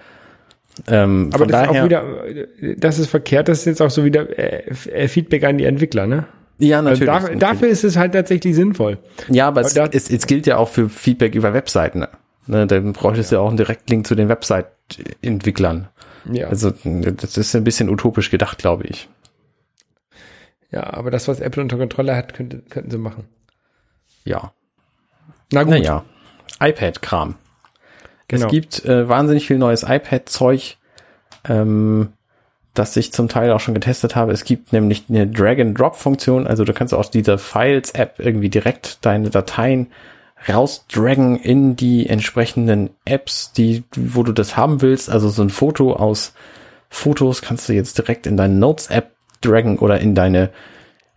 ähm, Aber das ist daher, auch wieder, das ist verkehrt, das ist jetzt auch so wieder äh, äh, Feedback an die Entwickler, ne? ja Also natürlich. da, dafür ist es halt tatsächlich sinnvoll. ja, aber es, da- es, es gilt ja auch für Feedback über Webseiten. Ne? Ne, dann bräuchtest du ja auch einen Direktlink zu den Website-Entwicklern. Ja, Also das ist ein bisschen utopisch gedacht, glaube ich. ja, aber das, was Apple unter Kontrolle hat, könnte, könnten sie machen. Ja. Na gut, Naja, iPad-Kram. Genau. Es gibt äh, wahnsinnig viel neues iPad-Zeug, ähm, das ich zum Teil auch schon getestet habe. Es gibt nämlich eine Drag-and-Drop-Funktion, also du kannst aus dieser Files-App irgendwie direkt deine Dateien rausdraggen in die entsprechenden Apps, die, wo du das haben willst. Also so ein Foto aus Fotos kannst du jetzt direkt in deine Notes-App draggen oder in deine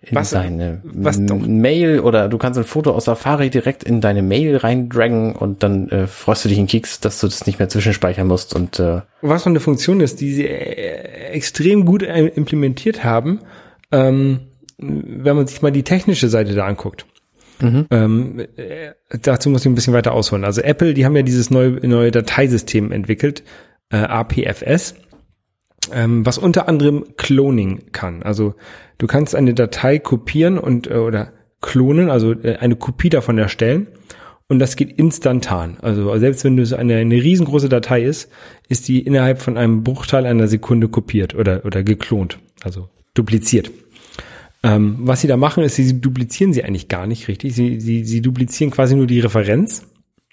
in Was- deine was Mail oder du kannst ein Foto aus Safari direkt in deine Mail reindraggen und dann äh, freust du dich in Keks, dass du das nicht mehr zwischenspeichern musst und äh, was noch eine Funktion ist, die sie äh, extrem gut äh, implementiert haben, ähm, wenn man sich mal die technische Seite da anguckt. Ähm, äh, dazu muss ich ein bisschen weiter ausholen. Also Apple, die haben ja dieses neue, neue Dateisystem entwickelt, äh, APFS, ähm, was unter anderem Cloning kann. Also du kannst eine Datei kopieren und äh, oder klonen, also äh, eine Kopie davon erstellen. Und das geht instantan. Also selbst wenn es eine, eine riesengroße Datei ist, ist die innerhalb von einem Bruchteil einer Sekunde kopiert oder, oder geklont, also dupliziert. Ähm, was sie da machen, ist, sie duplizieren sie eigentlich gar nicht richtig. Sie, sie, sie duplizieren quasi nur die Referenz.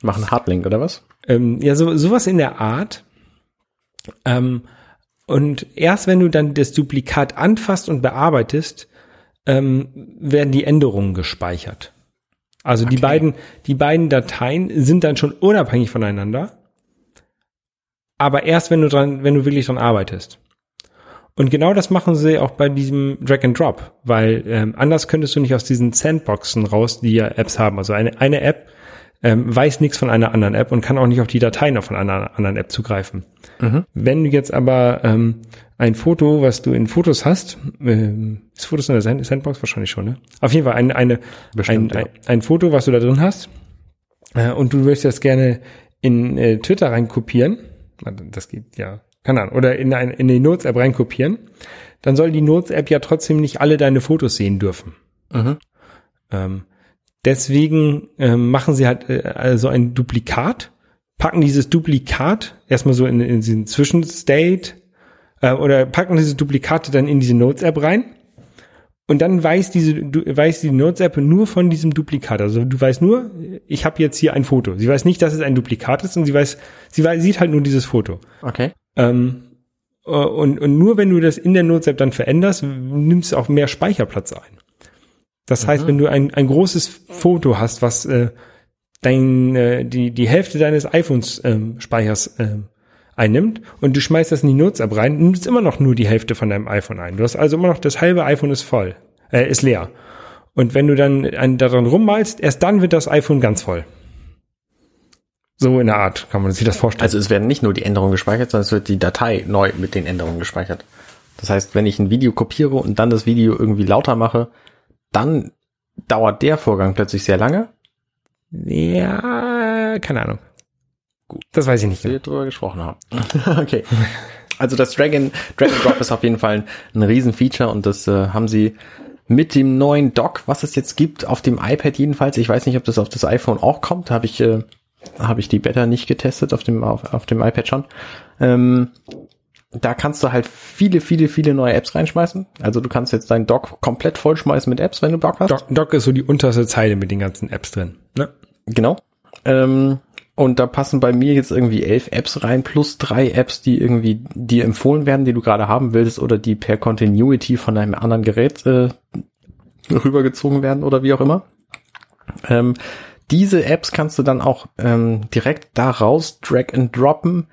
machen Hardlink oder was? Ähm, ja, so, sowas in der Art. Ähm, und erst wenn du dann das Duplikat anfasst und bearbeitest, ähm, werden die Änderungen gespeichert. Also die Okay. beiden, die beiden Dateien sind dann schon unabhängig voneinander. Aber erst wenn du dran, wenn du wirklich dran arbeitest. Und genau das machen sie auch bei diesem Drag and Drop, weil ähm, anders könntest du nicht aus diesen Sandboxen raus, die ja Apps haben. Also eine, eine App ähm, weiß nichts von einer anderen App und kann auch nicht auf die Dateien von einer anderen App zugreifen. Mhm. Wenn du jetzt aber ähm, ein Foto, was du in Fotos hast, ähm, ist Fotos in der Sand Sandbox wahrscheinlich schon, ne? Auf jeden Fall ein, eine, Bestimmt, ein, ja. ein, ein Foto, was du da drin hast, äh, und du willst das gerne in äh, Twitter reinkopieren, das geht ja, keine Ahnung, oder in, ein, in die Notes-App reinkopieren, dann soll die Notes-App ja trotzdem nicht alle deine Fotos sehen dürfen. Mhm. Ähm, deswegen ähm, machen sie halt äh, also ein Duplikat, packen dieses Duplikat erstmal so in, in diesen Zwischenstate äh, oder packen diese Duplikate dann in diese Notes-App rein. Und dann weiß diese du, weiß die Notes-App nur von diesem Duplikat. Also du weißt nur, ich habe jetzt hier ein Foto. Sie weiß nicht, dass es ein Duplikat ist und sie weiß, sie weiß, sieht halt nur dieses Foto. Okay. Ähm, äh, und, und nur wenn du das in der Notes-App dann veränderst, nimmst du auch mehr Speicherplatz ein. Das heißt, wenn du ein, ein großes Foto hast, was äh, dein, äh, die, die Hälfte deines iPhones ähm, Speichers ähm, einnimmt und du schmeißt das in die Notes-App rein, nimmst immer noch nur die Hälfte von deinem iPhone ein. Du hast also immer noch das halbe iPhone ist voll, äh, ist leer. Und wenn du dann ein, daran rummalst, erst dann wird das iPhone ganz voll. So in der Art kann man sich das vorstellen. Also es werden nicht nur die Änderungen gespeichert, sondern es wird die Datei neu mit den Änderungen gespeichert. Das heißt, wenn ich ein Video kopiere und dann das Video irgendwie lauter mache, dann dauert der Vorgang plötzlich sehr lange. Ja, keine Ahnung. Gut, das weiß ich nicht. wir drüber gesprochen haben. okay. Also das Dragon, Dragon Drop ist auf jeden Fall ein, ein Riesenfeature und das äh, haben sie mit dem neuen Dock, was es jetzt gibt, auf dem iPad jedenfalls. Ich weiß nicht, ob das auf das iPhone auch kommt. Habe ich, äh, habe ich die Beta nicht getestet, auf dem, auf, auf dem iPad schon. Ähm, da kannst du halt viele, viele, viele neue Apps reinschmeißen. Also du kannst jetzt deinen Dock komplett vollschmeißen mit Apps, wenn du Bock hast. Doc, Doc ist so die unterste Zeile mit den ganzen Apps drin. Ne? Genau. Ähm, und da passen bei mir jetzt irgendwie elf Apps rein, plus drei Apps, die irgendwie dir empfohlen werden, die du gerade haben willst oder die per Continuity von einem anderen Gerät äh, rübergezogen werden oder wie auch immer. Ähm, diese Apps kannst du dann auch ähm, direkt daraus drag and droppen,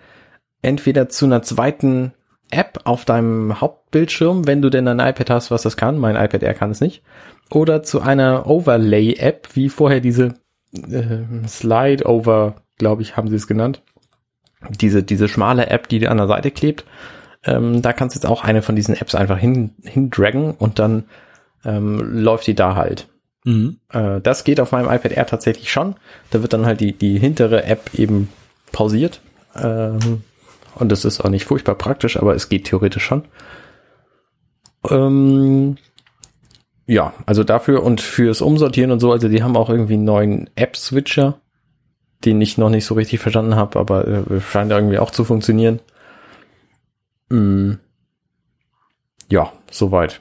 entweder zu einer zweiten App auf deinem Hauptbildschirm, wenn du denn ein iPad hast, was das kann. Mein iPad Air kann es nicht. Oder zu einer Overlay-App, wie vorher diese äh, Slide-Over, glaube ich, haben sie es genannt. Diese, diese schmale App, die dir an der Seite klebt. Ähm, da kannst du jetzt auch eine von diesen Apps einfach hin, hin draggen und dann ähm, läuft die da halt. Mhm. Äh, das geht auf meinem iPad Air tatsächlich schon. Da wird dann halt die, die hintere App eben pausiert. Ähm, und das ist auch nicht furchtbar praktisch, aber es geht theoretisch schon. Ähm, ja, also dafür und fürs Umsortieren und so, also die haben auch irgendwie einen neuen App-Switcher, den ich noch nicht so richtig verstanden habe, aber äh, scheint irgendwie auch zu funktionieren. Mm. Ja, soweit.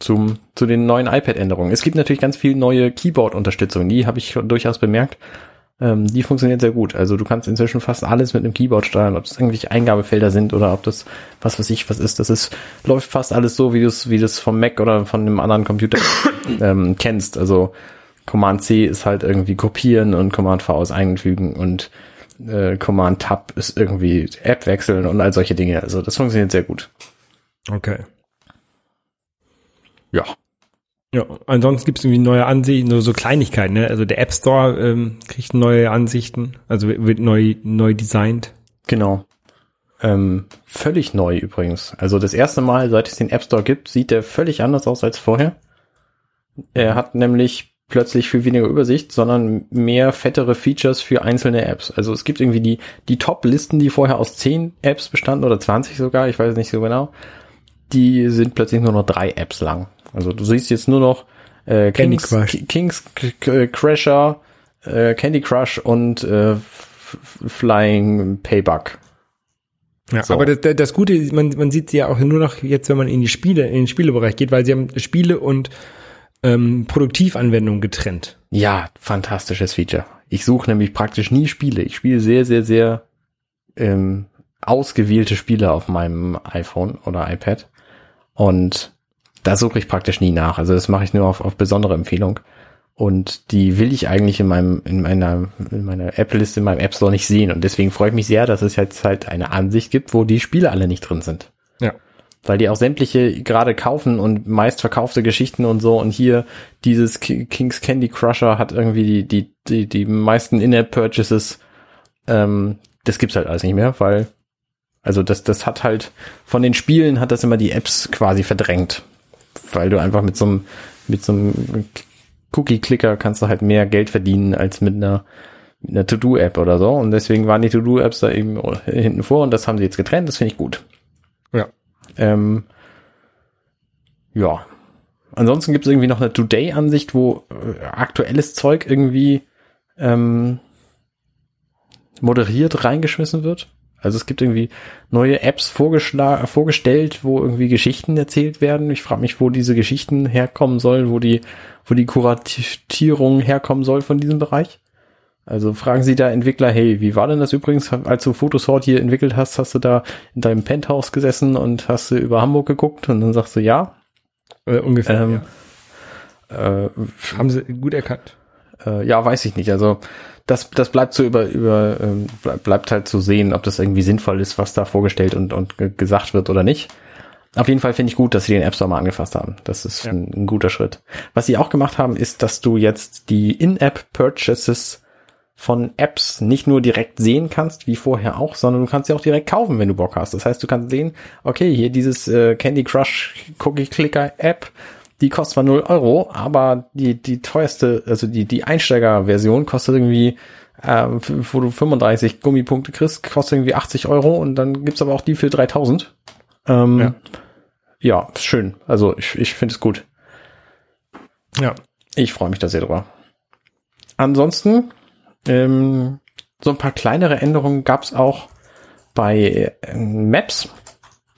Zum, zu den neuen iPad-Änderungen. Es gibt natürlich ganz viel neue Keyboard-Unterstützung, die habe ich durchaus bemerkt. Ähm, die funktioniert sehr gut. Also du kannst inzwischen fast alles mit einem Keyboard steuern, ob es irgendwelche Eingabefelder sind oder ob das was weiß ich was ist. Das ist läuft fast alles so, wie du es wie das vom Mac oder von einem anderen Computer ähm, kennst. Also Command C ist halt irgendwie kopieren und Command V ist einfügen und äh, Command Tab ist irgendwie App wechseln und all solche Dinge. Also das funktioniert sehr gut. Okay. Ja. Ja, ansonsten gibt es irgendwie neue Ansichten, nur so Kleinigkeiten, ne? Also der App Store ähm, kriegt neue Ansichten, also wird neu, neu designt. Genau. Ähm, völlig neu übrigens. Also das erste Mal, seit es den App Store gibt, sieht der völlig anders aus als vorher. Er hat nämlich plötzlich viel weniger Übersicht, sondern mehr fettere Features für einzelne Apps. Also es gibt irgendwie die, die Top-Listen, die vorher aus 10 Apps bestanden oder 20 sogar, ich weiß nicht so genau, die sind plötzlich nur noch drei Apps lang. Also du siehst jetzt nur noch äh, Candy Kings, Crush. K- Kings K- K- Crasher, äh, Candy Crush und äh, Flying Payback. Ja, So. aber das, das Gute, ist, man, man sieht sie ja auch nur noch jetzt, wenn man in die Spiele, in den Spielebereich geht, weil sie haben Spiele und ähm, Produktivanwendungen getrennt. Ja, fantastisches Feature. Ich suche nämlich praktisch nie Spiele. Ich spiele sehr, sehr, sehr ähm, ausgewählte Spiele auf meinem iPhone oder iPad. Und da suche ich praktisch nie nach. Also das mache ich nur auf, auf besondere Empfehlung. Und die will ich eigentlich in meinem, in meiner, in meiner App-Liste, in meinem App Store nicht sehen. Und deswegen freue ich mich sehr, dass es jetzt halt eine Ansicht gibt, wo die Spiele alle nicht drin sind. Ja. weil die auch sämtliche gerade kaufen und meistverkaufte Geschichten und so und hier dieses Ki- King's Candy Crusher hat irgendwie die, die, die, die meisten In-App-Purchases, ähm, das gibt's halt alles nicht mehr, weil, also das, das hat halt, von den Spielen hat das immer die Apps quasi verdrängt, weil du einfach mit so einem, mit so einem Cookie-Clicker kannst du halt mehr Geld verdienen als mit einer, mit einer To-Do-App oder so und deswegen waren die To-Do-Apps da eben hinten vor und das haben sie jetzt getrennt, das finde ich gut. Ja. Ähm, ja. Ansonsten gibt es irgendwie noch eine Today-Ansicht, wo äh, aktuelles Zeug irgendwie ähm, moderiert reingeschmissen wird. Also es gibt irgendwie neue Apps vorgestellt, wo irgendwie Geschichten erzählt werden. Ich frage mich, wo diese Geschichten herkommen sollen, wo die, wo die Kuratierung herkommen soll von diesem Bereich. Also fragen Sie da Entwickler, hey, wie war denn das übrigens, als du Photosort hier entwickelt hast, hast du da in deinem Penthouse gesessen und hast du über Hamburg geguckt und dann sagst du ja. Äh, ungefähr. Ähm, ja. Äh, Haben sie gut erkannt. Äh, ja, weiß ich nicht. Also das, das bleibt so über, über ähm, bleib- bleibt halt zu sehen, ob das irgendwie sinnvoll ist, was da vorgestellt und, und ge- gesagt wird oder nicht. Auf jeden Fall finde ich gut, dass sie den App Store mal angefasst haben. Das ist Ja. ein, ein guter Schritt. Was sie auch gemacht haben, ist, dass du jetzt die In-App-Purchases von Apps nicht nur direkt sehen kannst, wie vorher auch, sondern du kannst sie auch direkt kaufen, wenn du Bock hast. Das heißt, du kannst sehen, okay, hier dieses äh, Candy Crush Cookie Clicker App, die kostet zwar 0 Euro, aber die, die teuerste, also die, die Einsteigerversion kostet irgendwie, ähm, wo du 35 Gummipunkte kriegst, kostet irgendwie 80 Euro und dann gibt's aber auch die für 3000. Ähm, Ja. ja. schön. Also ich, ich finde es gut. Ja. Ich freue mich da sehr drüber. Ansonsten, ähm, so ein paar kleinere Änderungen gab's auch bei äh, Maps.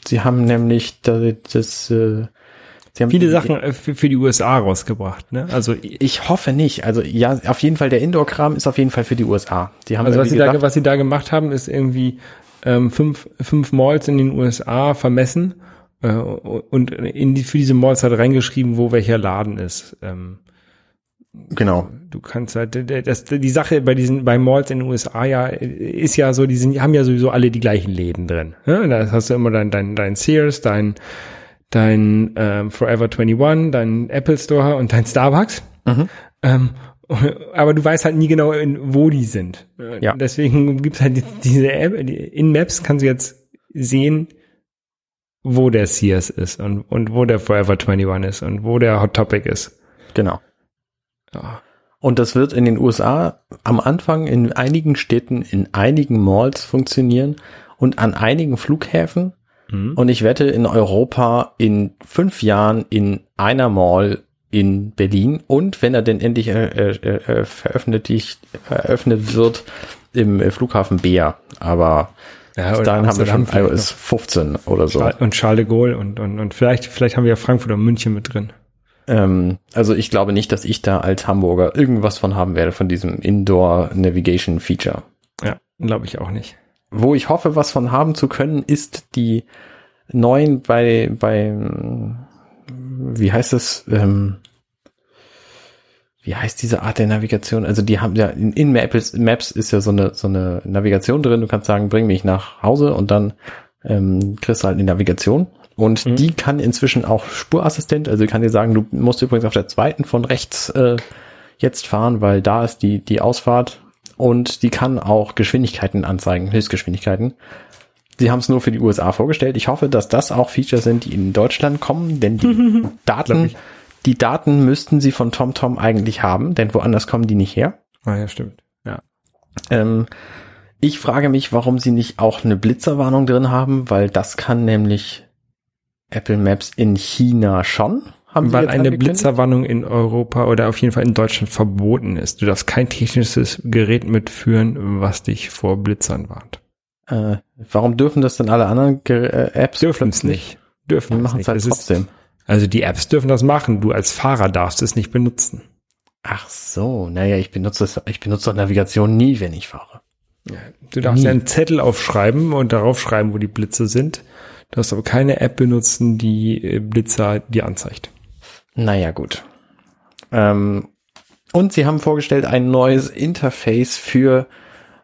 Sie haben nämlich das, das äh, Viele Sachen äh, für, die USA rausgebracht, ne? Also, Ich hoffe nicht. Also ja, auf jeden Fall der Indoor-Kram ist auf jeden Fall für die USA. Die haben also was sie, da, was sie da gemacht haben, ist irgendwie ähm, fünf, fünf Malls in den USA vermessen äh, und in die, für diese Malls halt reingeschrieben, wo welcher Laden ist. Ähm, genau. du kannst halt, das, die Sache bei diesen, bei Malls in den USA ja, ist ja so, die sind, haben ja sowieso alle die gleichen Läden drin. Ne? Da hast du immer dein, dein, dein Sears, dein, dein ähm, Forever 21, dein Apple Store und dein Starbucks. Mhm. Ähm, aber du weißt halt nie genau, in, wo die sind. Ja. Deswegen gibt's halt die- diese App, die- in Maps kannst du jetzt sehen, wo der Sears ist und, und wo der Forever 21 ist und wo der Hot Topic ist. Genau. Ja. Und das wird in den USA am Anfang in einigen Städten, in einigen Malls funktionieren und an einigen Flughäfen. Mhm. Und ich wette in Europa in fünf Jahren in einer Mall in Berlin und wenn er denn endlich äh, äh, äh, veröffentlicht, eröffnet wird im äh, Flughafen Bär. Aber Ja, bis dahin haben wir schon iOS 15 oder so. Und Charles de Gaulle und, und, und vielleicht, vielleicht haben wir ja Frankfurt und München mit drin. Ähm, also ich glaube nicht, dass ich da als Hamburger irgendwas von haben werde, von diesem Indoor Navigation Feature. Ja, glaube ich auch nicht. Wo ich hoffe, was von haben zu können, ist die neuen bei, bei, wie heißt es, ähm, wie heißt diese Art der Navigation? Also die haben ja in, in Maps, Maps ist ja so eine so eine Navigation drin. Du kannst sagen, bring mich nach Hause und dann ähm, kriegst du halt eine Navigation. Und Mhm. die kann inzwischen auch Spurassistent. Also kann dir sagen, du musst übrigens auf der zweiten von rechts äh, jetzt fahren, weil da ist die die Ausfahrt. Und die kann auch Geschwindigkeiten anzeigen, Höchstgeschwindigkeiten. Sie haben es nur für die USA vorgestellt. Ich hoffe, dass das auch Features sind, die in Deutschland kommen, denn die Daten, die Daten müssten sie von TomTom eigentlich haben, denn woanders kommen die nicht her. Ah, ja, stimmt. Ja. Ähm, ich frage mich, warum sie nicht auch eine Blitzerwarnung drin haben, weil das kann nämlich Apple Maps in China schon. Haben Weil eine? Blitzerwarnung in Europa oder auf jeden Fall in Deutschland verboten ist. Du darfst kein technisches Gerät mitführen, was dich vor Blitzern warnt. Äh, warum dürfen das denn alle anderen Ge äh, Apps Dürfen es nicht. Dürfen machen nicht. es halt Das ist, trotzdem. also die Apps dürfen das machen. Du als Fahrer darfst es nicht benutzen. Ach so, naja, ich benutze das, ich benutze doch Navigation nie, wenn ich fahre. Du darfst Nie. ja einen Zettel aufschreiben und darauf schreiben, wo die Blitze sind. Du darfst aber keine App benutzen, die äh, Blitzer dir anzeigt. Naja, gut. Ähm, und sie haben vorgestellt ein neues Interface für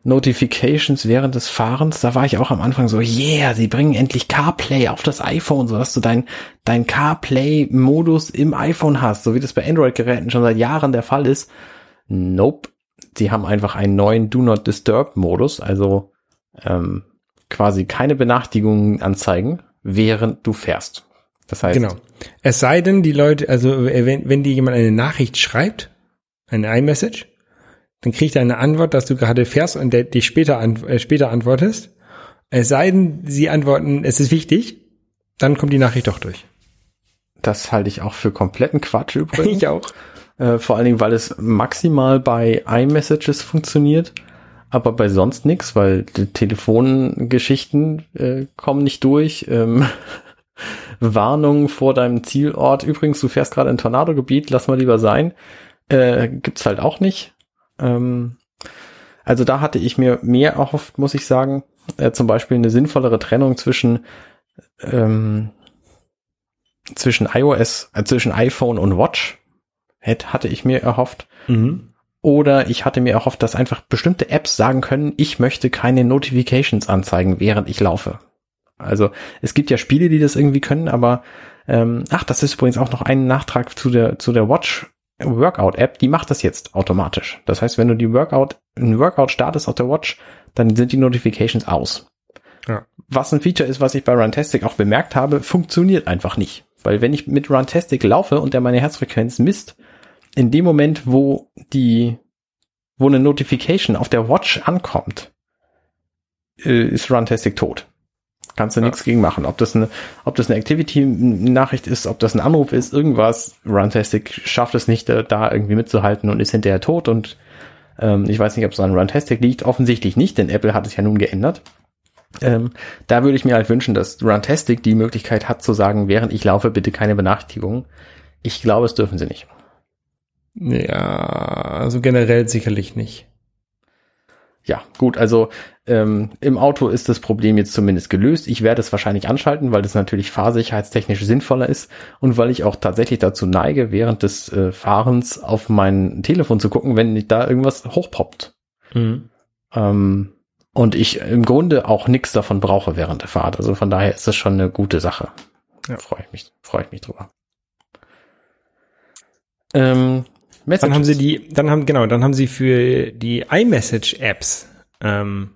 Notifications während des Fahrens, da war ich auch am Anfang so, yeah, sie bringen endlich CarPlay auf das iPhone, so dass du dein, dein CarPlay-Modus im iPhone hast, so wie das bei Android-Geräten schon seit Jahren der Fall ist. Nope. Sie haben einfach einen neuen Do Not Disturb-Modus, also ähm, quasi keine Benachrichtigungen anzeigen, während du fährst. Das heißt, Genau. Es sei denn, die Leute, also äh, wenn, wenn dir jemand eine Nachricht schreibt, eine iMessage, dann kriegt er eine Antwort, dass du gerade fährst und der dich später, ant äh, später antwortest. Es sei denn, sie antworten, es ist wichtig, dann kommt die Nachricht doch durch. das halte ich auch für kompletten Quatsch übrigens. Ich auch. Äh, vor allen Dingen, weil es maximal bei iMessages funktioniert, aber bei sonst nichts, weil die Telefongeschichten äh, kommen nicht durch. Ähm, Warnung vor deinem Zielort. Übrigens, du fährst gerade in Tornadogebiet, lass mal lieber sein. Äh, gibt's halt auch nicht. Ähm, also da hatte ich mir mehr erhofft, muss ich sagen. Äh, zum Beispiel eine sinnvollere Trennung zwischen ähm, zwischen iOS, äh, zwischen iPhone und Watch hätte, hatte ich mir erhofft. Mhm. Oder ich hatte mir erhofft, dass einfach bestimmte Apps sagen können, ich möchte keine Notifications anzeigen, während ich laufe. Also es gibt ja Spiele, die das irgendwie können, aber ähm, ach, das ist übrigens auch noch ein Nachtrag zu der zu der Watch Workout App. Die macht das jetzt automatisch. Das heißt, wenn du die Workout ein Workout startest auf der Watch, dann sind die Notifications aus. Ja. Was ein Feature ist, was ich bei Runtastic auch bemerkt habe, funktioniert einfach nicht. Weil wenn ich mit Runtastic laufe und der meine Herzfrequenz misst, in dem Moment, wo die, wo eine Notification auf der Watch ankommt, äh, ist Runtastic tot. Kannst du Ja. nichts gegen machen. Ob das eine, ob das eine Activity-Nachricht ist, ob das ein Anruf ist, irgendwas, Runtastic schafft es nicht, da, irgendwie mitzuhalten und ist hinterher tot und ähm, ich weiß nicht, ob es an Runtastic liegt. Offensichtlich nicht, denn Apple hat es ja nun geändert. Ähm, da würde ich mir halt wünschen, dass Runtastic die Möglichkeit hat zu sagen, während ich laufe, bitte keine Benachrichtigung. Ich glaube, es dürfen sie nicht. Ja, also generell sicherlich nicht. Ja, gut, also ähm, im Auto ist das Problem jetzt zumindest gelöst. Ich werde es wahrscheinlich anschalten, weil das natürlich fahrsicherheitstechnisch sinnvoller ist und weil ich auch tatsächlich dazu neige, während des äh, Fahrens auf mein Telefon zu gucken, wenn da irgendwas hochpoppt. Mhm. Ähm, und ich im Grunde auch nichts davon brauche während der Fahrt. Also von daher ist das schon eine gute Sache. Ja. Freue ich mich, freue ich mich drüber. Ähm, Dann haben sie die, dann haben, genau, dann haben sie für die iMessage-Apps, ähm,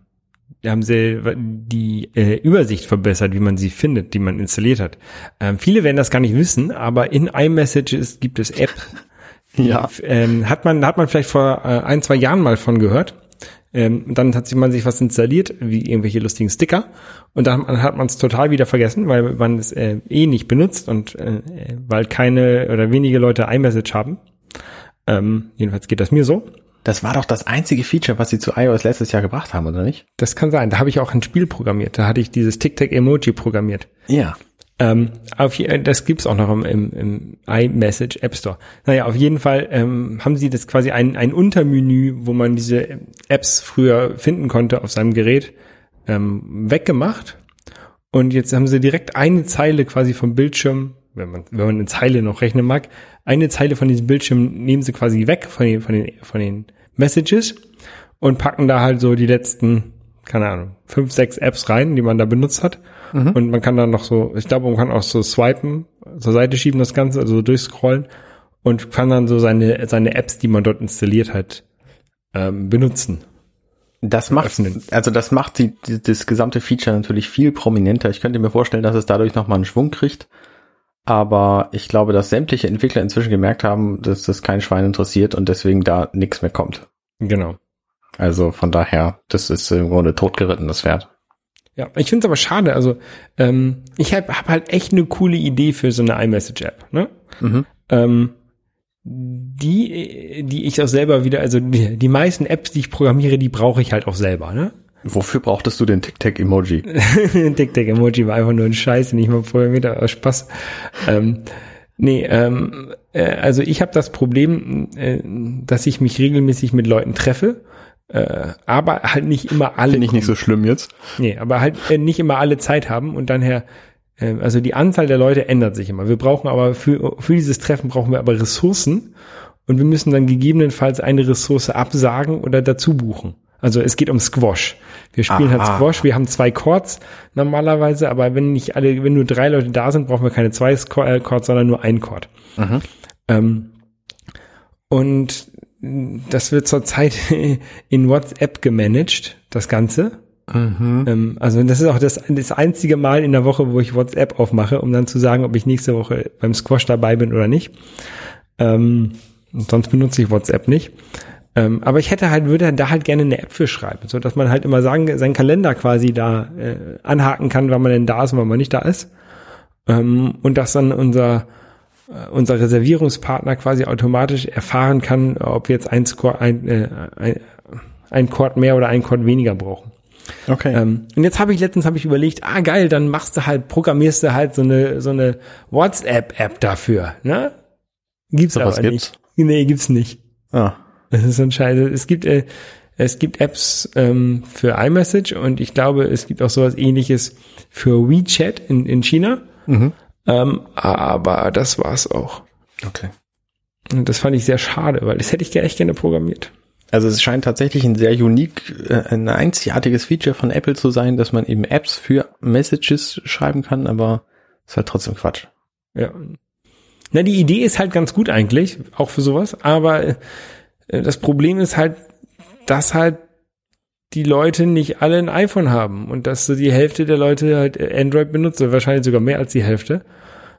haben sie die äh, Übersicht verbessert, wie man sie findet, die man installiert hat. Ähm, viele werden das gar nicht wissen, aber in iMessages gibt es Apps, ja, ähm, hat man, hat man vielleicht vor äh, ein, zwei Jahren mal von gehört. Ähm, dann hat sich man sich was installiert, wie irgendwelche lustigen Sticker. Und dann hat man es total wieder vergessen, weil man es äh, eh nicht benutzt und äh, weil keine oder wenige Leute iMessage haben. Ähm, jedenfalls geht das mir so. das war doch das einzige Feature, was sie zu iOS letztes Jahr gebracht haben, oder nicht? Das kann sein. Da habe ich auch ein Spiel programmiert. Da hatte ich dieses Tic-Tac-Emoji programmiert. Ja. Ähm, auf, je- das gibt's auch noch im, im, im iMessage App Store. Naja, auf jeden Fall ähm, haben sie das quasi ein, ein Untermenü, wo man diese Apps früher finden konnte auf seinem Gerät, ähm, weggemacht. Und jetzt haben sie direkt eine Zeile quasi vom Bildschirm, wenn man, wenn man eine Zeile noch rechnen mag, eine Zeile von diesem Bildschirm nehmen sie quasi weg von den, von den, von den Messages und packen da halt so die letzten, keine Ahnung, fünf, sechs Apps rein, die man da benutzt hat. Und man kann dann noch so, ich glaube, man kann auch so swipen, zur Seite schieben das Ganze, also so durchscrollen und kann dann so seine, seine Apps, die man dort installiert hat, ähm, benutzen. Das macht, Öffnen. also das macht die, die, das gesamte Feature natürlich viel prominenter. Ich könnte mir vorstellen, dass es dadurch nochmal einen Schwung kriegt. Aber ich glaube, dass sämtliche Entwickler inzwischen gemerkt haben, dass das kein Schwein interessiert und deswegen da nichts mehr kommt. Genau. Also von daher, das ist im Grunde totgeritten, das Pferd. Ja, ich finde es aber schade. Also ähm, ich habe hab halt echt eine coole Idee für so eine iMessage-App. Ne? Mhm. Ähm, die, die ich auch selber wieder, also die, die meisten Apps, die ich programmiere, die brauche ich halt auch selber. Ne? Wofür brauchtest du den Tic-Tac-Emoji? Tic-Tac-Emoji war einfach nur ein Scheiß, den ich mal programmiert habe, aus Spaß. Ähm, nee, ähm, äh, also ich habe das Problem, äh, dass ich mich regelmäßig mit Leuten treffe, äh, aber halt nicht immer alle. Finde ich nicht so schlimm jetzt. Nee, aber halt äh, nicht immer alle Zeit haben und dann her, äh, also die Anzahl der Leute ändert sich immer. Wir brauchen aber für, für dieses Treffen brauchen wir aber Ressourcen und wir müssen dann gegebenenfalls eine Ressource absagen oder dazu buchen. Also es geht um Squash. Wir spielen halt Aha. Squash, wir haben zwei Chords normalerweise, aber wenn nicht alle, wenn nur drei Leute da sind, brauchen wir keine zwei äh, Chords, sondern nur ein Chord. Ähm, und das wird zurzeit in WhatsApp gemanagt, das Ganze. Ähm, also das ist auch das, das einzige Mal in der Woche, wo ich WhatsApp aufmache, um dann zu sagen, ob ich nächste Woche beim Squash dabei bin oder nicht. Ähm, sonst benutze ich WhatsApp nicht. Ähm, aber ich hätte halt, würde da halt gerne eine App für schreiben, so dass man halt immer sagen, seinen Kalender quasi da äh, anhaken kann, wann man denn da ist und wann man nicht da ist. Ähm, und dass dann unser äh, unser Reservierungspartner quasi automatisch erfahren kann, ob wir jetzt ein, Score, ein, äh, ein, ein Chord mehr oder ein Chord weniger brauchen. Okay. Ähm, und jetzt habe ich letztens habe ich überlegt, ah geil, dann machst du halt, programmierst du halt so eine so eine WhatsApp-App dafür, ne? Gibt's So aber nicht. gibt's? Nee, gibt's nicht. ah. Das ist so ein Scheiße. Es gibt äh, es gibt Apps ähm, für iMessage und ich glaube, es gibt auch sowas ähnliches für WeChat in, in China. Mhm. Ähm, aber das war's auch. Okay. Und das fand ich sehr schade, weil das hätte ich echt gerne programmiert. Also es scheint tatsächlich ein sehr unique, äh, ein einzigartiges Feature von Apple zu sein, dass man eben Apps für Messages schreiben kann, aber ist halt trotzdem Quatsch. Ja. Na, die Idee ist halt ganz gut eigentlich, auch für sowas, aber das Problem ist halt, dass halt die Leute nicht alle ein iPhone haben und dass so die Hälfte der Leute halt Android benutzt, wahrscheinlich sogar mehr als die Hälfte.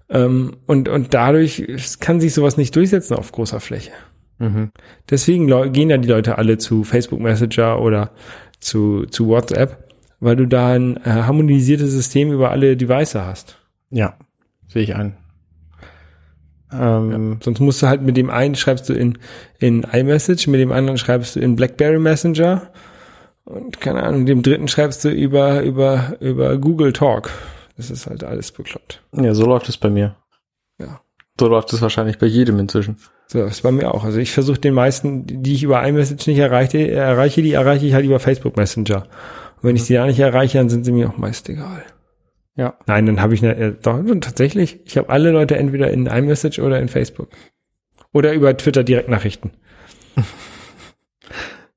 Ähm, und, und dadurch kann sich sowas nicht durchsetzen auf großer Fläche. Mhm. Deswegen gehen ja die Leute alle zu Facebook Messenger oder zu, zu WhatsApp, weil du da ein äh, harmonisiertes System über alle Devices hast. Ja, sehe ich ein. Ähm, Sonst musst du halt mit dem einen schreibst du in, in iMessage, mit dem anderen schreibst du in BlackBerry Messenger und keine Ahnung, dem dritten schreibst du über, über, über Google Talk. Das ist halt alles bekloppt. Ja, so läuft es bei mir. Ja. So läuft es wahrscheinlich bei jedem inzwischen. So, das ist bei mir auch. Also ich versuche den meisten, die ich über iMessage nicht erreiche, erreiche, die erreiche ich halt über Facebook Messenger. Und wenn ich die da nicht erreiche, dann sind sie mir auch meist egal. Ja. Nein, dann habe ich eine, äh, doch, tatsächlich, ich habe alle Leute entweder in iMessage oder in Facebook. Oder über Twitter Direktnachrichten.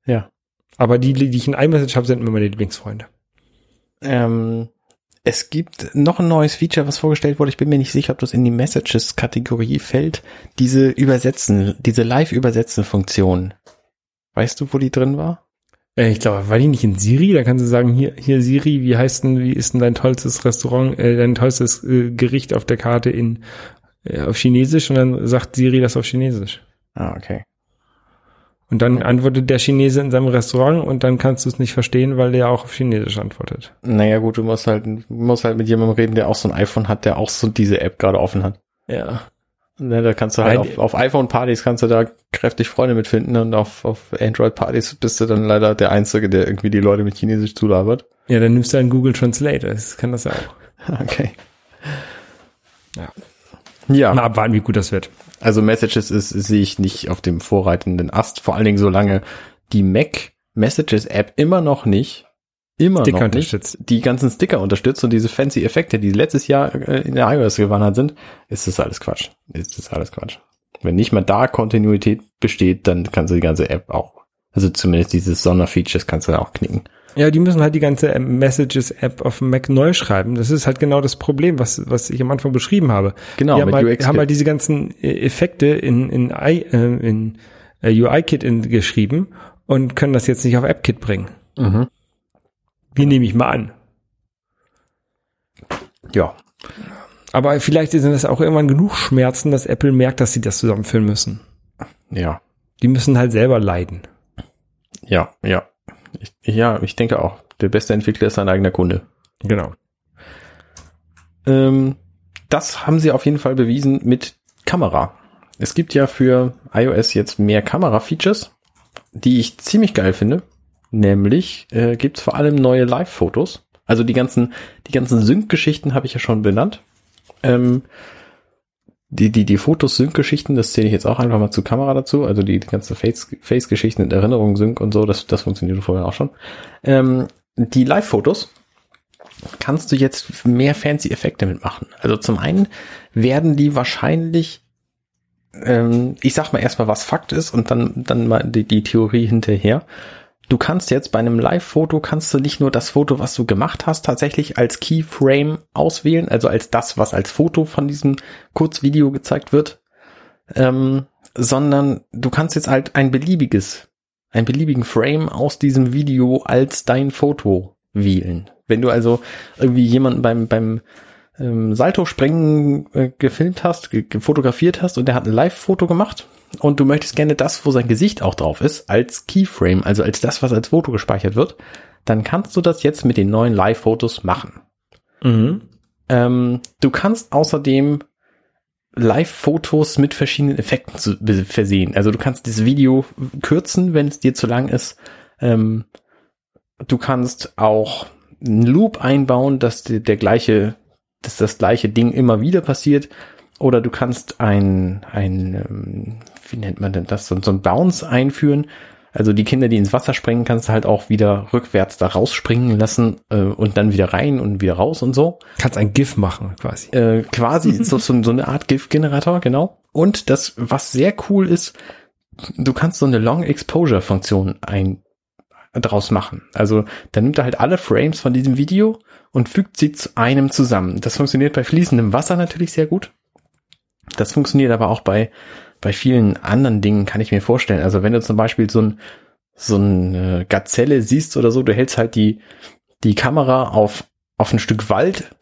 Ja. Aber die, die ich in iMessage habe, sind immer meine Lieblingsfreunde. Ähm, es gibt noch ein neues Feature, was vorgestellt wurde. Ich bin mir nicht sicher, ob das in die Messages-Kategorie fällt. Diese Übersetzen, diese Live-Übersetzen-Funktion. Weißt du, wo die drin war? Äh, ich glaube, war die nicht in Siri? Da kannst du sagen, hier, hier Siri, wie heißt denn, wie ist denn dein tollstes Restaurant, äh, dein tollstes äh, Gericht auf der Karte in äh, auf Chinesisch und dann sagt Siri das auf Chinesisch. Ah, okay. Und dann antwortet der Chinese in seinem Restaurant und dann kannst du es nicht verstehen, weil der auch auf Chinesisch antwortet. Naja, gut, du musst halt, du musst halt mit jemandem reden, der auch so ein iPhone hat, der auch so diese App gerade offen hat. Ja. Ne, da kannst du halt Nein, auf, auf iPhone-Partys kannst du da kräftig Freunde mitfinden und auf, auf Android-Partys bist du dann leider der Einzige, der irgendwie die Leute mit Chinesisch zulabert. Ja, dann nimmst du einen Google Translate. Das kann das ja auch. Okay. Ja. Ja. Mal abwarten, wie gut das wird. Also Messages ist, sehe ich nicht auf dem vorreitenden Ast, vor allen Dingen solange die Mac Messages App immer noch nicht, immer Sticker noch nicht die ganzen Sticker unterstützt und diese fancy Effekte, die letztes Jahr äh, in der iOS gewandert sind, ist das alles Quatsch. Ist das alles Quatsch. Wenn nicht mal da Kontinuität besteht, dann kannst du die ganze App auch, also zumindest dieses Sonderfeatures kannst du auch knicken. Ja, die müssen halt die ganze Messages-App auf dem Mac neu schreiben. Das ist halt genau das Problem, was, was ich am Anfang beschrieben habe. Genau, die haben halt, haben halt diese ganzen äh, Effekte in, in, äh, in äh, UI-Kit in, geschrieben und können das jetzt nicht auf AppKit bringen. Mhm. Wie nehme ich mal an. Ja. Aber vielleicht sind das auch irgendwann genug Schmerzen, dass Apple merkt, dass sie das zusammenführen müssen. Ja. Die müssen halt selber leiden. Ja, ja. Ich, ja, ich denke auch. Der beste Entwickler ist sein eigener Kunde. Genau. Ähm, das haben sie auf jeden Fall bewiesen mit Kamera. Es gibt ja für iOS jetzt mehr Kamera-Features, die ich ziemlich geil finde. Nämlich äh, gibt es vor allem neue Live-Fotos. Also die ganzen, die ganzen Sync-Geschichten habe ich ja schon benannt. Ähm, die, die, die Fotos-Sync-Geschichten, das zähle ich jetzt auch einfach mal zur Kamera dazu. Also die, die ganzen Face- Face-Geschichten und Erinnerungen Sync und so, das, das funktioniert vorher auch schon. Ähm, die Live-Fotos kannst du jetzt mehr fancy Effekte mitmachen. Also zum einen werden die wahrscheinlich, ähm, ich sag mal erstmal, was Fakt ist und dann, dann mal die, die Theorie hinterher. Du kannst jetzt bei einem Live-Foto kannst du nicht nur das Foto, was du gemacht hast, tatsächlich als Keyframe auswählen, also als das, was als Foto von diesem Kurzvideo gezeigt wird, ähm, sondern du kannst jetzt halt ein beliebiges, einen beliebigen Frame aus diesem Video als dein Foto wählen. Wenn du also irgendwie jemanden beim, beim ähm, Salto-Springen äh, gefilmt hast, ge fotografiert hast und der hat ein Live-Foto gemacht und du möchtest gerne das, wo sein Gesicht auch drauf ist, als Keyframe, also als das, was als Foto gespeichert wird, dann kannst du das jetzt mit den neuen Live-Fotos machen. Mhm. Ähm, du kannst außerdem Live-Fotos mit verschiedenen Effekten zu, versehen. Also du kannst das Video kürzen, wenn es dir zu lang ist. Ähm, du kannst auch einen Loop einbauen, dass die, der gleiche, dass das gleiche Ding immer wieder passiert. Oder du kannst ein, ein, ähm, wie nennt man denn das, so, so ein Bounce einführen. Also die Kinder, die ins Wasser springen, kannst du halt auch wieder rückwärts da rausspringen lassen äh, und dann wieder rein und wieder raus und so. Kannst ein GIF machen, quasi. Äh, quasi so, so, so eine Art GIF-Generator, genau. Und das, was sehr cool ist, du kannst so eine Long Exposure Funktion ein draus machen. Also dann nimmt er halt alle Frames von diesem Video und fügt sie zu einem zusammen. Das funktioniert bei fließendem Wasser natürlich sehr gut. Das funktioniert aber auch bei bei vielen anderen Dingen kann ich mir vorstellen. Also wenn du zum Beispiel so ein so eine Gazelle siehst oder so, du hältst halt die die Kamera auf auf ein Stück Wald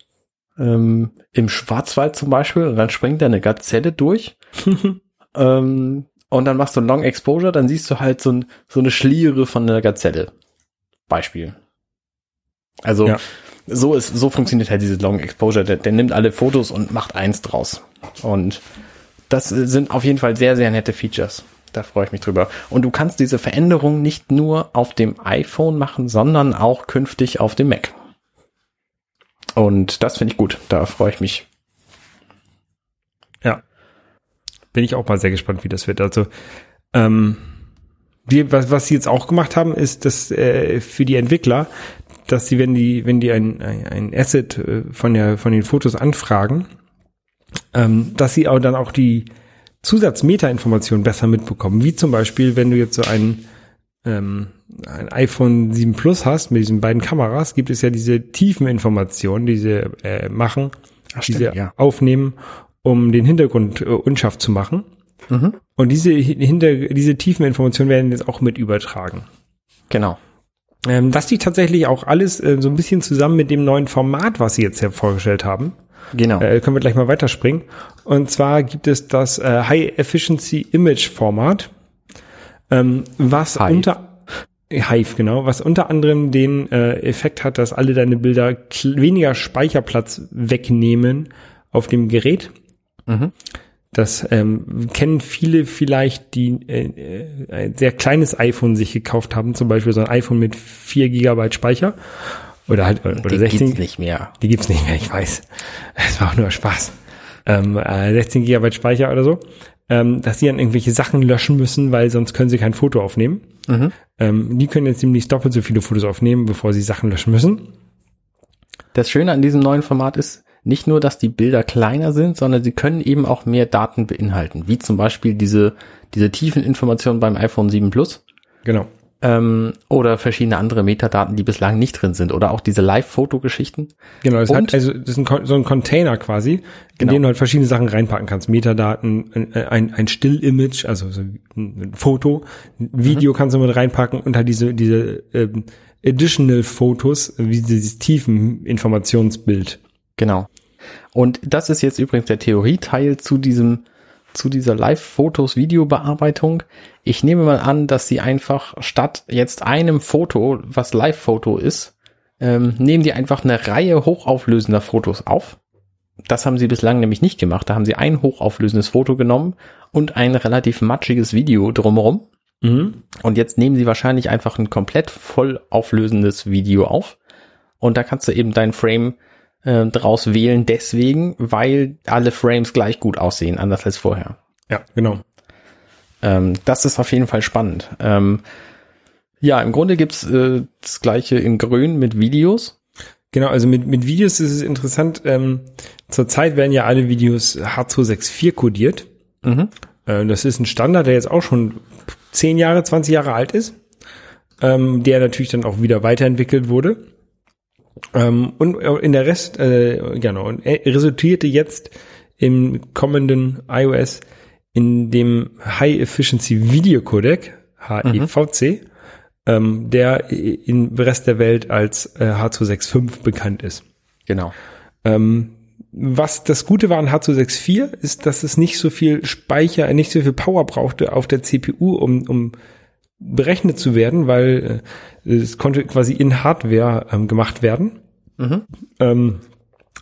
ähm, im Schwarzwald zum Beispiel und dann springt da eine Gazelle durch ähm, und dann machst du ein Long Exposure, dann siehst du halt so, ein, so eine Schliere von einer Gazelle. Beispiel. Also ja. so ist so funktioniert halt dieses Long Exposure. Der, der nimmt alle Fotos und macht eins draus und das sind auf jeden Fall sehr, sehr nette Features. Da freue ich mich drüber. Und du kannst diese Veränderung nicht nur auf dem iPhone machen, sondern auch künftig auf dem Mac. Und das finde ich gut. Da freue ich mich. Ja. Bin ich auch mal sehr gespannt, wie das wird. Also, ähm, die, was, was sie jetzt auch gemacht haben, ist, dass äh, für die Entwickler, dass sie, wenn die, wenn die ein, ein, Asset äh, von der, von den Fotos anfragen, ähm, dass sie auch dann auch die Zusatzmeta-Informationen besser mitbekommen. Wie zum Beispiel, wenn du jetzt so ein, ähm, ein iPhone 7 Plus hast mit diesen beiden Kameras, gibt es ja diese Tiefeninformationen, die sie äh, machen, Ach, die sie ja. aufnehmen, um den Hintergrund äh, unscharf zu machen. Mhm. Und diese, hinter, diese tiefen Informationen werden jetzt auch mit übertragen. Genau. Ähm, das liegt tatsächlich auch alles äh, so ein bisschen zusammen mit dem neuen Format, was sie jetzt ja vorgestellt haben. Genau. Äh, können wir gleich mal weiterspringen. Und zwar gibt es das äh, High Efficiency Image Format, ähm, was Hive. unter Hive, genau, was unter anderem den äh, Effekt hat, dass alle deine Bilder weniger Speicherplatz wegnehmen auf dem Gerät. Mhm. Das ähm, kennen viele vielleicht, die äh, äh ein sehr kleines iPhone sich gekauft haben, zum Beispiel so ein iPhone mit 4 Gigabyte Speicher oder halt, oder die 16. Gibt's nicht mehr. Die gibt's nicht mehr, ich weiß. Es war auch nur Spaß. Ähm, äh, 16 Gigabyte Speicher oder so. Ähm, dass sie dann irgendwelche Sachen löschen müssen, weil sonst können sie kein Foto aufnehmen. Mhm. Ähm, die können jetzt nämlich doppelt so viele Fotos aufnehmen, bevor sie Sachen löschen müssen. Das Schöne an diesem neuen Format ist, nicht nur, dass die Bilder kleiner sind, sondern sie können eben auch mehr Daten beinhalten, wie zum Beispiel diese, diese tiefen Informationen beim iPhone 7 Plus. Genau ähm, oder verschiedene andere Metadaten, die bislang nicht drin sind oder auch diese Live-Foto-Geschichten. Genau, das, hat, also, das ist ein, so ein Container quasi, in genau. den du halt verschiedene Sachen reinpacken kannst. Metadaten, ein, ein, ein Still-Image, also so ein Foto, ein Video mhm. kannst du mit reinpacken und halt diese, diese ähm, Additional Fotos, wie dieses tiefen Informationsbild. Genau. Und das ist jetzt übrigens der Theorieteil zu diesem zu dieser Live-Fotos-Videobearbeitung. Ich nehme mal an, dass sie einfach statt jetzt einem Foto, was Live-Foto ist, ähm, nehmen die einfach eine Reihe hochauflösender Fotos auf. Das haben sie bislang nämlich nicht gemacht. Da haben sie ein hochauflösendes Foto genommen und ein relativ matschiges Video drumherum. Mhm. Und jetzt nehmen sie wahrscheinlich einfach ein komplett voll auflösendes Video auf. Und da kannst du eben dein Frame äh, draus wählen, deswegen, weil alle Frames gleich gut aussehen, anders als vorher. Ja, genau. Ähm, das ist auf jeden Fall spannend. Ähm, ja, im Grunde gibt's äh, das gleiche in Grün mit Videos. Genau, also mit, mit Videos ist es interessant. Ähm, zurzeit werden ja alle Videos H264 kodiert. Mhm. Äh, das ist ein Standard, der jetzt auch schon 10 Jahre, 20 Jahre alt ist. ähm, der natürlich dann auch wieder weiterentwickelt wurde. Ähm, und in der Rest, äh, genau, und er resultierte jetzt im kommenden iOS in dem High Efficiency Video Codec, HEVC, ähm, der im Rest der Welt als äh, H265 bekannt ist. Genau. Ähm, was das Gute war an H264 ist, dass es nicht so viel Speicher, äh, nicht so viel Power brauchte auf der CPU, um, um berechnet zu werden, weil äh, es konnte quasi in Hardware ähm, gemacht werden. Mhm. Ähm,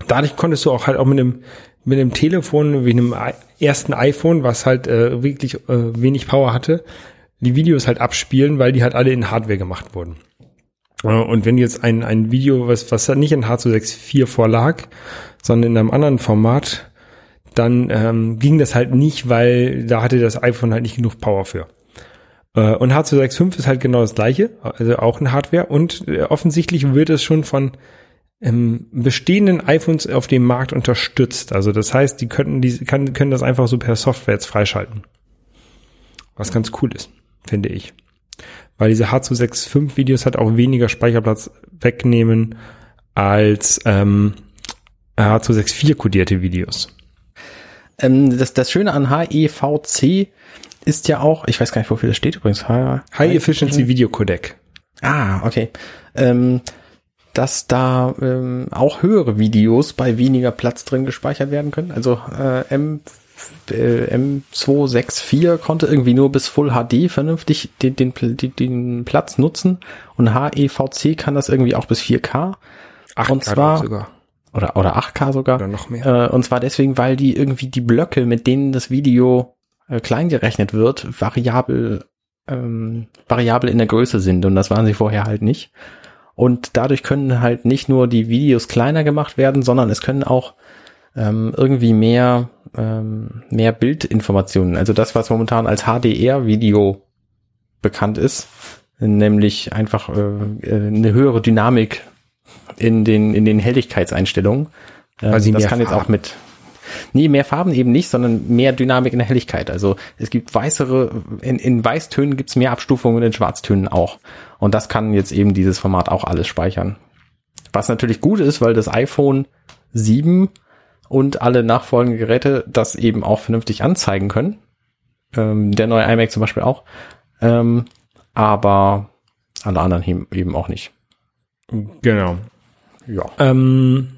dadurch konntest du auch halt auch mit einem mit einem Telefon wie einem ersten iPhone, was halt äh, wirklich äh, wenig Power hatte, die Videos halt abspielen, weil die halt alle in Hardware gemacht wurden. Äh, Und wenn jetzt ein, ein Video, was, was halt nicht in H264 vorlag, sondern in einem anderen Format, dann ähm, ging das halt nicht, weil da hatte das iPhone halt nicht genug Power für. Äh, Und H265 ist halt genau das gleiche, also auch ein Hardware. Und äh, offensichtlich wird es schon von ähm, bestehenden iPhones auf dem Markt unterstützt. Also das heißt, die könnten die kann, können das einfach so per Software jetzt freischalten. Was ganz cool ist, finde ich. Weil diese H265 Videos halt auch weniger Speicherplatz wegnehmen als ähm, H264 kodierte Videos. Ähm, das, das Schöne an HEVC ist ja auch, ich weiß gar nicht, wofür das steht übrigens. H High Efficiency Video Codec. Ah, okay. Ähm, dass da ähm, auch höhere Videos bei weniger Platz drin gespeichert werden können. Also äh, M, äh, M264 konnte irgendwie nur bis Full HD vernünftig den, den, den, Platz nutzen und HEVC kann das irgendwie auch bis 4K. Ach, Und zwar- sogar. Oder, oder 8K sogar. Oder noch mehr. Äh, und zwar deswegen, weil die irgendwie die Blöcke, mit denen das Video äh, klein gerechnet wird, variabel, ähm, variabel in der Größe sind. Und das waren sie vorher halt nicht. Und dadurch können halt nicht nur die Videos kleiner gemacht werden, sondern es können auch ähm, irgendwie mehr, ähm, mehr Bildinformationen. Also das, was momentan als HDR-Video bekannt ist, nämlich einfach äh, äh, eine höhere Dynamik in den, in den Helligkeitseinstellungen. Ähm, das kann jetzt auch Farben. mit Nee, mehr Farben eben nicht, sondern mehr Dynamik in der Helligkeit. Also es gibt weißere, in, in Weißtönen gibt's mehr Abstufungen und in Schwarztönen auch. Und das kann jetzt eben dieses Format auch alles speichern. Was natürlich gut ist, weil das iPhone 7 und alle nachfolgenden Geräte das eben auch vernünftig anzeigen können. Ähm, der neue iMac zum Beispiel auch. Ähm, aber alle anderen eben- eben auch nicht. Genau. Ja. Ähm,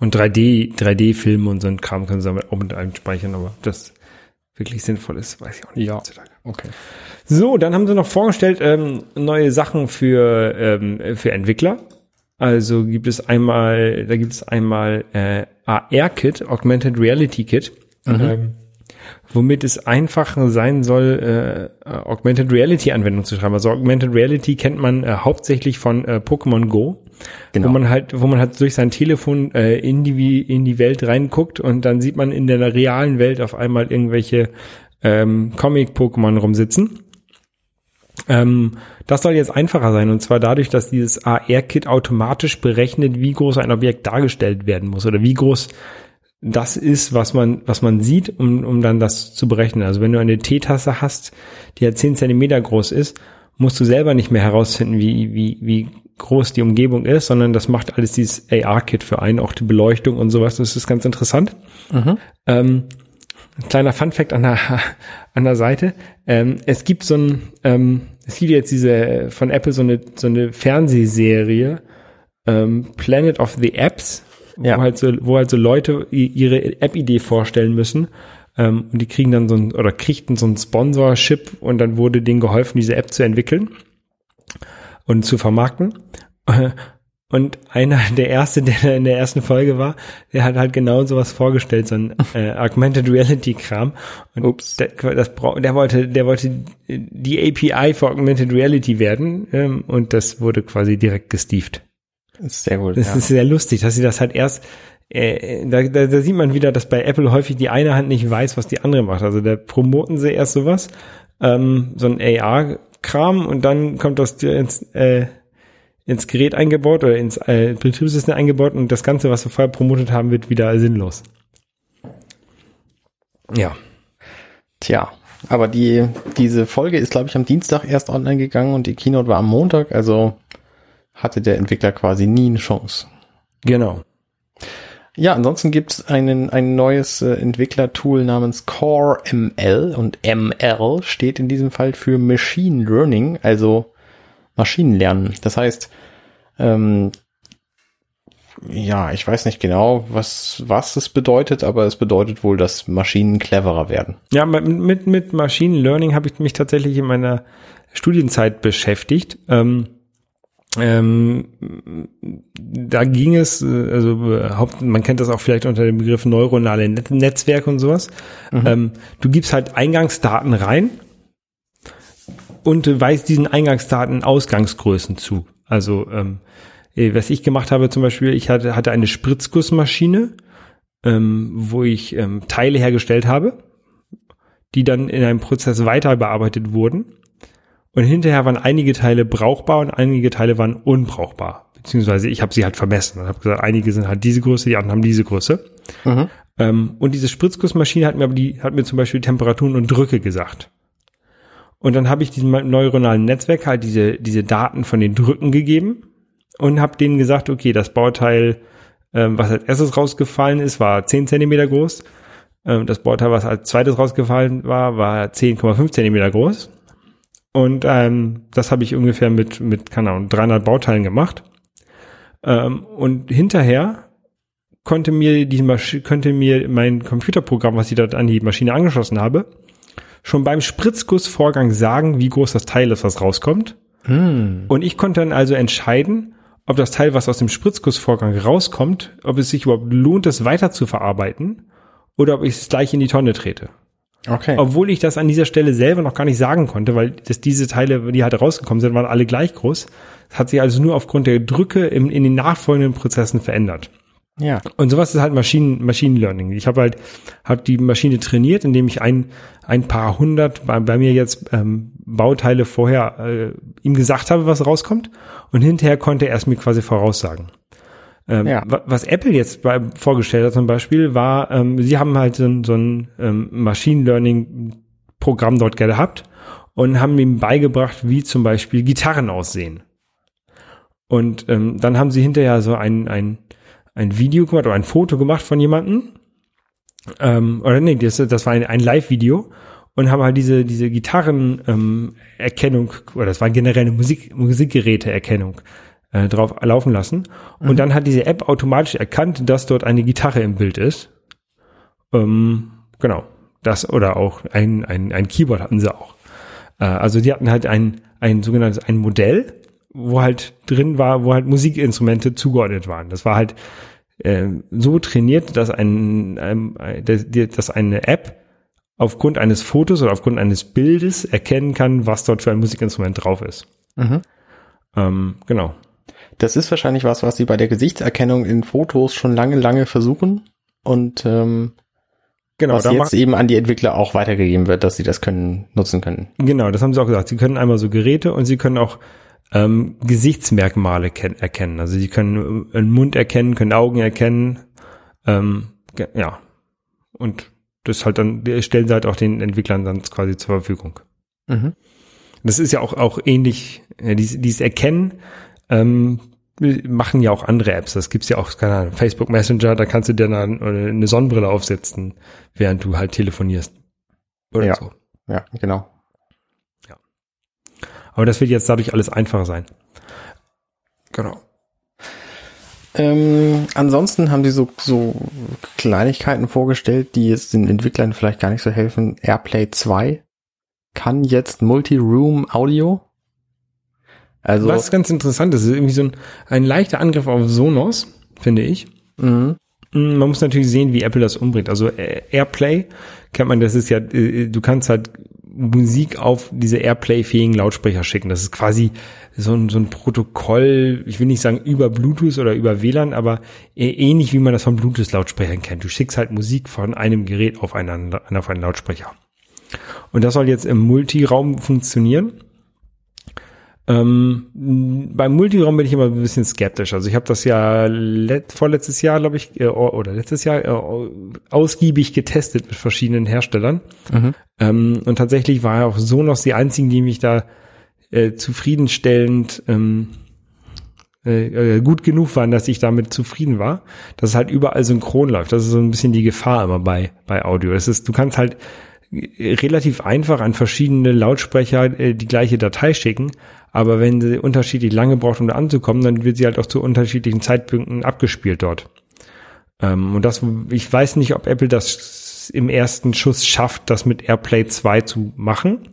und 3D, 3D-Filme und so ein Kram können sie damit auch mit einem speichern, aber das wirklich sinnvoll ist, weiß ich auch nicht. Ja. Okay. So, dann haben sie noch vorgestellt ähm, neue Sachen für ähm, für Entwickler. Also gibt es einmal, da gibt es einmal äh, AR-Kit, Augmented Reality Kit, ähm, womit es einfacher sein soll, äh, Augmented Reality Anwendungen zu schreiben. Also Augmented Reality kennt man äh, hauptsächlich von äh, Pokémon Go, Genau. wo man halt, wo man halt durch sein Telefon äh, in die in die Welt reinguckt und dann sieht man in der realen Welt auf einmal irgendwelche ähm, Comic-Pokémon rumsitzen. Ähm, das soll jetzt einfacher sein und zwar dadurch, dass dieses AR-Kit automatisch berechnet, wie groß ein Objekt dargestellt werden muss oder wie groß das ist, was man, was man sieht, um, um dann das zu berechnen. Also wenn du eine Teetasse hast, die ja 10 Zentimeter groß ist, musst du selber nicht mehr herausfinden, wie, wie, wie groß die Umgebung ist, sondern das macht alles dieses AR-Kit für einen, auch die Beleuchtung und sowas. Das ist ganz interessant. Ähm, ein kleiner Funfact an der, an der Seite. Ähm, es gibt so ein, ähm, es gibt jetzt diese äh, von Apple so eine, so eine Fernsehserie, ähm, Planet of the Apps, Ja. wo halt so, wo halt so Leute ihre App-Idee vorstellen müssen. Ähm, und die kriegen dann so ein, oder kriegten so ein Sponsorship und dann wurde denen geholfen, diese App zu entwickeln und zu vermarkten. Und einer, der erste, der in der ersten Folge war, der hat halt genau sowas vorgestellt, so ein äh, Augmented Reality Kram. Und Ups. Der, das, der wollte, der wollte die API für Augmented Reality werden ähm, und das wurde quasi direkt gestieft. Sehr gut. Das ja. ist sehr lustig, dass sie das halt erst, äh, da, da, da sieht man wieder, dass bei Apple häufig die eine Hand nicht weiß, was die andere macht. Also da promoten sie erst sowas, ähm, so ein AR-Kram und dann kommt das ins, äh, ins Gerät eingebaut oder ins äh, Betriebssystem eingebaut und das Ganze, was wir vorher promotet haben, wird wieder sinnlos. Ja. Tja. aber die, diese Folge ist, glaube ich, am Dienstag erst online gegangen und die Keynote war am Montag, also hatte der Entwickler quasi nie eine Chance. Genau. Ja, ansonsten gibt's einen, ein neues äh, Entwicklertool namens Core ML und ML steht in diesem Fall für Machine Learning, also Maschinenlernen. Das heißt, ähm, ja, ich weiß nicht genau, was, was es bedeutet, aber es bedeutet wohl, dass Maschinen cleverer werden. Ja, mit, mit Machine Learning habe ich mich tatsächlich in meiner Studienzeit beschäftigt. Ähm, ähm, da ging es, äh, also äh, Haupt, man kennt das auch vielleicht unter dem Begriff neuronale Net Netzwerke und sowas. Mhm. Ähm, du gibst halt Eingangsdaten rein und weist diesen Eingangsdaten Ausgangsgrößen zu. Also ähm, äh, was ich gemacht habe zum Beispiel, ich hatte, hatte eine Spritzgussmaschine, ähm, wo ich ähm, Teile hergestellt habe, die dann in einem Prozess weiter bearbeitet wurden. Und hinterher waren einige Teile brauchbar und einige Teile waren unbrauchbar. Beziehungsweise ich habe sie halt vermessen und habe gesagt, einige sind halt diese Größe, die anderen haben diese Größe. Mhm. Ähm, und diese Spritzgussmaschine hat mir aber die, hat mir zum Beispiel Temperaturen und Drücke gesagt. Und dann habe ich diesem neuronalen Netzwerk halt diese, diese Daten von den Drücken gegeben und habe denen gesagt, okay, das Bauteil, ähm, was als erstes rausgefallen ist, war 10 Zentimeter groß. Ähm, das Bauteil, was als zweites rausgefallen war, war 10,5 Zentimeter groß. Und ähm, das habe ich ungefähr mit, mit keine Ahnung, 300 Bauteilen gemacht. Ähm, und hinterher konnte mir die Masch könnte mir mein Computerprogramm, was ich dort an die Maschine angeschlossen habe, schon beim Spritzgussvorgang sagen, wie groß das Teil ist, was rauskommt. Mm. Und ich konnte dann also entscheiden, ob das Teil, was aus dem Spritzgussvorgang rauskommt, ob es sich überhaupt lohnt, es weiter zu verarbeiten oder ob ich es gleich in die Tonne trete. Okay. Obwohl ich das an dieser Stelle selber noch gar nicht sagen konnte, weil das, diese Teile, die halt rausgekommen sind, waren alle gleich groß. Das hat sich also nur aufgrund der Drücke im, in den nachfolgenden Prozessen verändert. Ja. Und sowas ist halt Maschinen, Machine Learning. Ich habe halt hab die Maschine trainiert, indem ich ein, ein paar hundert bei, bei mir jetzt ähm, Bauteile vorher äh, ihm gesagt habe, was rauskommt. Und hinterher konnte er es mir quasi voraussagen. Ähm, ja. Was Apple jetzt bei, vorgestellt hat zum Beispiel, war, ähm, sie haben halt so, so ein ähm, Machine Learning Programm dort gehabt und haben ihm beigebracht, wie zum Beispiel Gitarren aussehen. Und ähm, dann haben sie hinterher so ein, ein ein Video gemacht oder ein Foto gemacht von jemandem. Ähm, oder nee, das, das war ein, ein Live-Video und haben halt diese, diese Gitarrenerkennung, ähm, oder das war generell eine Musik, Musikgeräteerkennung äh, drauf laufen lassen. Und mhm. dann hat diese App automatisch erkannt, dass dort eine Gitarre im Bild ist. Ähm, genau. Das oder auch ein, ein, ein Keyboard hatten sie auch. Äh, also die hatten halt ein, ein sogenanntes ein Modell, wo halt drin war, wo halt Musikinstrumente zugeordnet waren. Das war halt äh, so trainiert, dass ein, ein dass eine App aufgrund eines Fotos oder aufgrund eines Bildes erkennen kann, was dort für ein Musikinstrument drauf ist. Mhm. Ähm, genau. Das ist wahrscheinlich was, was sie bei der Gesichtserkennung in Fotos schon lange, lange versuchen und ähm, genau, was jetzt eben an die Entwickler auch weitergegeben wird, dass sie das können nutzen können. Genau, das haben sie auch gesagt. Sie können einmal so Geräte und sie können auch ähm, Gesichtsmerkmale erkennen. Also sie können einen Mund erkennen, können Augen erkennen. Ähm, ja. Und das halt dann, stellen sie halt auch den Entwicklern dann quasi zur Verfügung. Mhm. Das ist ja auch, auch ähnlich, ja, dieses, dieses Erkennen, ähm, machen ja auch andere Apps. Das gibt's ja auch, keine Ahnung, Facebook Messenger, da kannst du dir dann eine Sonnenbrille aufsetzen, während du halt telefonierst. Oder ja. so. Ja, genau. Aber das wird jetzt dadurch alles einfacher sein. Genau. Ähm, ansonsten haben sie so, so Kleinigkeiten vorgestellt, die es den Entwicklern vielleicht gar nicht so helfen. Airplay 2 kann jetzt Multi-Room Audio. Also Was ganz interessant ist, ist irgendwie so ein, ein leichter Angriff auf Sonos, finde ich. Mhm. Mm, man muss natürlich sehen, wie Apple das umbringt. Also Airplay kennt man, das ist ja, äh, du kannst halt Musik auf diese Airplay-fähigen Lautsprecher schicken. Das ist quasi so ein, so ein Protokoll, ich will nicht sagen über Bluetooth oder über WLAN, aber ähnlich wie man das von Bluetooth-Lautsprechern kennt. Du schickst halt Musik von einem Gerät auf einen, auf einen Lautsprecher. Und das soll jetzt im Multiraum funktionieren. Ähm, beim Multiraum bin ich immer ein bisschen skeptisch. Also ich habe das ja let, vorletztes Jahr, glaube ich, äh, oder letztes Jahr äh, ausgiebig getestet mit verschiedenen Herstellern. Ähm, und tatsächlich war auch Sonos die einzigen, die mich da äh, zufriedenstellend ähm, äh, äh, gut genug waren, dass ich damit zufrieden war, dass es halt überall synchron läuft. Das ist so ein bisschen die Gefahr immer bei, bei Audio. Es ist, du kannst halt äh, relativ einfach an verschiedene Lautsprecher die gleiche Datei schicken, aber wenn sie unterschiedlich lange braucht, um da anzukommen, dann wird sie halt auch zu unterschiedlichen Zeitpunkten abgespielt dort. Ähm, und das, ich weiß nicht, ob Apple das im ersten Schuss schafft, das mit AirPlay 2 zu machen.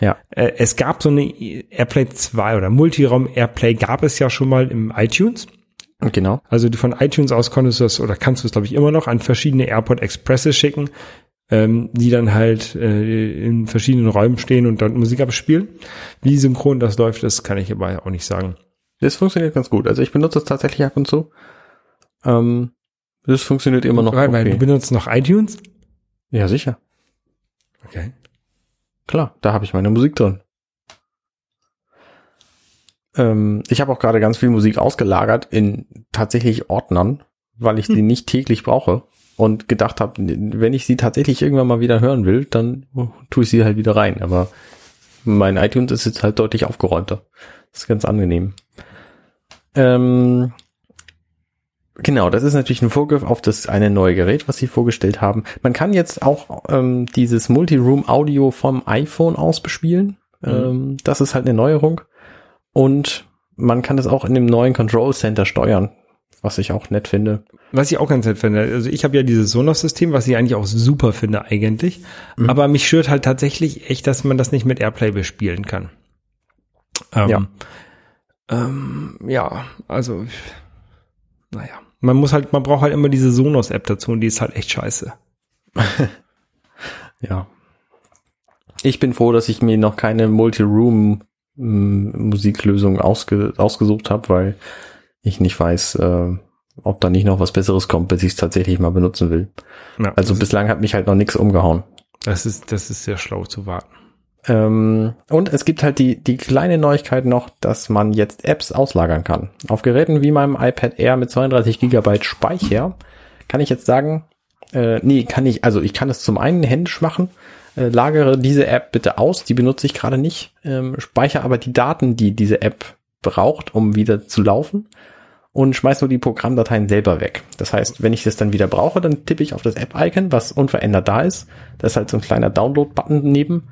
Ja. Äh, es gab so eine AirPlay 2 oder Multiraum AirPlay gab es ja schon mal im iTunes. Genau. Also du von iTunes aus konntest du das oder kannst du es glaube ich immer noch an verschiedene AirPod Expresses schicken, ähm, die dann halt äh, in verschiedenen Räumen stehen und dort Musik abspielen. Wie synchron das läuft, das kann ich aber auch nicht sagen. Das funktioniert ganz gut. Also ich benutze es tatsächlich ab und zu. Ähm, das funktioniert immer noch. weil, weil du Okay. benutzt noch iTunes? Ja, sicher. Okay. Klar, da habe ich meine Musik drin. Ähm, ich habe auch gerade ganz viel Musik ausgelagert in tatsächlich Ordnern, weil ich sie nicht täglich brauche und gedacht habe, wenn ich sie tatsächlich irgendwann mal wieder hören will, dann tue ich sie halt wieder rein. Aber mein iTunes ist jetzt halt deutlich aufgeräumter. Das ist ganz angenehm. Ähm, Genau, das ist natürlich ein Vorgriff auf das eine neue Gerät, was sie vorgestellt haben. Man kann jetzt auch ähm, dieses Multiroom-Audio vom iPhone aus bespielen. Ähm, das ist halt eine Neuerung. Und man kann das auch in dem neuen Control Center steuern, was ich auch nett finde. Was ich auch ganz nett finde, also ich habe ja dieses Sonos-System, was ich eigentlich auch super finde eigentlich, aber mich stört halt tatsächlich echt, dass man das nicht mit AirPlay bespielen kann. Ähm, Ja. Ähm, ja, also naja, man muss halt, man braucht halt immer diese Sonos-App dazu und die ist halt echt scheiße. Ja. Ich bin froh, dass ich mir noch keine Multiroom-Musiklösung ausge ausgesucht habe, weil ich nicht weiß, äh, ob da nicht noch was Besseres kommt, bis ich es tatsächlich mal benutzen will. Ja, Also bislang hat mich halt noch nichts umgehauen. das ist, das ist sehr schlau zu warten. Ähm, und es gibt halt die, die kleine Neuigkeit noch, dass man jetzt Apps auslagern kann. Auf Geräten wie meinem iPad Air mit 32 Gigabyte Speicher kann ich jetzt sagen, äh, nee, kann ich, also ich kann es zum einen händisch machen, äh, lagere diese App bitte aus, die benutze ich gerade nicht, ähm, speichere aber die Daten, die diese App braucht, um wieder zu laufen und schmeiß nur die Programmdateien selber weg. Das heißt, wenn ich das dann wieder brauche, dann tippe ich auf das App-Icon, was unverändert da ist. Da ist halt so ein kleiner Download-Button daneben.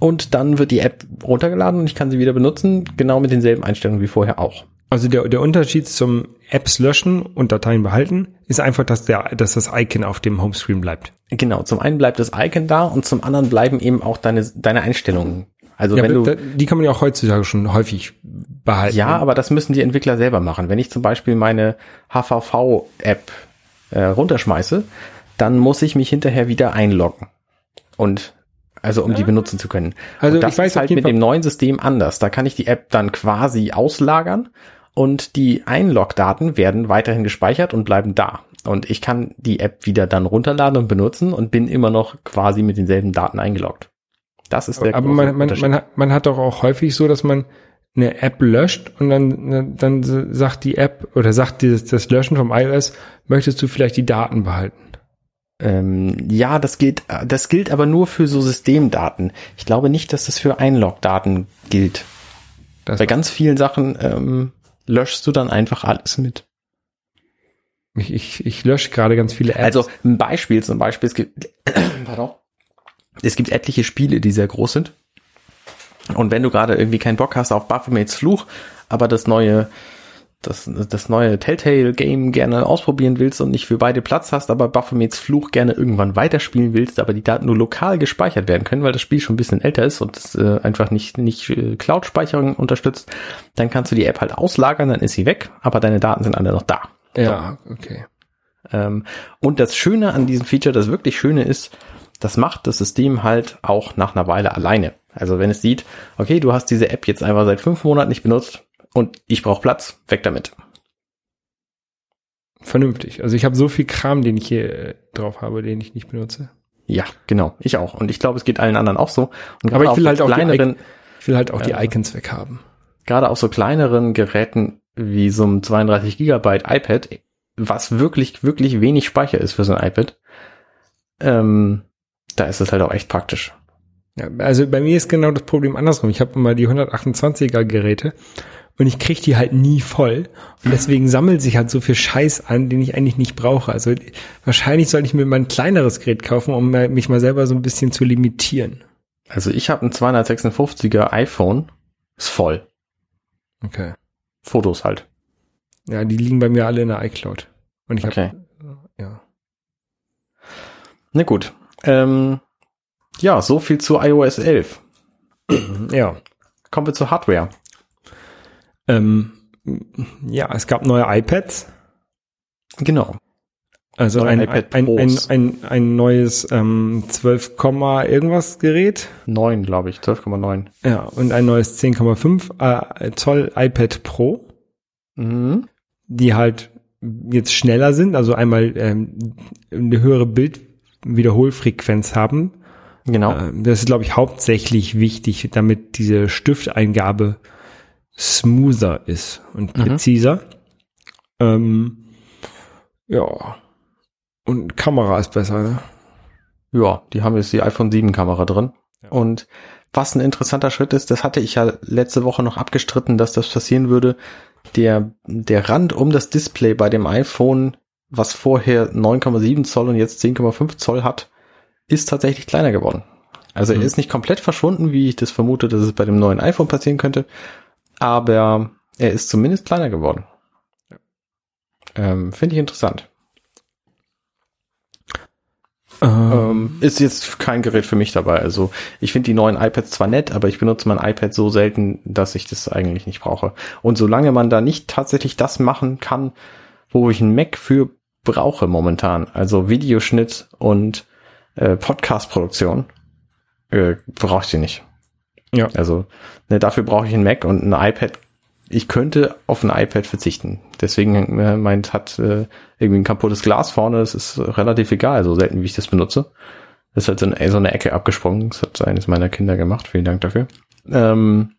Und dann wird die App runtergeladen und ich kann sie wieder benutzen, genau mit denselben Einstellungen wie vorher auch. Also der, der Unterschied zum Apps löschen und Dateien behalten ist einfach, dass der, dass das Icon auf dem Homescreen bleibt. Genau, zum einen bleibt das Icon da und zum anderen bleiben eben auch deine, deine Einstellungen. Also Ja, wenn du, die kann man ja auch heutzutage schon häufig behalten. ja, aber das müssen die Entwickler selber machen. Wenn ich zum Beispiel meine HVV-App äh, runterschmeiße, dann muss ich mich hinterher wieder einloggen. Und also um die benutzen zu können. Also und das ich weiß ist halt mit Fall- dem neuen System anders. Da kann ich die App dann quasi auslagern und die Einlogdaten werden weiterhin gespeichert und bleiben da. Und ich kann die App wieder dann runterladen und benutzen und bin immer noch quasi mit denselben Daten eingeloggt. Das ist der aber man, man, man, hat, man hat doch auch häufig so, dass man eine App löscht und dann, dann sagt die App oder sagt dieses, das Löschen vom iOS, möchtest du vielleicht die Daten behalten? Ähm, ja, das gilt, das gilt aber nur für so Systemdaten. Ich glaube nicht, dass das für Einlogdaten gilt. Das, Bei ganz vielen Sachen ähm, löschst du dann einfach alles mit. ich, ich, ich lösche gerade ganz viele Apps. Also ein Beispiel zum Beispiel, es gibt, pardon, es gibt etliche Spiele, die sehr groß sind. Und wenn du gerade irgendwie keinen Bock hast auf Baphomets Fluch, aber das neue, das, das neue Telltale-Game gerne ausprobieren willst und nicht für beide Platz hast, aber Baphomets Fluch gerne irgendwann weiterspielen willst, aber die Daten nur lokal gespeichert werden können, weil das Spiel schon ein bisschen älter ist und es, äh, einfach nicht, nicht äh, Cloud-Speicherung unterstützt, dann kannst du die App halt auslagern, dann ist sie weg, aber deine Daten sind alle noch da. ja, okay. Ähm, und das Schöne an diesem Feature, das wirklich Schöne ist, das macht das System halt auch nach einer Weile alleine. Also wenn es sieht, okay, du hast diese App jetzt einfach seit fünf Monaten nicht benutzt und ich brauche Platz, weg damit. Vernünftig. Also ich habe so viel Kram, den ich hier äh, drauf habe, den ich nicht benutze. Ja, genau, ich auch. Und ich glaube, es geht allen anderen auch so. Und Aber ich will halt auch die kleineren, Ich will halt auch die Ja. Icons weghaben. gerade auf so kleineren Geräten wie so einem 32 Gigabyte iPad, was wirklich, wirklich wenig Speicher ist für so ein iPad, ähm, da ist es halt auch echt praktisch. Ja, also bei mir ist genau das Problem andersrum. Ich habe immer die 128er Geräte und ich kriege die halt nie voll. Und deswegen sammelt sich halt so viel Scheiß an, den ich eigentlich nicht brauche. Also wahrscheinlich sollte ich mir mal ein kleineres Gerät kaufen, um mich mal selber so ein bisschen zu limitieren. Also ich habe ein 256er iPhone, ist voll. Okay. Fotos halt. Ja, die liegen bei mir alle in der iCloud. Und ich Okay. habe, ja. Na gut. Ähm, ja, so viel zu iOS 11. Ja. Kommen wir zur Hardware. Ähm, ja, es gab neue iPads. Genau. Also Neue ein, iPad ein, ein, ein, ein neues ähm, 12, Komma irgendwas Gerät. 9, glaube ich. 12,9. Ja, und ein neues 10,5 äh, Zoll iPad Pro, Mhm. die halt jetzt schneller sind, also einmal ähm, eine höhere Bildwiederholfrequenz haben. Genau. Ähm, das ist, glaube ich, hauptsächlich wichtig, damit diese Stifteingabe smoother ist und Mhm. präziser. Ähm, ja. Und Kamera ist besser, ne? Ja, die haben jetzt die iPhone 7 Kamera drin. Ja. Und was ein interessanter Schritt ist, das hatte ich ja letzte Woche noch abgestritten, dass das passieren würde. Der, der Rand um das Display bei dem iPhone, was vorher 9,7 Zoll und jetzt 10,5 Zoll hat, ist tatsächlich kleiner geworden. Also er Mhm. ist nicht komplett verschwunden, wie ich das vermute, dass es bei dem neuen iPhone passieren könnte, aber er ist zumindest kleiner geworden. Ähm, Finde ich interessant. Ähm, ist jetzt kein Gerät für mich dabei. Also ich finde die neuen iPads zwar nett, aber ich benutze mein iPad so selten, dass ich das eigentlich nicht brauche. Und solange man da nicht tatsächlich das machen kann, wo ich einen Mac für brauche momentan, also Videoschnitt und äh, Podcast-Produktion, äh, brauche ich sie nicht. Ja. Also ne, dafür brauche ich einen Mac und ein iPad. Ich könnte auf ein iPad verzichten. Deswegen äh, meint hat äh, irgendwie ein kaputtes Glas vorne. Das ist relativ egal, so selten wie ich das benutze. Das ist halt so eine, so eine Ecke abgesprungen. Das hat eines meiner Kinder gemacht. Vielen Dank dafür. Ähm,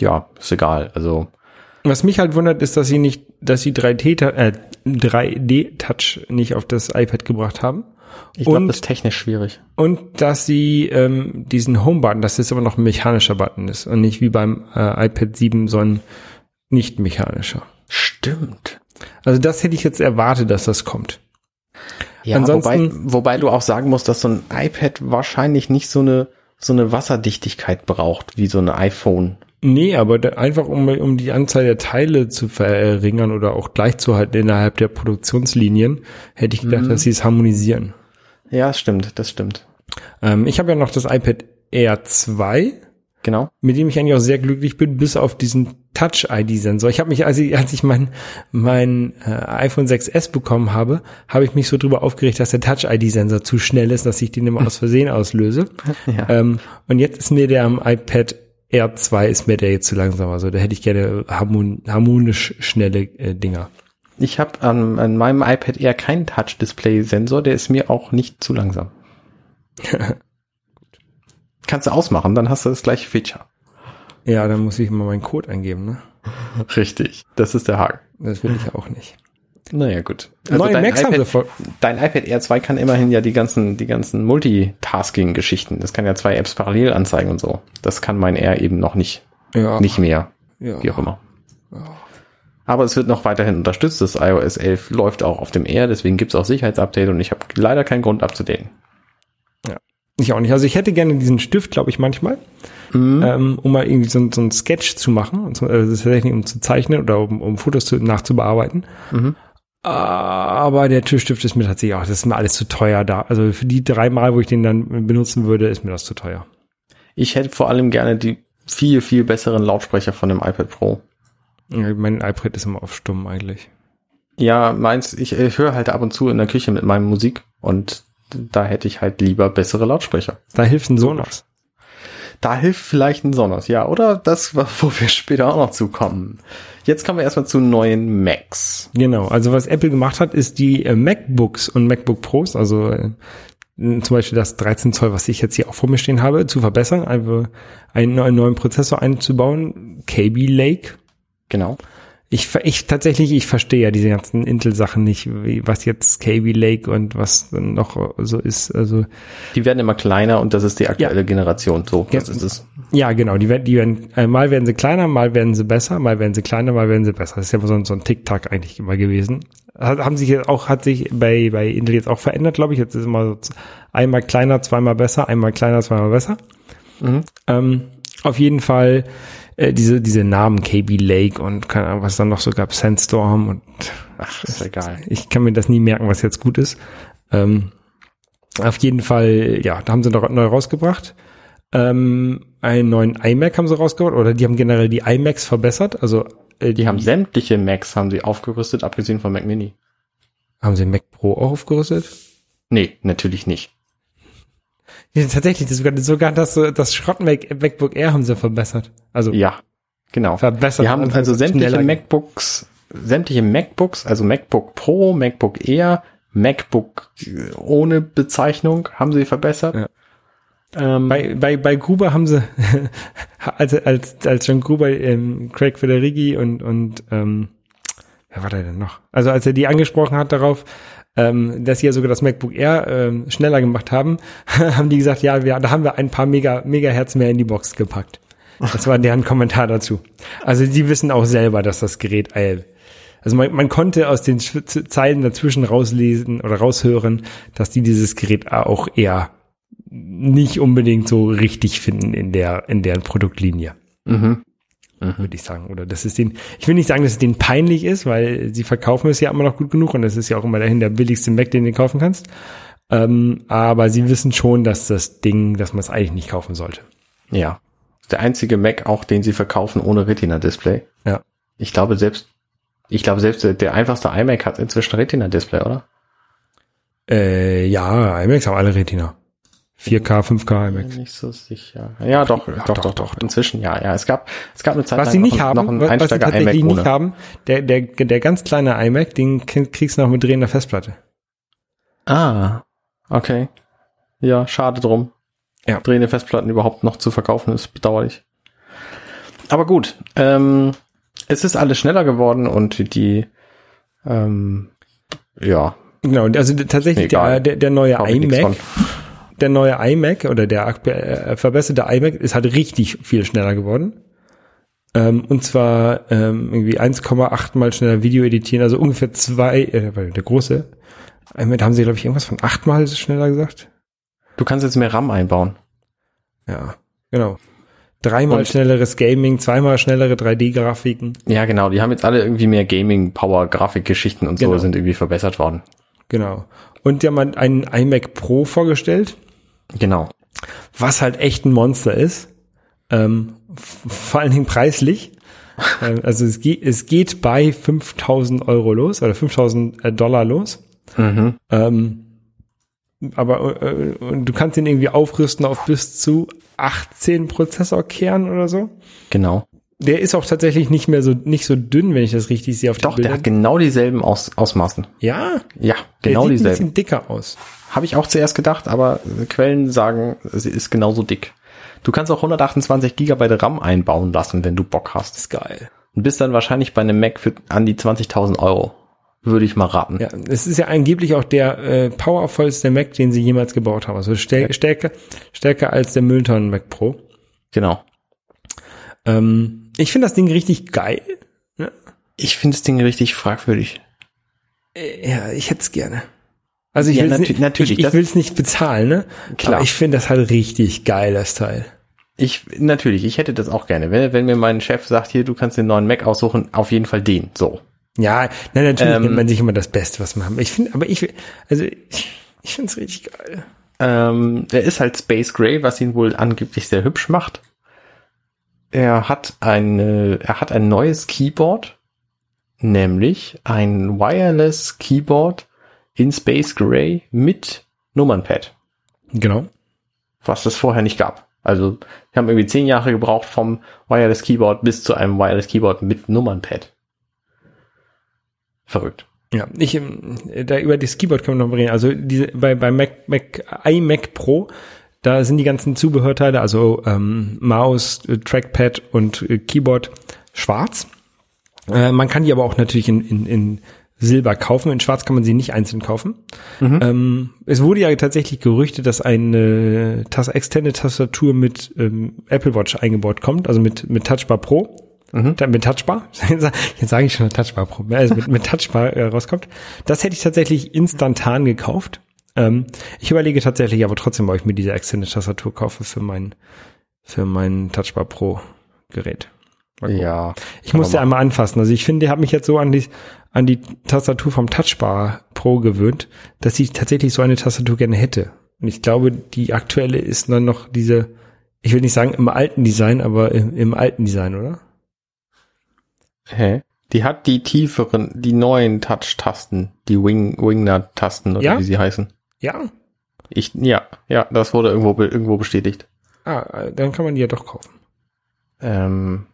ja, ist egal. Also Was mich halt wundert, ist, dass sie nicht, dass sie 3D, äh, 3D-Touch nicht auf das iPad gebracht haben. ich glaube, das ist technisch schwierig. Und dass sie ähm, diesen Home-Button, dass das aber noch ein mechanischer Button ist und nicht wie beim äh, iPad 7 so ein nicht mechanischer. Stimmt. Also das hätte ich jetzt erwartet, dass das kommt. Ja, Ansonsten- wobei, wobei du auch sagen musst, dass so ein iPad wahrscheinlich nicht so eine so eine Wasserdichtigkeit braucht wie so ein iPhone. Nee, aber da, einfach um, um die Anzahl der Teile zu verringern oder auch gleich zu halten innerhalb der Produktionslinien, hätte ich gedacht, dass sie es harmonisieren. Ja, stimmt, das stimmt. Ähm, ich habe ja noch das iPad Air 2, Genau. mit dem ich eigentlich auch sehr glücklich bin, bis auf diesen Touch-ID-Sensor. Ich habe mich, als ich, als ich mein, mein äh, iPhone 6S bekommen habe, habe ich mich so drüber aufgeregt, dass der Touch-ID-Sensor zu schnell ist, dass ich den immer aus Versehen auslöse. Ja. Ähm, und jetzt ist mir der am iPad Air 2 ist mir der jetzt zu langsam. Also da hätte ich gerne harmon harmonisch schnelle äh, Dinger. Ich habe an, an meinem iPad eher keinen Touch-Display-Sensor, der ist mir auch nicht zu langsam. Kannst du ausmachen, dann hast du das gleiche Feature. Ja, dann muss ich immer meinen Code eingeben, ne? Richtig, das ist der Haken. Das will ich auch nicht. Naja, gut. Neue dein, Macs haben sie iPad, voll. dein iPad Air 2 kann immerhin ja die ganzen, die ganzen Multitasking-Geschichten. Das kann ja zwei Apps parallel anzeigen und so. Das kann mein Air eben noch nicht. Ja, Nicht mehr. ja. Wie auch immer. Aber es wird noch weiterhin unterstützt. Das iOS 11 läuft auch auf dem Air, deswegen gibt es auch Sicherheitsupdate und ich habe leider keinen Grund abzudaten. Ich auch nicht. Also ich hätte gerne diesen Stift, glaube ich, manchmal, ähm, um mal irgendwie so, so ein Sketch zu machen, also das ist tatsächlich um zu zeichnen oder um, um Fotos zu, nachzubearbeiten. Mhm. Aber der Tischstift ist mir tatsächlich auch, das ist mir alles zu teuer da. Also für die drei Mal, wo ich den dann benutzen würde, ist mir das zu teuer. Ich hätte vor allem gerne die viel, viel besseren Lautsprecher von dem iPad Pro. Ja, Mein iPad ist immer auf stumm eigentlich. Ja, meins, ich, ich höre halt ab und zu in der Küche mit meinem Musik und da hätte ich halt lieber bessere Lautsprecher. Da hilft ein Sonos. Da hilft vielleicht ein Sonos, ja, oder das, wo wir später auch noch zukommen. Jetzt kommen wir erstmal zu neuen Macs. Genau, also was Apple gemacht hat, ist die äh, MacBooks und MacBook Pros, also äh, zum Beispiel das 13 Zoll, was ich jetzt hier auch vor mir stehen habe, zu verbessern, einfach einen, neuen- neuen Prozessor einzubauen, KB Lake. Genau. Ich, ver- ich tatsächlich, ich verstehe ja diese ganzen Intel-Sachen nicht, wie, was jetzt KB Lake und was dann noch so ist. Also Die werden immer kleiner und das ist die aktuelle Ja. Generation. So, das Ja. ist es. ja, genau, die werden, die werden, äh, mal werden sie kleiner, mal werden sie besser, mal werden sie kleiner, mal werden sie besser. Das ist ja so ein, so ein Tick-Tack eigentlich immer gewesen. Hat, haben sich jetzt auch, hat sich bei, bei Intel jetzt auch verändert, glaube ich. Jetzt ist immer so einmal kleiner, zweimal besser, einmal kleiner, zweimal besser. Mhm. Ähm, auf jeden Fall äh, diese, diese Namen KB Lake und keine Ahnung, was dann noch so gab, Sandstorm und Ach, ist egal. ich kann mir das nie merken, was jetzt gut ist. Ähm, auf jeden Fall, ja, da haben sie noch neu rausgebracht. Ähm, einen neuen iMac haben sie rausgebracht oder die haben generell die iMacs verbessert. Also äh, Die haben sämtliche Macs haben sie aufgerüstet, abgesehen von Mac Mini. haben sie Mac Pro auch aufgerüstet? Nee, natürlich nicht. Ja, tatsächlich, das sogar, sogar das, äh, das Schrott-Mac MacBook Air haben sie verbessert. Also Ja, genau. verbessert. Die haben also sämtliche. MacBooks, sämtliche MacBooks, also MacBook Pro, MacBook Air, MacBook ohne Bezeichnung haben sie verbessert. Ja. Ähm, Bei, bei, bei Gruber haben sie, als, als, als John Gruber, ähm, Craig Federighi und, und ähm, wer war der denn noch? Also als er die angesprochen hat darauf, ähm, dass sie ja sogar das MacBook Air ähm, schneller gemacht haben, haben die gesagt, ja, wir, da haben wir ein paar Mega, Megahertz mehr in die Box gepackt. Das war deren Kommentar dazu. Also die wissen auch selber, dass das Gerät, äh, also man, man konnte aus den Zeilen dazwischen rauslesen oder raushören, dass die dieses Gerät auch eher nicht unbedingt so richtig finden in der, in deren Produktlinie, mhm. Würde ich sagen. Oder das ist den, ich will nicht sagen, dass es denen peinlich ist, weil sie verkaufen es ja immer noch gut genug und das ist ja auch immer dahin der billigste Mac, den du kaufen kannst. Ähm, aber sie wissen schon, dass das Ding, dass man es eigentlich nicht kaufen sollte. Ja. Der einzige Mac auch, den sie verkaufen ohne Retina-Display. Ja. Ich glaube selbst, ich glaube selbst der, der einfachste iMac hat inzwischen Retina-Display, oder? Äh, ja, iMacs haben alle Retina. 4K, 5K iMacs. Nicht so sicher. Ja, doch, doch, doch, doch, doch, Inzwischen, ja, ja. Es gab, es gab eine Zeit Was sie nicht noch, haben, noch was sie tatsächlich nicht haben, der, der, der ganz kleine iMac, den kriegst du noch mit drehender Festplatte. Ah, okay. Ja, schade drum. Ja. Drehende Festplatten überhaupt noch zu verkaufen, ist bedauerlich. Aber gut, ähm, es ist alles schneller geworden und die, ähm, ja, Genau, also tatsächlich der, der, der neue iMac. Der neue iMac oder der äh, verbesserte iMac ist halt richtig viel schneller geworden. Ähm, und zwar ähm, irgendwie 1,8 mal schneller Video editieren, also ungefähr zwei, äh, weil der große iMac, da haben sie glaube ich irgendwas von achtmal schneller gesagt. Du kannst jetzt mehr RAM einbauen. Ja, genau. Dreimal Und- schnelleres Gaming, zweimal schnellere 3D-Grafiken. Ja, genau, die haben jetzt alle irgendwie mehr Gaming-Power-Grafikgeschichten und so Genau. sind irgendwie verbessert worden. Genau. Und die haben halt einen iMac Pro vorgestellt, Genau. was halt echt ein Monster ist. Ähm, vor allen Dingen preislich. ähm, also es geht, es geht bei 5000 Euro los oder 5000 äh, Dollar los. Mhm. Ähm, aber äh, du kannst ihn irgendwie aufrüsten auf bis zu 18 Prozessorkernen oder so. Genau. Der ist auch tatsächlich nicht mehr so nicht so dünn, wenn ich das richtig sehe auf Doch, der hat genau dieselben Aus Ausmaßen. ja, Ja, der genau sieht ein dieselben. bisschen dicker aus. Habe ich auch zuerst gedacht, aber Quellen sagen, sie ist genauso dick. Du kannst auch 128 Gigabyte RAM einbauen lassen, wenn du Bock hast. ist geil. Und bist dann wahrscheinlich bei einem Mac für an die 20.000 Euro. Würde ich mal raten. Ja, es ist ja angeblich auch der äh, powervollste Mac, den sie jemals gebaut haben. Also stär stärker, stärker als der Mülltonnen Mac Pro. Genau. Ähm, ich finde das Ding richtig geil. Ich finde das Ding richtig fragwürdig. Äh, Ja, ich hätte es gerne. Also ich Ja, will's natu- nicht, natürlich, ich, ich will nicht bezahlen, ne? Klar. Aber ich finde das halt richtig geil, das Teil. Ich, natürlich, ich hätte das auch gerne. Wenn, wenn mir mein Chef sagt, hier, du kannst den neuen Mac aussuchen, auf jeden Fall den. So. Ja, nein, natürlich Ähm, nimmt man sich immer das Beste, was man hat. Ich finde, aber ich, will- also ich, ich finde es richtig geil. Ähm, der ist halt Space Gray, was ihn wohl angeblich sehr hübsch macht. Er hat eine, er hat ein neues Keyboard, nämlich ein Wireless Keyboard in Space Gray mit Nummernpad, Genau. was es vorher nicht gab. Also, wir haben irgendwie zehn Jahre gebraucht vom Wireless Keyboard bis zu einem Wireless Keyboard mit Nummernpad. Verrückt. Ja, ich, ähm, da über das Keyboard können wir noch reden. Also diese, bei, bei Mac, Mac, iMac Pro, da sind die ganzen Zubehörteile, also ähm, Maus, äh, Trackpad und äh, Keyboard schwarz. Äh, man kann die aber auch natürlich in, in, in Silber kaufen. In Schwarz kann man sie nicht einzeln kaufen. Ähm, es wurde ja tatsächlich gerüchtet, dass eine Tas externe Tastatur mit ähm, Apple Watch eingebaut kommt, also mit, mit Touchbar Pro. Da- Mit Touchbar? Jetzt sage ich schon Touchbar Pro. Also mit, mit Touchbar äh, rauskommt. Das hätte ich tatsächlich instantan gekauft. Ähm, ich überlege tatsächlich aber trotzdem, ob ich mir diese externe Tastatur kaufe für mein, für mein Touchbar Pro Gerät. Ja. Ich musste einmal anfassen. Also ich finde, ich habe mich jetzt so an die, an die Tastatur vom Touchbar Pro gewöhnt, dass ich tatsächlich so eine Tastatur gerne hätte. Und ich glaube, die aktuelle ist dann noch diese, ich will nicht sagen im alten Design, aber im, im alten Design, oder? Hä? Die hat die tieferen, die neuen Touch-Tasten, die Wing, Wingner-Tasten oder Ja? wie sie heißen. Ja. Ich, ja, ja, das wurde irgendwo, irgendwo bestätigt. Ah, äh, dann kann man die ja doch kaufen. Ähm,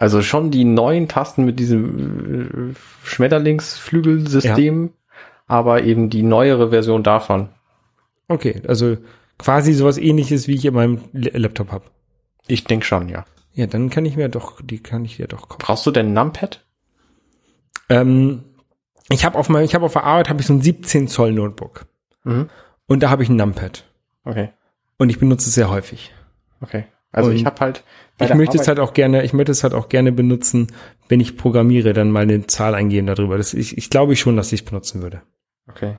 also schon die neuen Tasten mit diesem äh, Schmetterlingsflügelsystem, aber eben die neuere Version davon. Okay, also quasi sowas ähnliches, wie ich in meinem Laptop habe. Ich denke schon, ja. Ja, dann kann ich mir doch, die kann ich ja doch kaufen. Brauchst du denn ein Numpad? Ähm, ich habe auf meinem, ich habe auf der Arbeit habe ich so ein 17 Zoll Notebook Mhm. und da habe ich ein Numpad Okay, und ich benutze es sehr häufig. okay. Also Und ich habe halt. Ich möchte es Arbeit- halt auch gerne, ich möchte es halt auch gerne benutzen, wenn ich programmiere, dann mal eine Zahl eingeben darüber. Das, ich, ich glaube schon, dass ich es benutzen würde. Okay.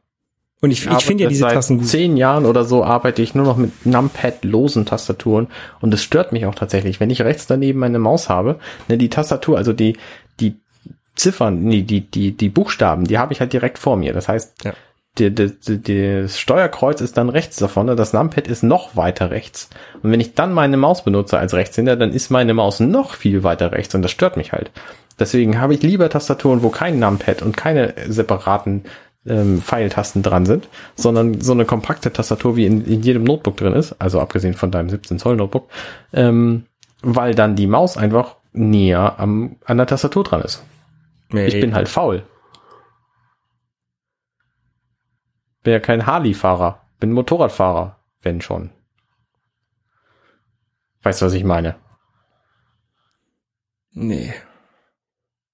Und ich, ich finde ja diese seit Tasten gut. zehn Jahren oder so arbeite ich nur noch mit Numpad-losen Tastaturen und es stört mich auch tatsächlich, wenn ich rechts daneben meine Maus habe, ne, die Tastatur, also die, die Ziffern, nee, die, die, die Buchstaben, die habe ich halt direkt vor mir. Das heißt, Ja. Die, die, die, das Steuerkreuz ist dann rechts davon und das Numpad ist noch weiter rechts. Und wenn ich dann meine Maus benutze als Rechtshänder, dann ist meine Maus noch viel weiter rechts und das stört mich halt. Deswegen habe ich lieber Tastaturen, wo kein Numpad und keine separaten ähm, Pfeiltasten dran sind, sondern so eine kompakte Tastatur wie in, in jedem Notebook drin ist, also abgesehen von deinem 17 Zoll Notebook, ähm, weil dann die Maus einfach näher am, an der Tastatur dran ist. Nee, Ich bin halt faul. Bin ja kein Harley-Fahrer, bin Motorradfahrer, wenn schon. Weißt du, was ich meine? nee,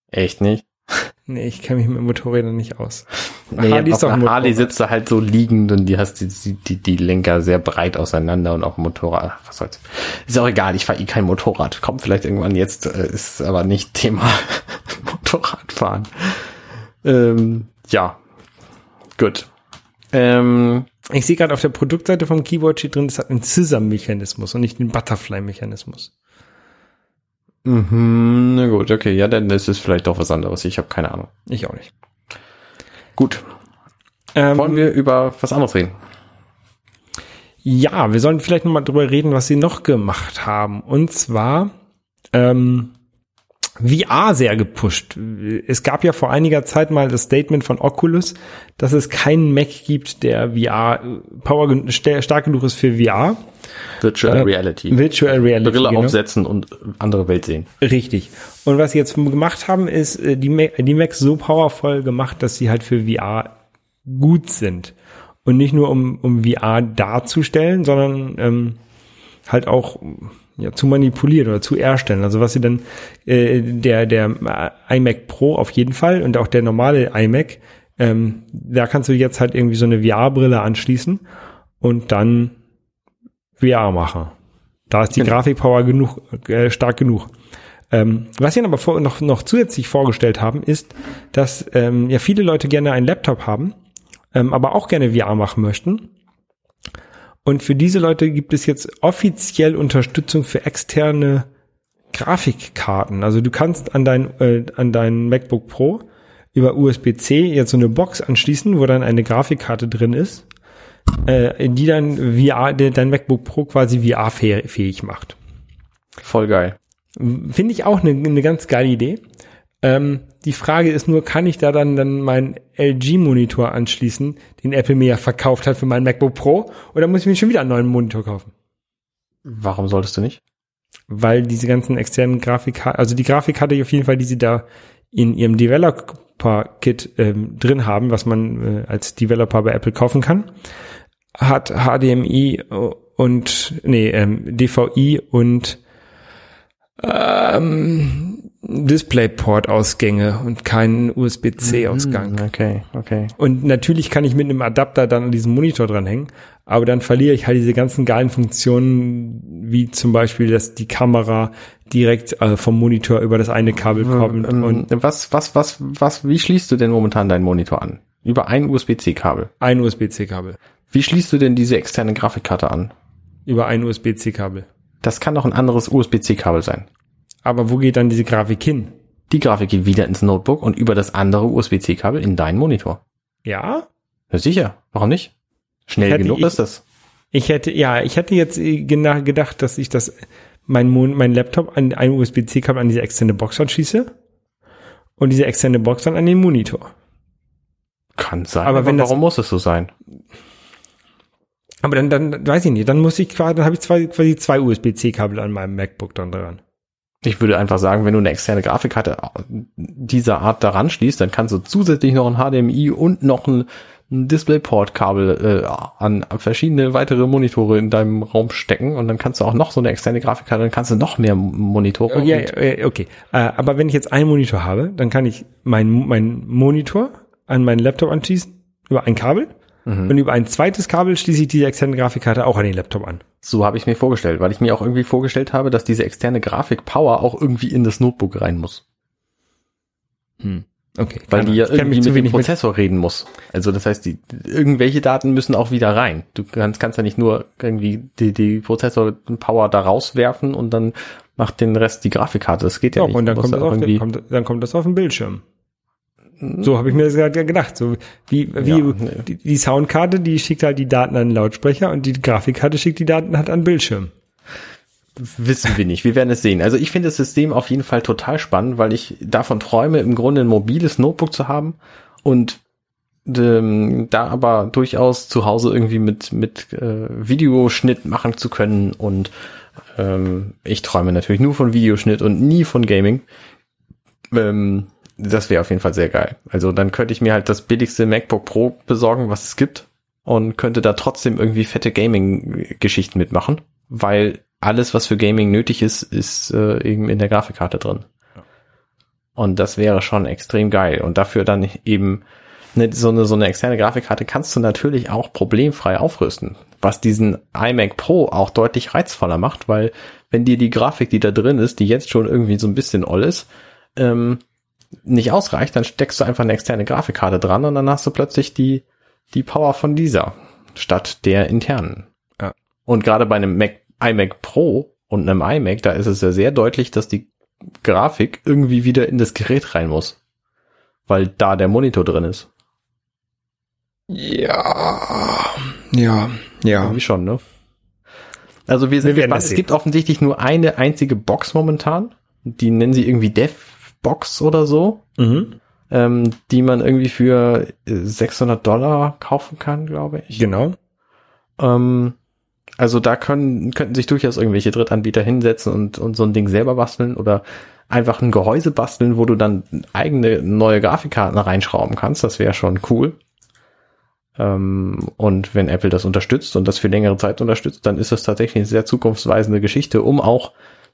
Echt nicht? nee, ich kenne mich mit Motorrädern nicht aus. Nee, Harley ist doch Harley Motorrad. sitzt du halt so liegend und die hast die, die, die, Lenker sehr breit auseinander und auch Motorrad. Was soll's. Ist auch egal, ich fahre eh kein Motorrad. Kommt vielleicht irgendwann jetzt, äh, ist aber nicht Thema Motorradfahren. Ähm, ja, gut. Ähm, Ich sehe gerade auf der Produktseite vom Keyboard steht drin, es hat einen Scissor-Mechanismus und nicht einen Butterfly-Mechanismus. mhm, na gut, okay, ja, dann ist es vielleicht doch was anderes. Ich habe keine Ahnung. Ich auch nicht. Gut, Ähm, wollen wir über was anderes reden? Ja, wir sollen vielleicht nochmal drüber reden, was sie noch gemacht haben. Und zwar ähm, VR sehr gepusht. Es gab ja vor einiger Zeit mal das Statement von Oculus, dass es keinen Mac gibt, der VR äh, Power stark genug ist für VR. Virtual Äh, Reality. Virtual Reality. Brille genau. aufsetzen und andere Welt sehen. Richtig. Und was sie jetzt gemacht haben, ist äh, die, Mac, die Macs so powervoll gemacht, dass sie halt für VR gut sind. Und nicht nur um, um VR darzustellen, sondern ähm, halt auch ja, zu manipulieren oder zu erstellen. Also was sie dann, äh, der, der iMac Pro auf jeden Fall und auch der normale iMac, ähm, da kannst du jetzt halt irgendwie so eine VR-Brille anschließen und dann VR machen. Da ist die Genau. Grafikpower genug, äh, stark genug. Ähm, was sie dann aber vor, noch, noch zusätzlich vorgestellt haben, ist, dass ähm, ja viele Leute gerne einen Laptop haben, ähm, aber auch gerne VR machen möchten. Und für diese Leute gibt es jetzt offiziell Unterstützung für externe Grafikkarten. Also du kannst an dein, äh, an dein MacBook Pro über USB-C jetzt so eine Box anschließen, wo dann eine Grafikkarte drin ist, äh, die dann VR, de- dein MacBook Pro quasi VR-fähig macht. Voll geil. Finde ich auch eine, eine ganz geile Idee. Ähm, die Frage ist nur, kann ich da dann, dann meinen LG-Monitor anschließen, den Apple mir ja verkauft hat für meinen MacBook Pro, oder muss ich mir schon wieder einen neuen Monitor kaufen? Warum solltest du nicht? Weil diese ganzen externen Grafikkarten, also die Grafikkarte auf jeden Fall, die sie da in ihrem Developer-Kit ähm, drin haben, was man äh, als Developer bei Apple kaufen kann, hat HDMI und nee, ähm, DVI und ähm, DisplayPort-Ausgänge und keinen USB-C-Ausgang. Hm, Okay, okay. Und natürlich kann ich mit einem Adapter dann an diesem Monitor dranhängen, aber dann verliere ich halt diese ganzen geilen Funktionen, wie zum Beispiel, dass die Kamera direkt äh, vom Monitor über das eine Kabel kommt Ähm, und was, was, was, was, wie schließt du denn momentan deinen Monitor an? Über ein USB-C-Kabel. ein USB-C-Kabel. Wie schließt du denn diese externe Grafikkarte an? Über ein USB-C-Kabel. Das kann doch ein anderes USB-C-Kabel sein. Aber wo geht dann diese Grafik hin? Die Grafik geht wieder ins Notebook und über das andere USB-C-Kabel in deinen Monitor. Ja? Ja, sicher. Warum nicht? Schnell Hätte genug ich- ist das. Ich hätte, ja, ich hätte jetzt äh, gedacht, dass ich das, mein, Mon mein Laptop an ein USB-C-Kabel an diese externe Box anschließe und diese externe Box dann an den Monitor. Kann sein. Aber Aber, wenn das- warum muss es so sein? Aber dann, dann weiß ich nicht, dann muss ich quasi, dann habe ich zwei, quasi zwei USB-C-Kabel an meinem MacBook dann dran. Ich würde einfach sagen, wenn du eine externe Grafikkarte dieser Art daran schließt, dann kannst du zusätzlich noch ein HDMI und noch ein, ein DisplayPort-Kabel äh, an verschiedene weitere Monitore in deinem Raum stecken und dann kannst du auch noch so eine externe Grafikkarte, dann kannst du noch mehr Monitore. Ja, ja, okay. Äh, aber wenn ich jetzt einen Monitor habe, dann kann ich meinen mein Monitor an meinen Laptop anschließen über ein Kabel Mhm. und über ein zweites Kabel schließe ich diese externe Grafikkarte auch an den Laptop an. So habe ich mir vorgestellt, weil ich mir auch irgendwie vorgestellt habe, dass diese externe Grafik-Power auch irgendwie in das Notebook rein muss. Okay. Weil die ja irgendwie mit dem wenig mit- Prozessor reden muss. Also das heißt, die, irgendwelche Daten müssen auch wieder rein. Du kannst, kannst ja nicht nur irgendwie die, die Prozessor-Power da rauswerfen und dann macht den Rest die Grafikkarte. Das geht ja Doch, nicht. und dann kommt, das auf den, irgendwie- kommt, dann kommt das auf den Bildschirm. So habe ich mir das gerade gedacht. So wie, wie Ja, nee. die, die Soundkarte, die schickt halt die Daten an den Lautsprecher und die Grafikkarte schickt die Daten halt an den Bildschirm. Wissen wir nicht. Wir werden es sehen. Also ich finde das System auf jeden Fall total spannend, weil ich davon träume, im Grunde ein mobiles Notebook zu haben und ähm, da aber durchaus zu Hause irgendwie mit, mit äh, Videoschnitt machen zu können. Und ähm, ich träume natürlich nur von Videoschnitt und nie von Gaming. Ähm, das wäre auf jeden Fall sehr geil. Also dann könnte ich mir halt das billigste MacBook Pro besorgen, was es gibt und könnte da trotzdem irgendwie fette Gaming-Geschichten mitmachen, weil alles, was für Gaming nötig ist, ist äh, eben in der Grafikkarte drin. Und das wäre schon extrem geil. Und dafür dann eben ne, so, eine, so eine externe Grafikkarte kannst du natürlich auch problemfrei aufrüsten, was diesen iMac Pro auch deutlich reizvoller macht, weil wenn dir die Grafik, die da drin ist, die jetzt schon irgendwie so ein bisschen oll ist, ähm, nicht ausreicht, dann steckst du einfach eine externe Grafikkarte dran und dann hast du plötzlich die, die Power von dieser statt der internen. Ja. Und gerade bei einem Mac, iMac Pro und einem iMac, da ist es ja sehr deutlich, dass die Grafik irgendwie wieder in das Gerät rein muss. Weil da der Monitor drin ist. Ja, ja, ja. Irgendwie schon, ne? Also wir sind Wir gespannt. es gibt offensichtlich nur eine einzige Box momentan. Die nennen sie irgendwie Dev-Box oder so. Mhm. ähm, die man irgendwie für äh, 600 Dollar kaufen kann, glaube ich. Genau. Ähm, also da können, könnten sich durchaus irgendwelche Drittanbieter hinsetzen und, und so ein Ding selber basteln oder einfach ein Gehäuse basteln, wo du dann eigene neue Grafikkarten reinschrauben kannst. Das wäre schon cool. Ähm, und wenn Apple das unterstützt und das für längere Zeit unterstützt, dann ist das tatsächlich eine sehr zukunftsweisende Geschichte, um auch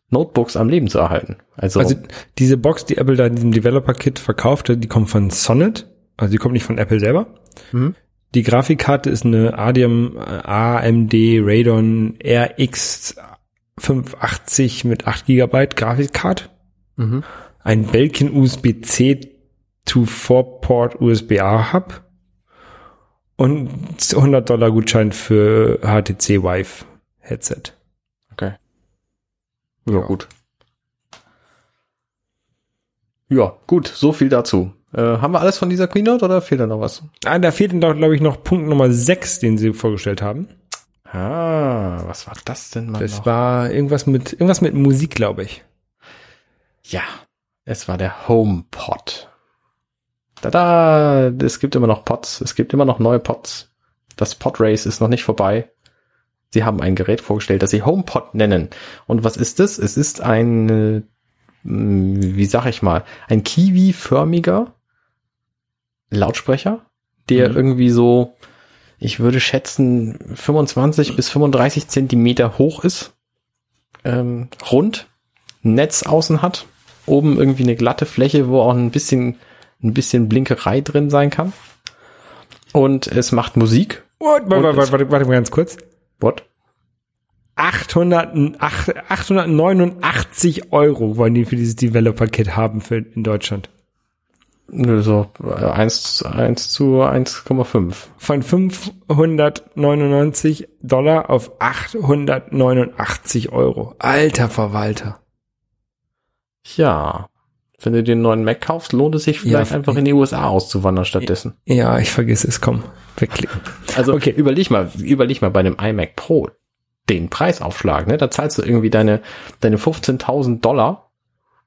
Notebooks am Leben zu erhalten. Also, Also diese Box, die Apple da in diesem Developer-Kit verkaufte, die kommt von Sonnet. Also die kommt nicht von Apple selber. Mhm. Die Grafikkarte ist eine ADM, AMD Radeon RX 580 mit 8 GB Grafikkarte. mhm. Ein Belkin USB-C to 4 Port USB-A Hub und 100 Dollar Gutschein für HTC Vive Headset. Ja, Ja. gut. Ja, gut, so viel dazu. Äh, haben wir alles von dieser Keynote oder fehlt da noch was? Ah, da fehlt doch, glaube ich, noch Punkt Nummer 6, den sie vorgestellt haben. Ah, was war das denn mal Das noch? war irgendwas mit, irgendwas mit Musik, glaube ich. ja, es war der HomePod. Tada, es gibt immer noch Pods, es gibt immer noch neue Pods. Das Podrace ist noch nicht vorbei. Sie haben ein Gerät vorgestellt, das sie HomePod nennen. Und was ist es? Es ist eine mh, wie sag ich mal, ein Kiwi-förmiger Lautsprecher, der Mhm. irgendwie so, ich würde schätzen, 25 bis 35 Zentimeter hoch ist, ähm, rund, Netz außen hat, oben irgendwie eine glatte Fläche, wo auch ein bisschen, ein bisschen Blinkerei drin sein kann. Und es macht Musik. What? Warte, warte, warte, warte mal ganz kurz. What? 800, ach- 889 Euro wollen die für dieses Developer-Kit haben für, in Deutschland. Nö, So, äh, 1, 1 zu 1,5. Von 599 Dollar auf 889 Euro. Alter Verwalter. Ja. Wenn du den neuen Mac kaufst, lohnt es sich vielleicht Ja, einfach in die USA auszuwandern stattdessen. Ja, ich vergesse es, komm. Wegklicken. Also Okay. überleg mal, überleg mal bei dem iMac Pro den Preisaufschlag, ne? Da zahlst du irgendwie deine, deine 15.000 Dollar,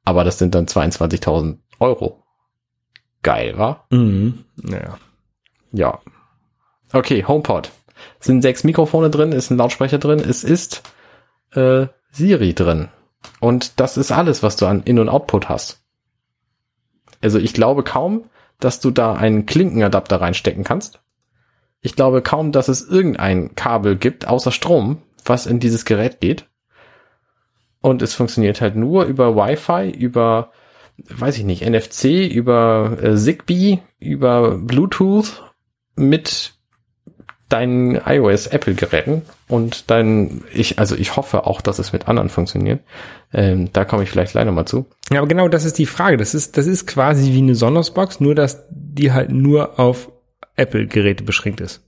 aber das sind dann 22.000 Euro. Geil, wa? Mhm. Naja. Ja. Okay, HomePod. Sind sechs Mikrofone drin, ist ein Lautsprecher drin, es ist äh, Siri drin. Und das ist alles, was du an In- und Output hast. Also ich glaube kaum, dass du da einen Klinkenadapter reinstecken kannst. Ich glaube kaum, dass es irgendein Kabel gibt, außer Strom, was in dieses Gerät geht. Und es funktioniert halt nur über Wi-Fi, über, weiß ich nicht, NFC, über äh, Zigbee, über Bluetooth mit deinen iOS Apple Geräten und dann ich also ich hoffe auch, dass es mit anderen funktioniert. Ähm, da komme ich vielleicht noch mal zu. Ja, aber genau das ist die Frage. Das ist, das ist quasi wie eine Sonos-Box, nur dass die halt nur auf Apple-Geräte beschränkt ist.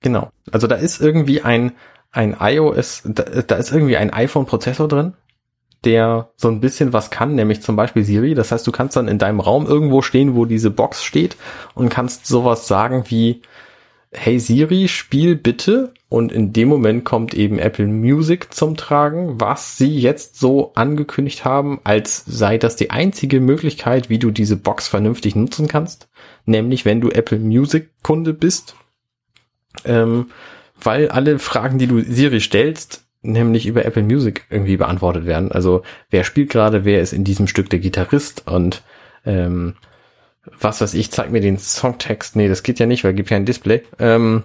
Genau. Also da ist irgendwie ein ein iOS, da, da ist irgendwie ein iPhone Prozessor drin, der so ein bisschen was kann, nämlich zum Beispiel Siri. Das heißt, du kannst dann in deinem Raum irgendwo stehen, wo diese Box steht und kannst sowas sagen wie Hey Siri, spiel bitte. Und in dem Moment kommt eben Apple Music zum Tragen, was sie jetzt so angekündigt haben, als sei das die einzige Möglichkeit, wie du diese Box vernünftig nutzen kannst. Nämlich, wenn du Apple Music Kunde bist. Ähm, weil alle Fragen, die du Siri stellst, nämlich über Apple Music irgendwie beantwortet werden. Also wer spielt gerade, wer ist in diesem Stück der Gitarrist und ähm, was weiß ich, zeig mir den Songtext. Nee, das geht ja nicht, weil gibt ja ein Display. Ähm,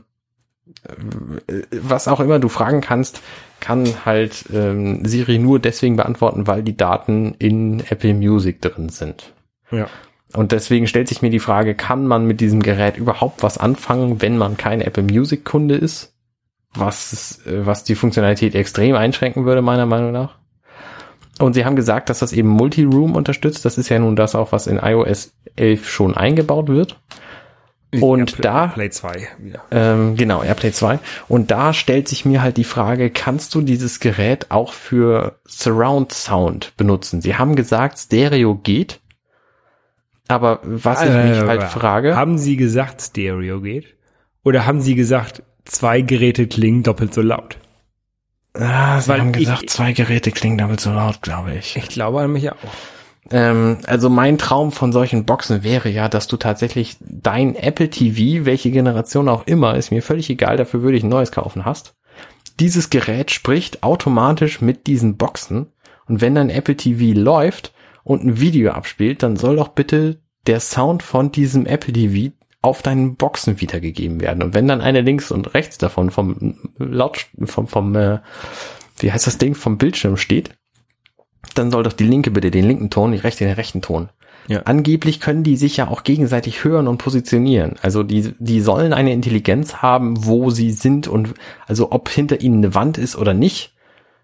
äh, was auch immer du fragen kannst, kann halt ähm, Siri nur deswegen beantworten, weil die Daten in Apple Music drin sind. Ja. Und deswegen stellt sich mir die Frage, kann man mit diesem Gerät überhaupt was anfangen, wenn man kein Apple Music Kunde ist? Was, äh, was die Funktionalität extrem einschränken würde, meiner Meinung nach. Und sie haben gesagt, dass das eben Multi-Room unterstützt. Das ist ja nun das auch, was in iOS 11 schon eingebaut wird. Und Play, da- Play 2 wieder. Ähm, genau, AirPlay 2. Und da stellt sich mir halt die Frage, kannst du dieses Gerät auch für Surround Sound benutzen? Sie haben gesagt, Stereo geht. Aber was ich mich Äh, halt frage, Haben Sie gesagt, Stereo geht? Oder haben Sie gesagt, zwei Geräte klingen doppelt so laut? Ah, sie weil haben ich- gesagt, zwei Geräte klingen damit so laut, glaube ich. Ich glaube an mich auch. Ähm, also mein Traum von solchen Boxen wäre ja, dass du tatsächlich dein Apple TV, welche Generation auch immer, ist mir völlig egal, dafür würde ich ein neues kaufen, hast. Dieses Gerät spricht automatisch mit diesen Boxen und wenn dein Apple TV läuft und ein Video abspielt, dann soll doch bitte der Sound von diesem Apple TV auf deinen Boxen wiedergegeben werden. Und wenn dann eine links und rechts davon vom Laut, vom, vom, äh, wie heißt das Ding, vom Bildschirm steht, dann soll doch die linke bitte den linken Ton, die rechte den rechten Ton. Ja. Angeblich können die sich ja auch gegenseitig hören und positionieren. Also die, die sollen eine Intelligenz haben, wo sie sind und also ob hinter ihnen eine Wand ist oder nicht.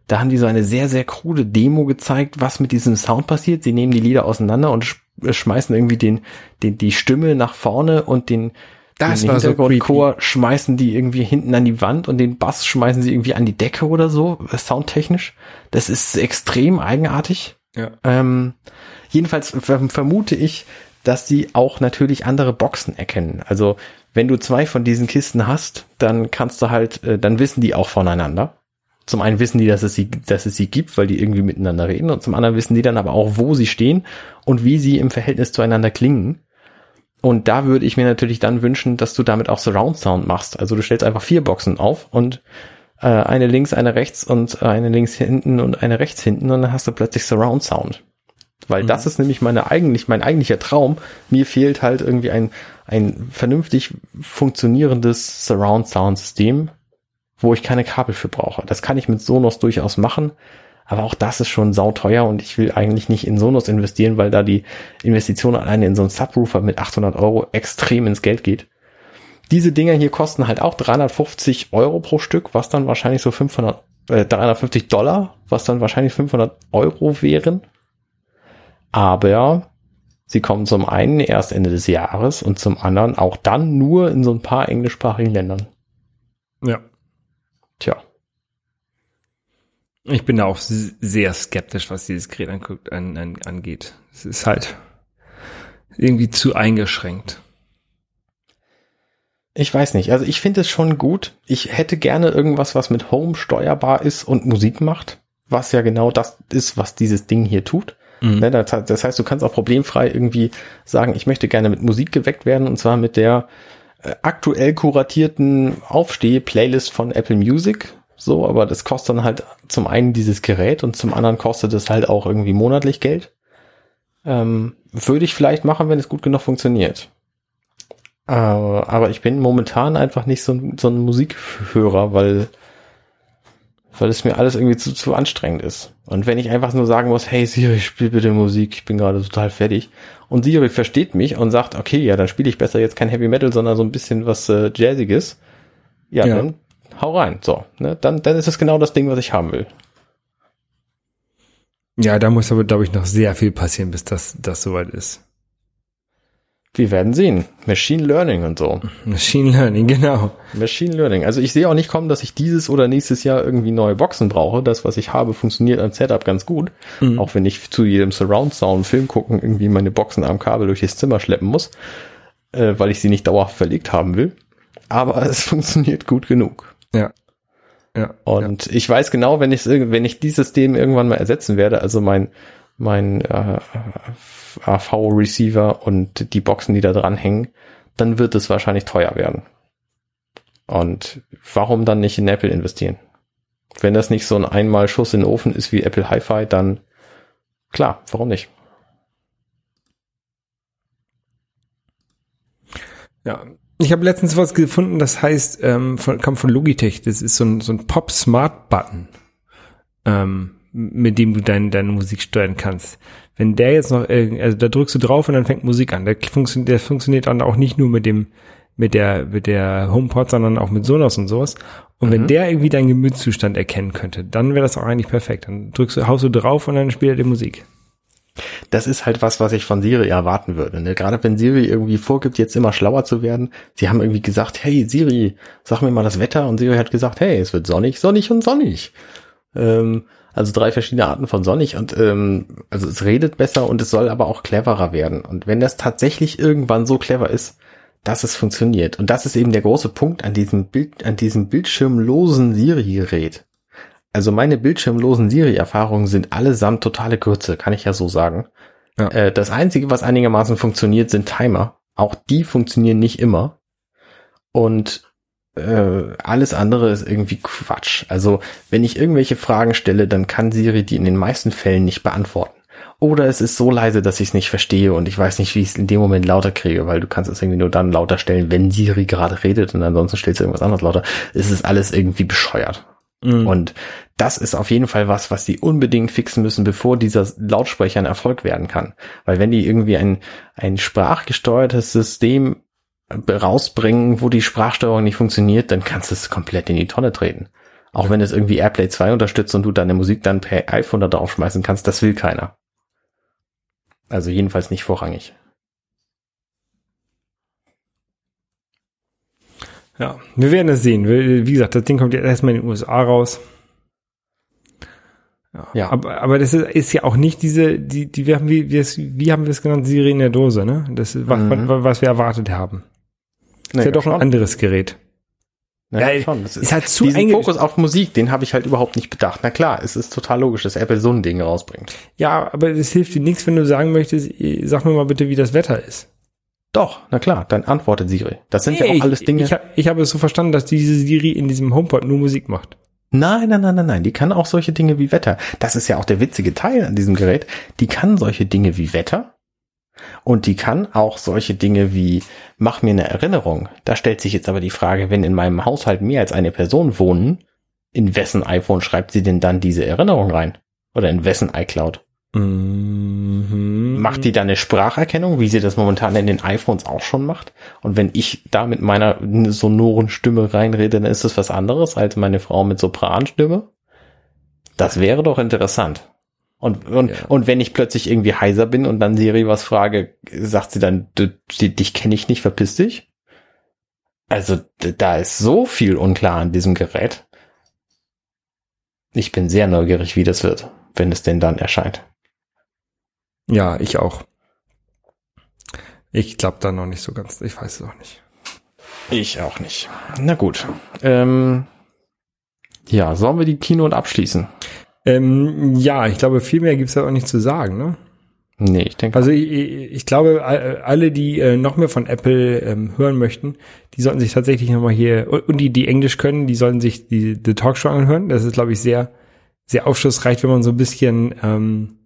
Da haben die so eine sehr, sehr krude Demo gezeigt, was mit diesem Sound passiert. Sie nehmen die Lieder auseinander und schmeißen irgendwie den, den, die Stimme nach vorne und den, Das den war so Hintergrundchor schmeißen die irgendwie hinten an die Wand und den Bass schmeißen sie irgendwie an die Decke oder so, äh, soundtechnisch. Das ist extrem eigenartig. Ja. Ähm, jedenfalls ver- vermute ich, dass sie auch natürlich andere Boxen erkennen. Also wenn du zwei von diesen Kisten hast, dann kannst du halt, äh, dann wissen die auch voneinander. Zum einen wissen die, dass es sie, dass es sie gibt, weil die irgendwie miteinander reden, und zum anderen wissen die dann aber auch, wo sie stehen und wie sie im Verhältnis zueinander klingen. Und da würde ich mir natürlich dann wünschen, dass du damit auch Surround Sound machst. Also du stellst einfach vier Boxen auf und äh, eine links, eine rechts und eine links hinten und eine rechts hinten und dann hast du plötzlich Surround Sound. Weil Mhm. das ist nämlich meine eigentlich, mein eigentlicher Traum. Mir fehlt halt irgendwie ein, ein vernünftig funktionierendes Surround Sound System, wo ich keine Kabel für brauche. Das kann ich mit Sonos durchaus machen. Aber auch das ist schon sauteuer und ich will eigentlich nicht in Sonos investieren, weil da die Investition alleine in so einen Subwoofer mit 800 Euro extrem ins Geld geht. Diese Dinger hier kosten halt auch 350 Euro pro Stück, was dann wahrscheinlich so 500, äh, 350 Dollar, was dann wahrscheinlich 500 Euro wären. Aber sie kommen zum einen erst Ende des Jahres und zum anderen auch dann nur in so ein paar englischsprachigen Ländern. Ja. Tja. Ich bin da auch sehr skeptisch, was dieses Gerät anguckt, an, an, angeht. Es ist halt irgendwie zu eingeschränkt. Ich weiß nicht. Also ich finde es schon gut. Ich hätte gerne irgendwas, was mit Home steuerbar ist und Musik macht, was ja genau das ist, was dieses Ding hier tut. Mhm. Ne, das, heißt, du kannst auch problemfrei irgendwie sagen, ich möchte gerne mit Musik geweckt werden und zwar mit der aktuell kuratierten Aufsteh-Playlist von Apple Music. So, aber das kostet dann halt zum einen dieses Gerät und zum anderen kostet es halt auch irgendwie monatlich Geld. Ähm, würde ich vielleicht machen, wenn es gut genug funktioniert. Äh, aber ich bin momentan einfach nicht so, so ein Musikhörer, weil, weil es mir alles irgendwie zu, zu anstrengend ist. Und wenn ich einfach nur sagen muss, hey Siri, spiel bitte Musik, ich bin gerade total fertig. Und Siri versteht mich und sagt, okay, ja, dann spiele ich besser jetzt kein Heavy Metal, sondern so ein bisschen was äh, Jazziges. Ja, Ja. dann hau rein. So, ne? dann, dann ist es genau das Ding, was ich haben will. Ja, da muss aber, glaube ich, noch sehr viel passieren, bis das, das soweit ist. Wir werden sehen. Machine Learning und so. Machine Learning, genau. Machine Learning. Also ich sehe auch nicht kommen, dass ich dieses oder nächstes Jahr irgendwie neue Boxen brauche. Das, was ich habe, funktioniert am Setup ganz gut. Mhm. Auch wenn ich zu jedem Surround Sound Film gucken irgendwie meine Boxen am Kabel durch das Zimmer schleppen muss, äh, weil ich sie nicht dauerhaft verlegt haben will. Aber es funktioniert gut genug. Ja. Ja. Und ich weiß genau, wenn ich wenn ich dieses System irgendwann mal ersetzen werde, also mein mein äh, AV Receiver und die Boxen, die da dran hängen, dann wird es wahrscheinlich teuer werden. Und warum dann nicht in Apple investieren? Wenn das nicht so ein einmal Schuss in den Ofen ist wie Apple Hi-Fi, dann klar, warum nicht? Ja. Ich habe letztens was gefunden, das heißt, ähm, von, kam von Logitech, das ist so ein, so ein Pop-Smart-Button, ähm, mit dem du dein, deine Musik steuern kannst. Wenn der jetzt noch, also da drückst du drauf und dann fängt Musik an. Der, funktioniert, der funktioniert dann auch nicht nur mit dem, mit der, mit der HomePod, sondern auch mit Sonos und sowas. Und wenn der irgendwie deinen Gemütszustand erkennen könnte, dann wäre das auch eigentlich perfekt. Dann drückst du, haust du drauf und dann spielt er die Musik. Das ist halt was, was ich von Siri erwarten würde. Ne? Gerade wenn Siri irgendwie vorgibt, jetzt immer schlauer zu werden. Sie haben irgendwie gesagt, hey Siri, sag mir mal das Wetter. Und Siri hat gesagt, hey, es wird sonnig, sonnig und sonnig. Ähm, also drei verschiedene Arten von sonnig. Und ähm, also es redet besser und es soll aber auch cleverer werden. Und wenn das tatsächlich irgendwann so clever ist, dass es funktioniert. Und das ist eben der große Punkt an diesem Bild, an diesem bildschirmlosen Siri-Gerät. Also meine bildschirmlosen Siri-Erfahrungen sind allesamt totale Grütze, kann ich ja so sagen. Ja. Äh, das Einzige, was einigermaßen funktioniert, sind Timer. Auch die funktionieren nicht immer. Und äh, alles andere ist irgendwie Quatsch. Also wenn ich irgendwelche Fragen stelle, dann kann Siri die in den meisten Fällen nicht beantworten. Oder es ist so leise, dass ich es nicht verstehe und ich weiß nicht, wie ich es in dem Moment lauter kriege, weil du kannst es irgendwie nur dann lauter stellen, wenn Siri gerade redet und ansonsten stellst du irgendwas anderes lauter. Es ist alles irgendwie bescheuert. Mhm. Und das ist auf jeden Fall was, was die unbedingt fixen müssen, bevor dieser Lautsprecher ein Erfolg werden kann. Weil wenn die irgendwie ein, ein sprachgesteuertes System rausbringen, wo die Sprachsteuerung nicht funktioniert, dann kannst du es komplett in die Tonne treten. Auch wenn es irgendwie Airplay 2 unterstützt und du deine Musik dann per iPhone da drauf schmeißen kannst, das will keiner. Also jedenfalls nicht vorrangig. Ja, wir werden es sehen. Wie gesagt, das Ding kommt jetzt erstmal in den USA raus. Ja, Ja. Aber, aber das ist, ist ja auch nicht diese, die, die wir haben, wie, wie, es, wie haben wir es genannt, Siri in der Dose, ne? Das ist, was, Mhm. was, was wir erwartet haben. Ist ja doch ein schon. anderes Gerät. Ja, Ja, schon. Das ist halt zu diesen Fokus auf Musik, den habe ich halt überhaupt nicht bedacht. Na klar, es ist total logisch, dass Apple so ein Ding rausbringt. Ja, aber es hilft dir nichts, wenn du sagen möchtest, sag mir mal bitte, wie das Wetter ist. Doch, na klar, dann antwortet Siri. Das sind ja Nee, auch alles Dinge. Ich, ich, hab- ich habe es so verstanden, dass diese Siri in diesem HomePod nur Musik macht. Nein, nein, nein, nein, nein. Die kann auch solche Dinge wie Wetter. Das ist ja auch der witzige Teil an diesem Gerät. Die kann solche Dinge wie Wetter. Und die kann auch solche Dinge wie, mach mir eine Erinnerung. Da stellt sich jetzt aber die Frage, wenn in meinem Haushalt mehr als eine Person wohnen, in wessen iPhone schreibt sie denn dann diese Erinnerung rein? Oder in wessen iCloud? Mhm. Macht die da eine Spracherkennung, wie sie das momentan in den iPhones auch schon macht? Und wenn ich da mit meiner sonoren Stimme reinrede, dann ist das was anderes als meine Frau mit Sopranstimme? Das wäre doch interessant. Und, und, Ja. und wenn ich plötzlich irgendwie heiser bin und dann Siri was frage, sagt sie dann, du, die, dich kenne ich nicht, verpiss dich? Also, da ist so viel unklar an diesem Gerät. Ich bin sehr neugierig, wie das wird, wenn es denn dann erscheint. Ja, ich auch. Ich glaube da noch nicht so ganz. Ich weiß es auch nicht. Ich auch nicht. Na gut. Ähm, ja, sollen wir die Keynote abschließen? Ähm, ja, ich glaube, viel mehr gibt's da auch nicht zu sagen. Ne? Nee, ich denke. Also ich, ich glaube, all- alle, die äh, noch mehr von Apple ähm, hören möchten, die sollten sich tatsächlich nochmal hier, und die, die Englisch können, die sollten sich die, die Talkshow anhören. Das ist, glaube ich, sehr, sehr aufschlussreich, wenn man so ein bisschen ähm,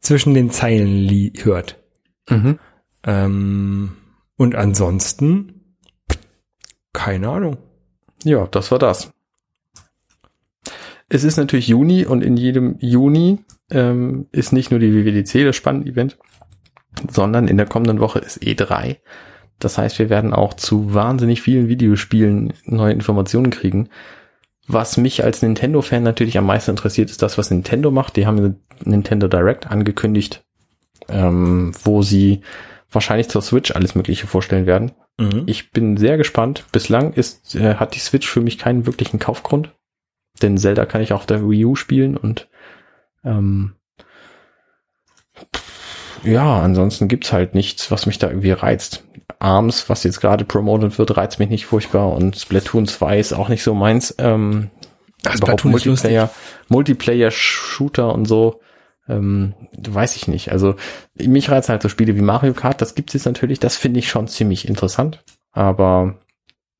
zwischen den Zeilen hört. mhm. Ähm, und ansonsten, keine Ahnung. Ja, das war das. Es ist natürlich Juni und in jedem Juni ähm, ist nicht nur die WWDC das spannende Event, sondern in der kommenden Woche ist E3. Das heißt, wir werden auch zu wahnsinnig vielen Videospielen neue Informationen kriegen. Was mich als Nintendo-Fan natürlich am meisten interessiert, ist das, was Nintendo macht. Die haben eine Nintendo Direct angekündigt, ähm, wo sie wahrscheinlich zur Switch alles Mögliche vorstellen werden. Mhm. Ich bin sehr gespannt. Bislang ist, äh, hat die Switch für mich keinen wirklichen Kaufgrund. Denn Zelda kann ich auch auf der Wii U spielen und ähm, ja, ansonsten gibt's halt nichts, was mich da irgendwie reizt. Arms, was jetzt gerade promoted wird, reizt mich nicht furchtbar und Splatoon 2 ist auch nicht so meins. Ähm, Ach, überhaupt Multiplayer, Multiplayer-Shooter und so, ähm, weiß ich nicht. Also mich reizen halt so Spiele wie Mario Kart, das gibt's jetzt natürlich, das finde ich schon ziemlich interessant, aber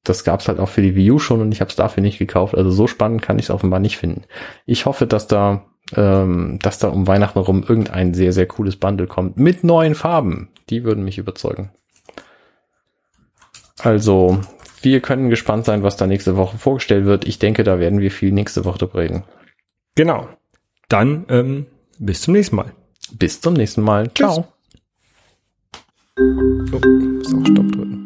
das gab's halt auch für die Wii U schon und ich habe es dafür nicht gekauft. Also so spannend kann ich es offenbar nicht finden. Ich hoffe, dass da, ähm, dass da um Weihnachten rum irgendein sehr, sehr cooles Bundle kommt mit neuen Farben. Die würden mich überzeugen. Also, wir können gespannt sein, was da nächste Woche vorgestellt wird. Ich denke, da werden wir viel nächste Woche drüber reden. Genau. Dann ähm, bis zum nächsten Mal. Bis zum nächsten Mal. Tschüss. Ciao. Oh, muss auch Stopp drücken.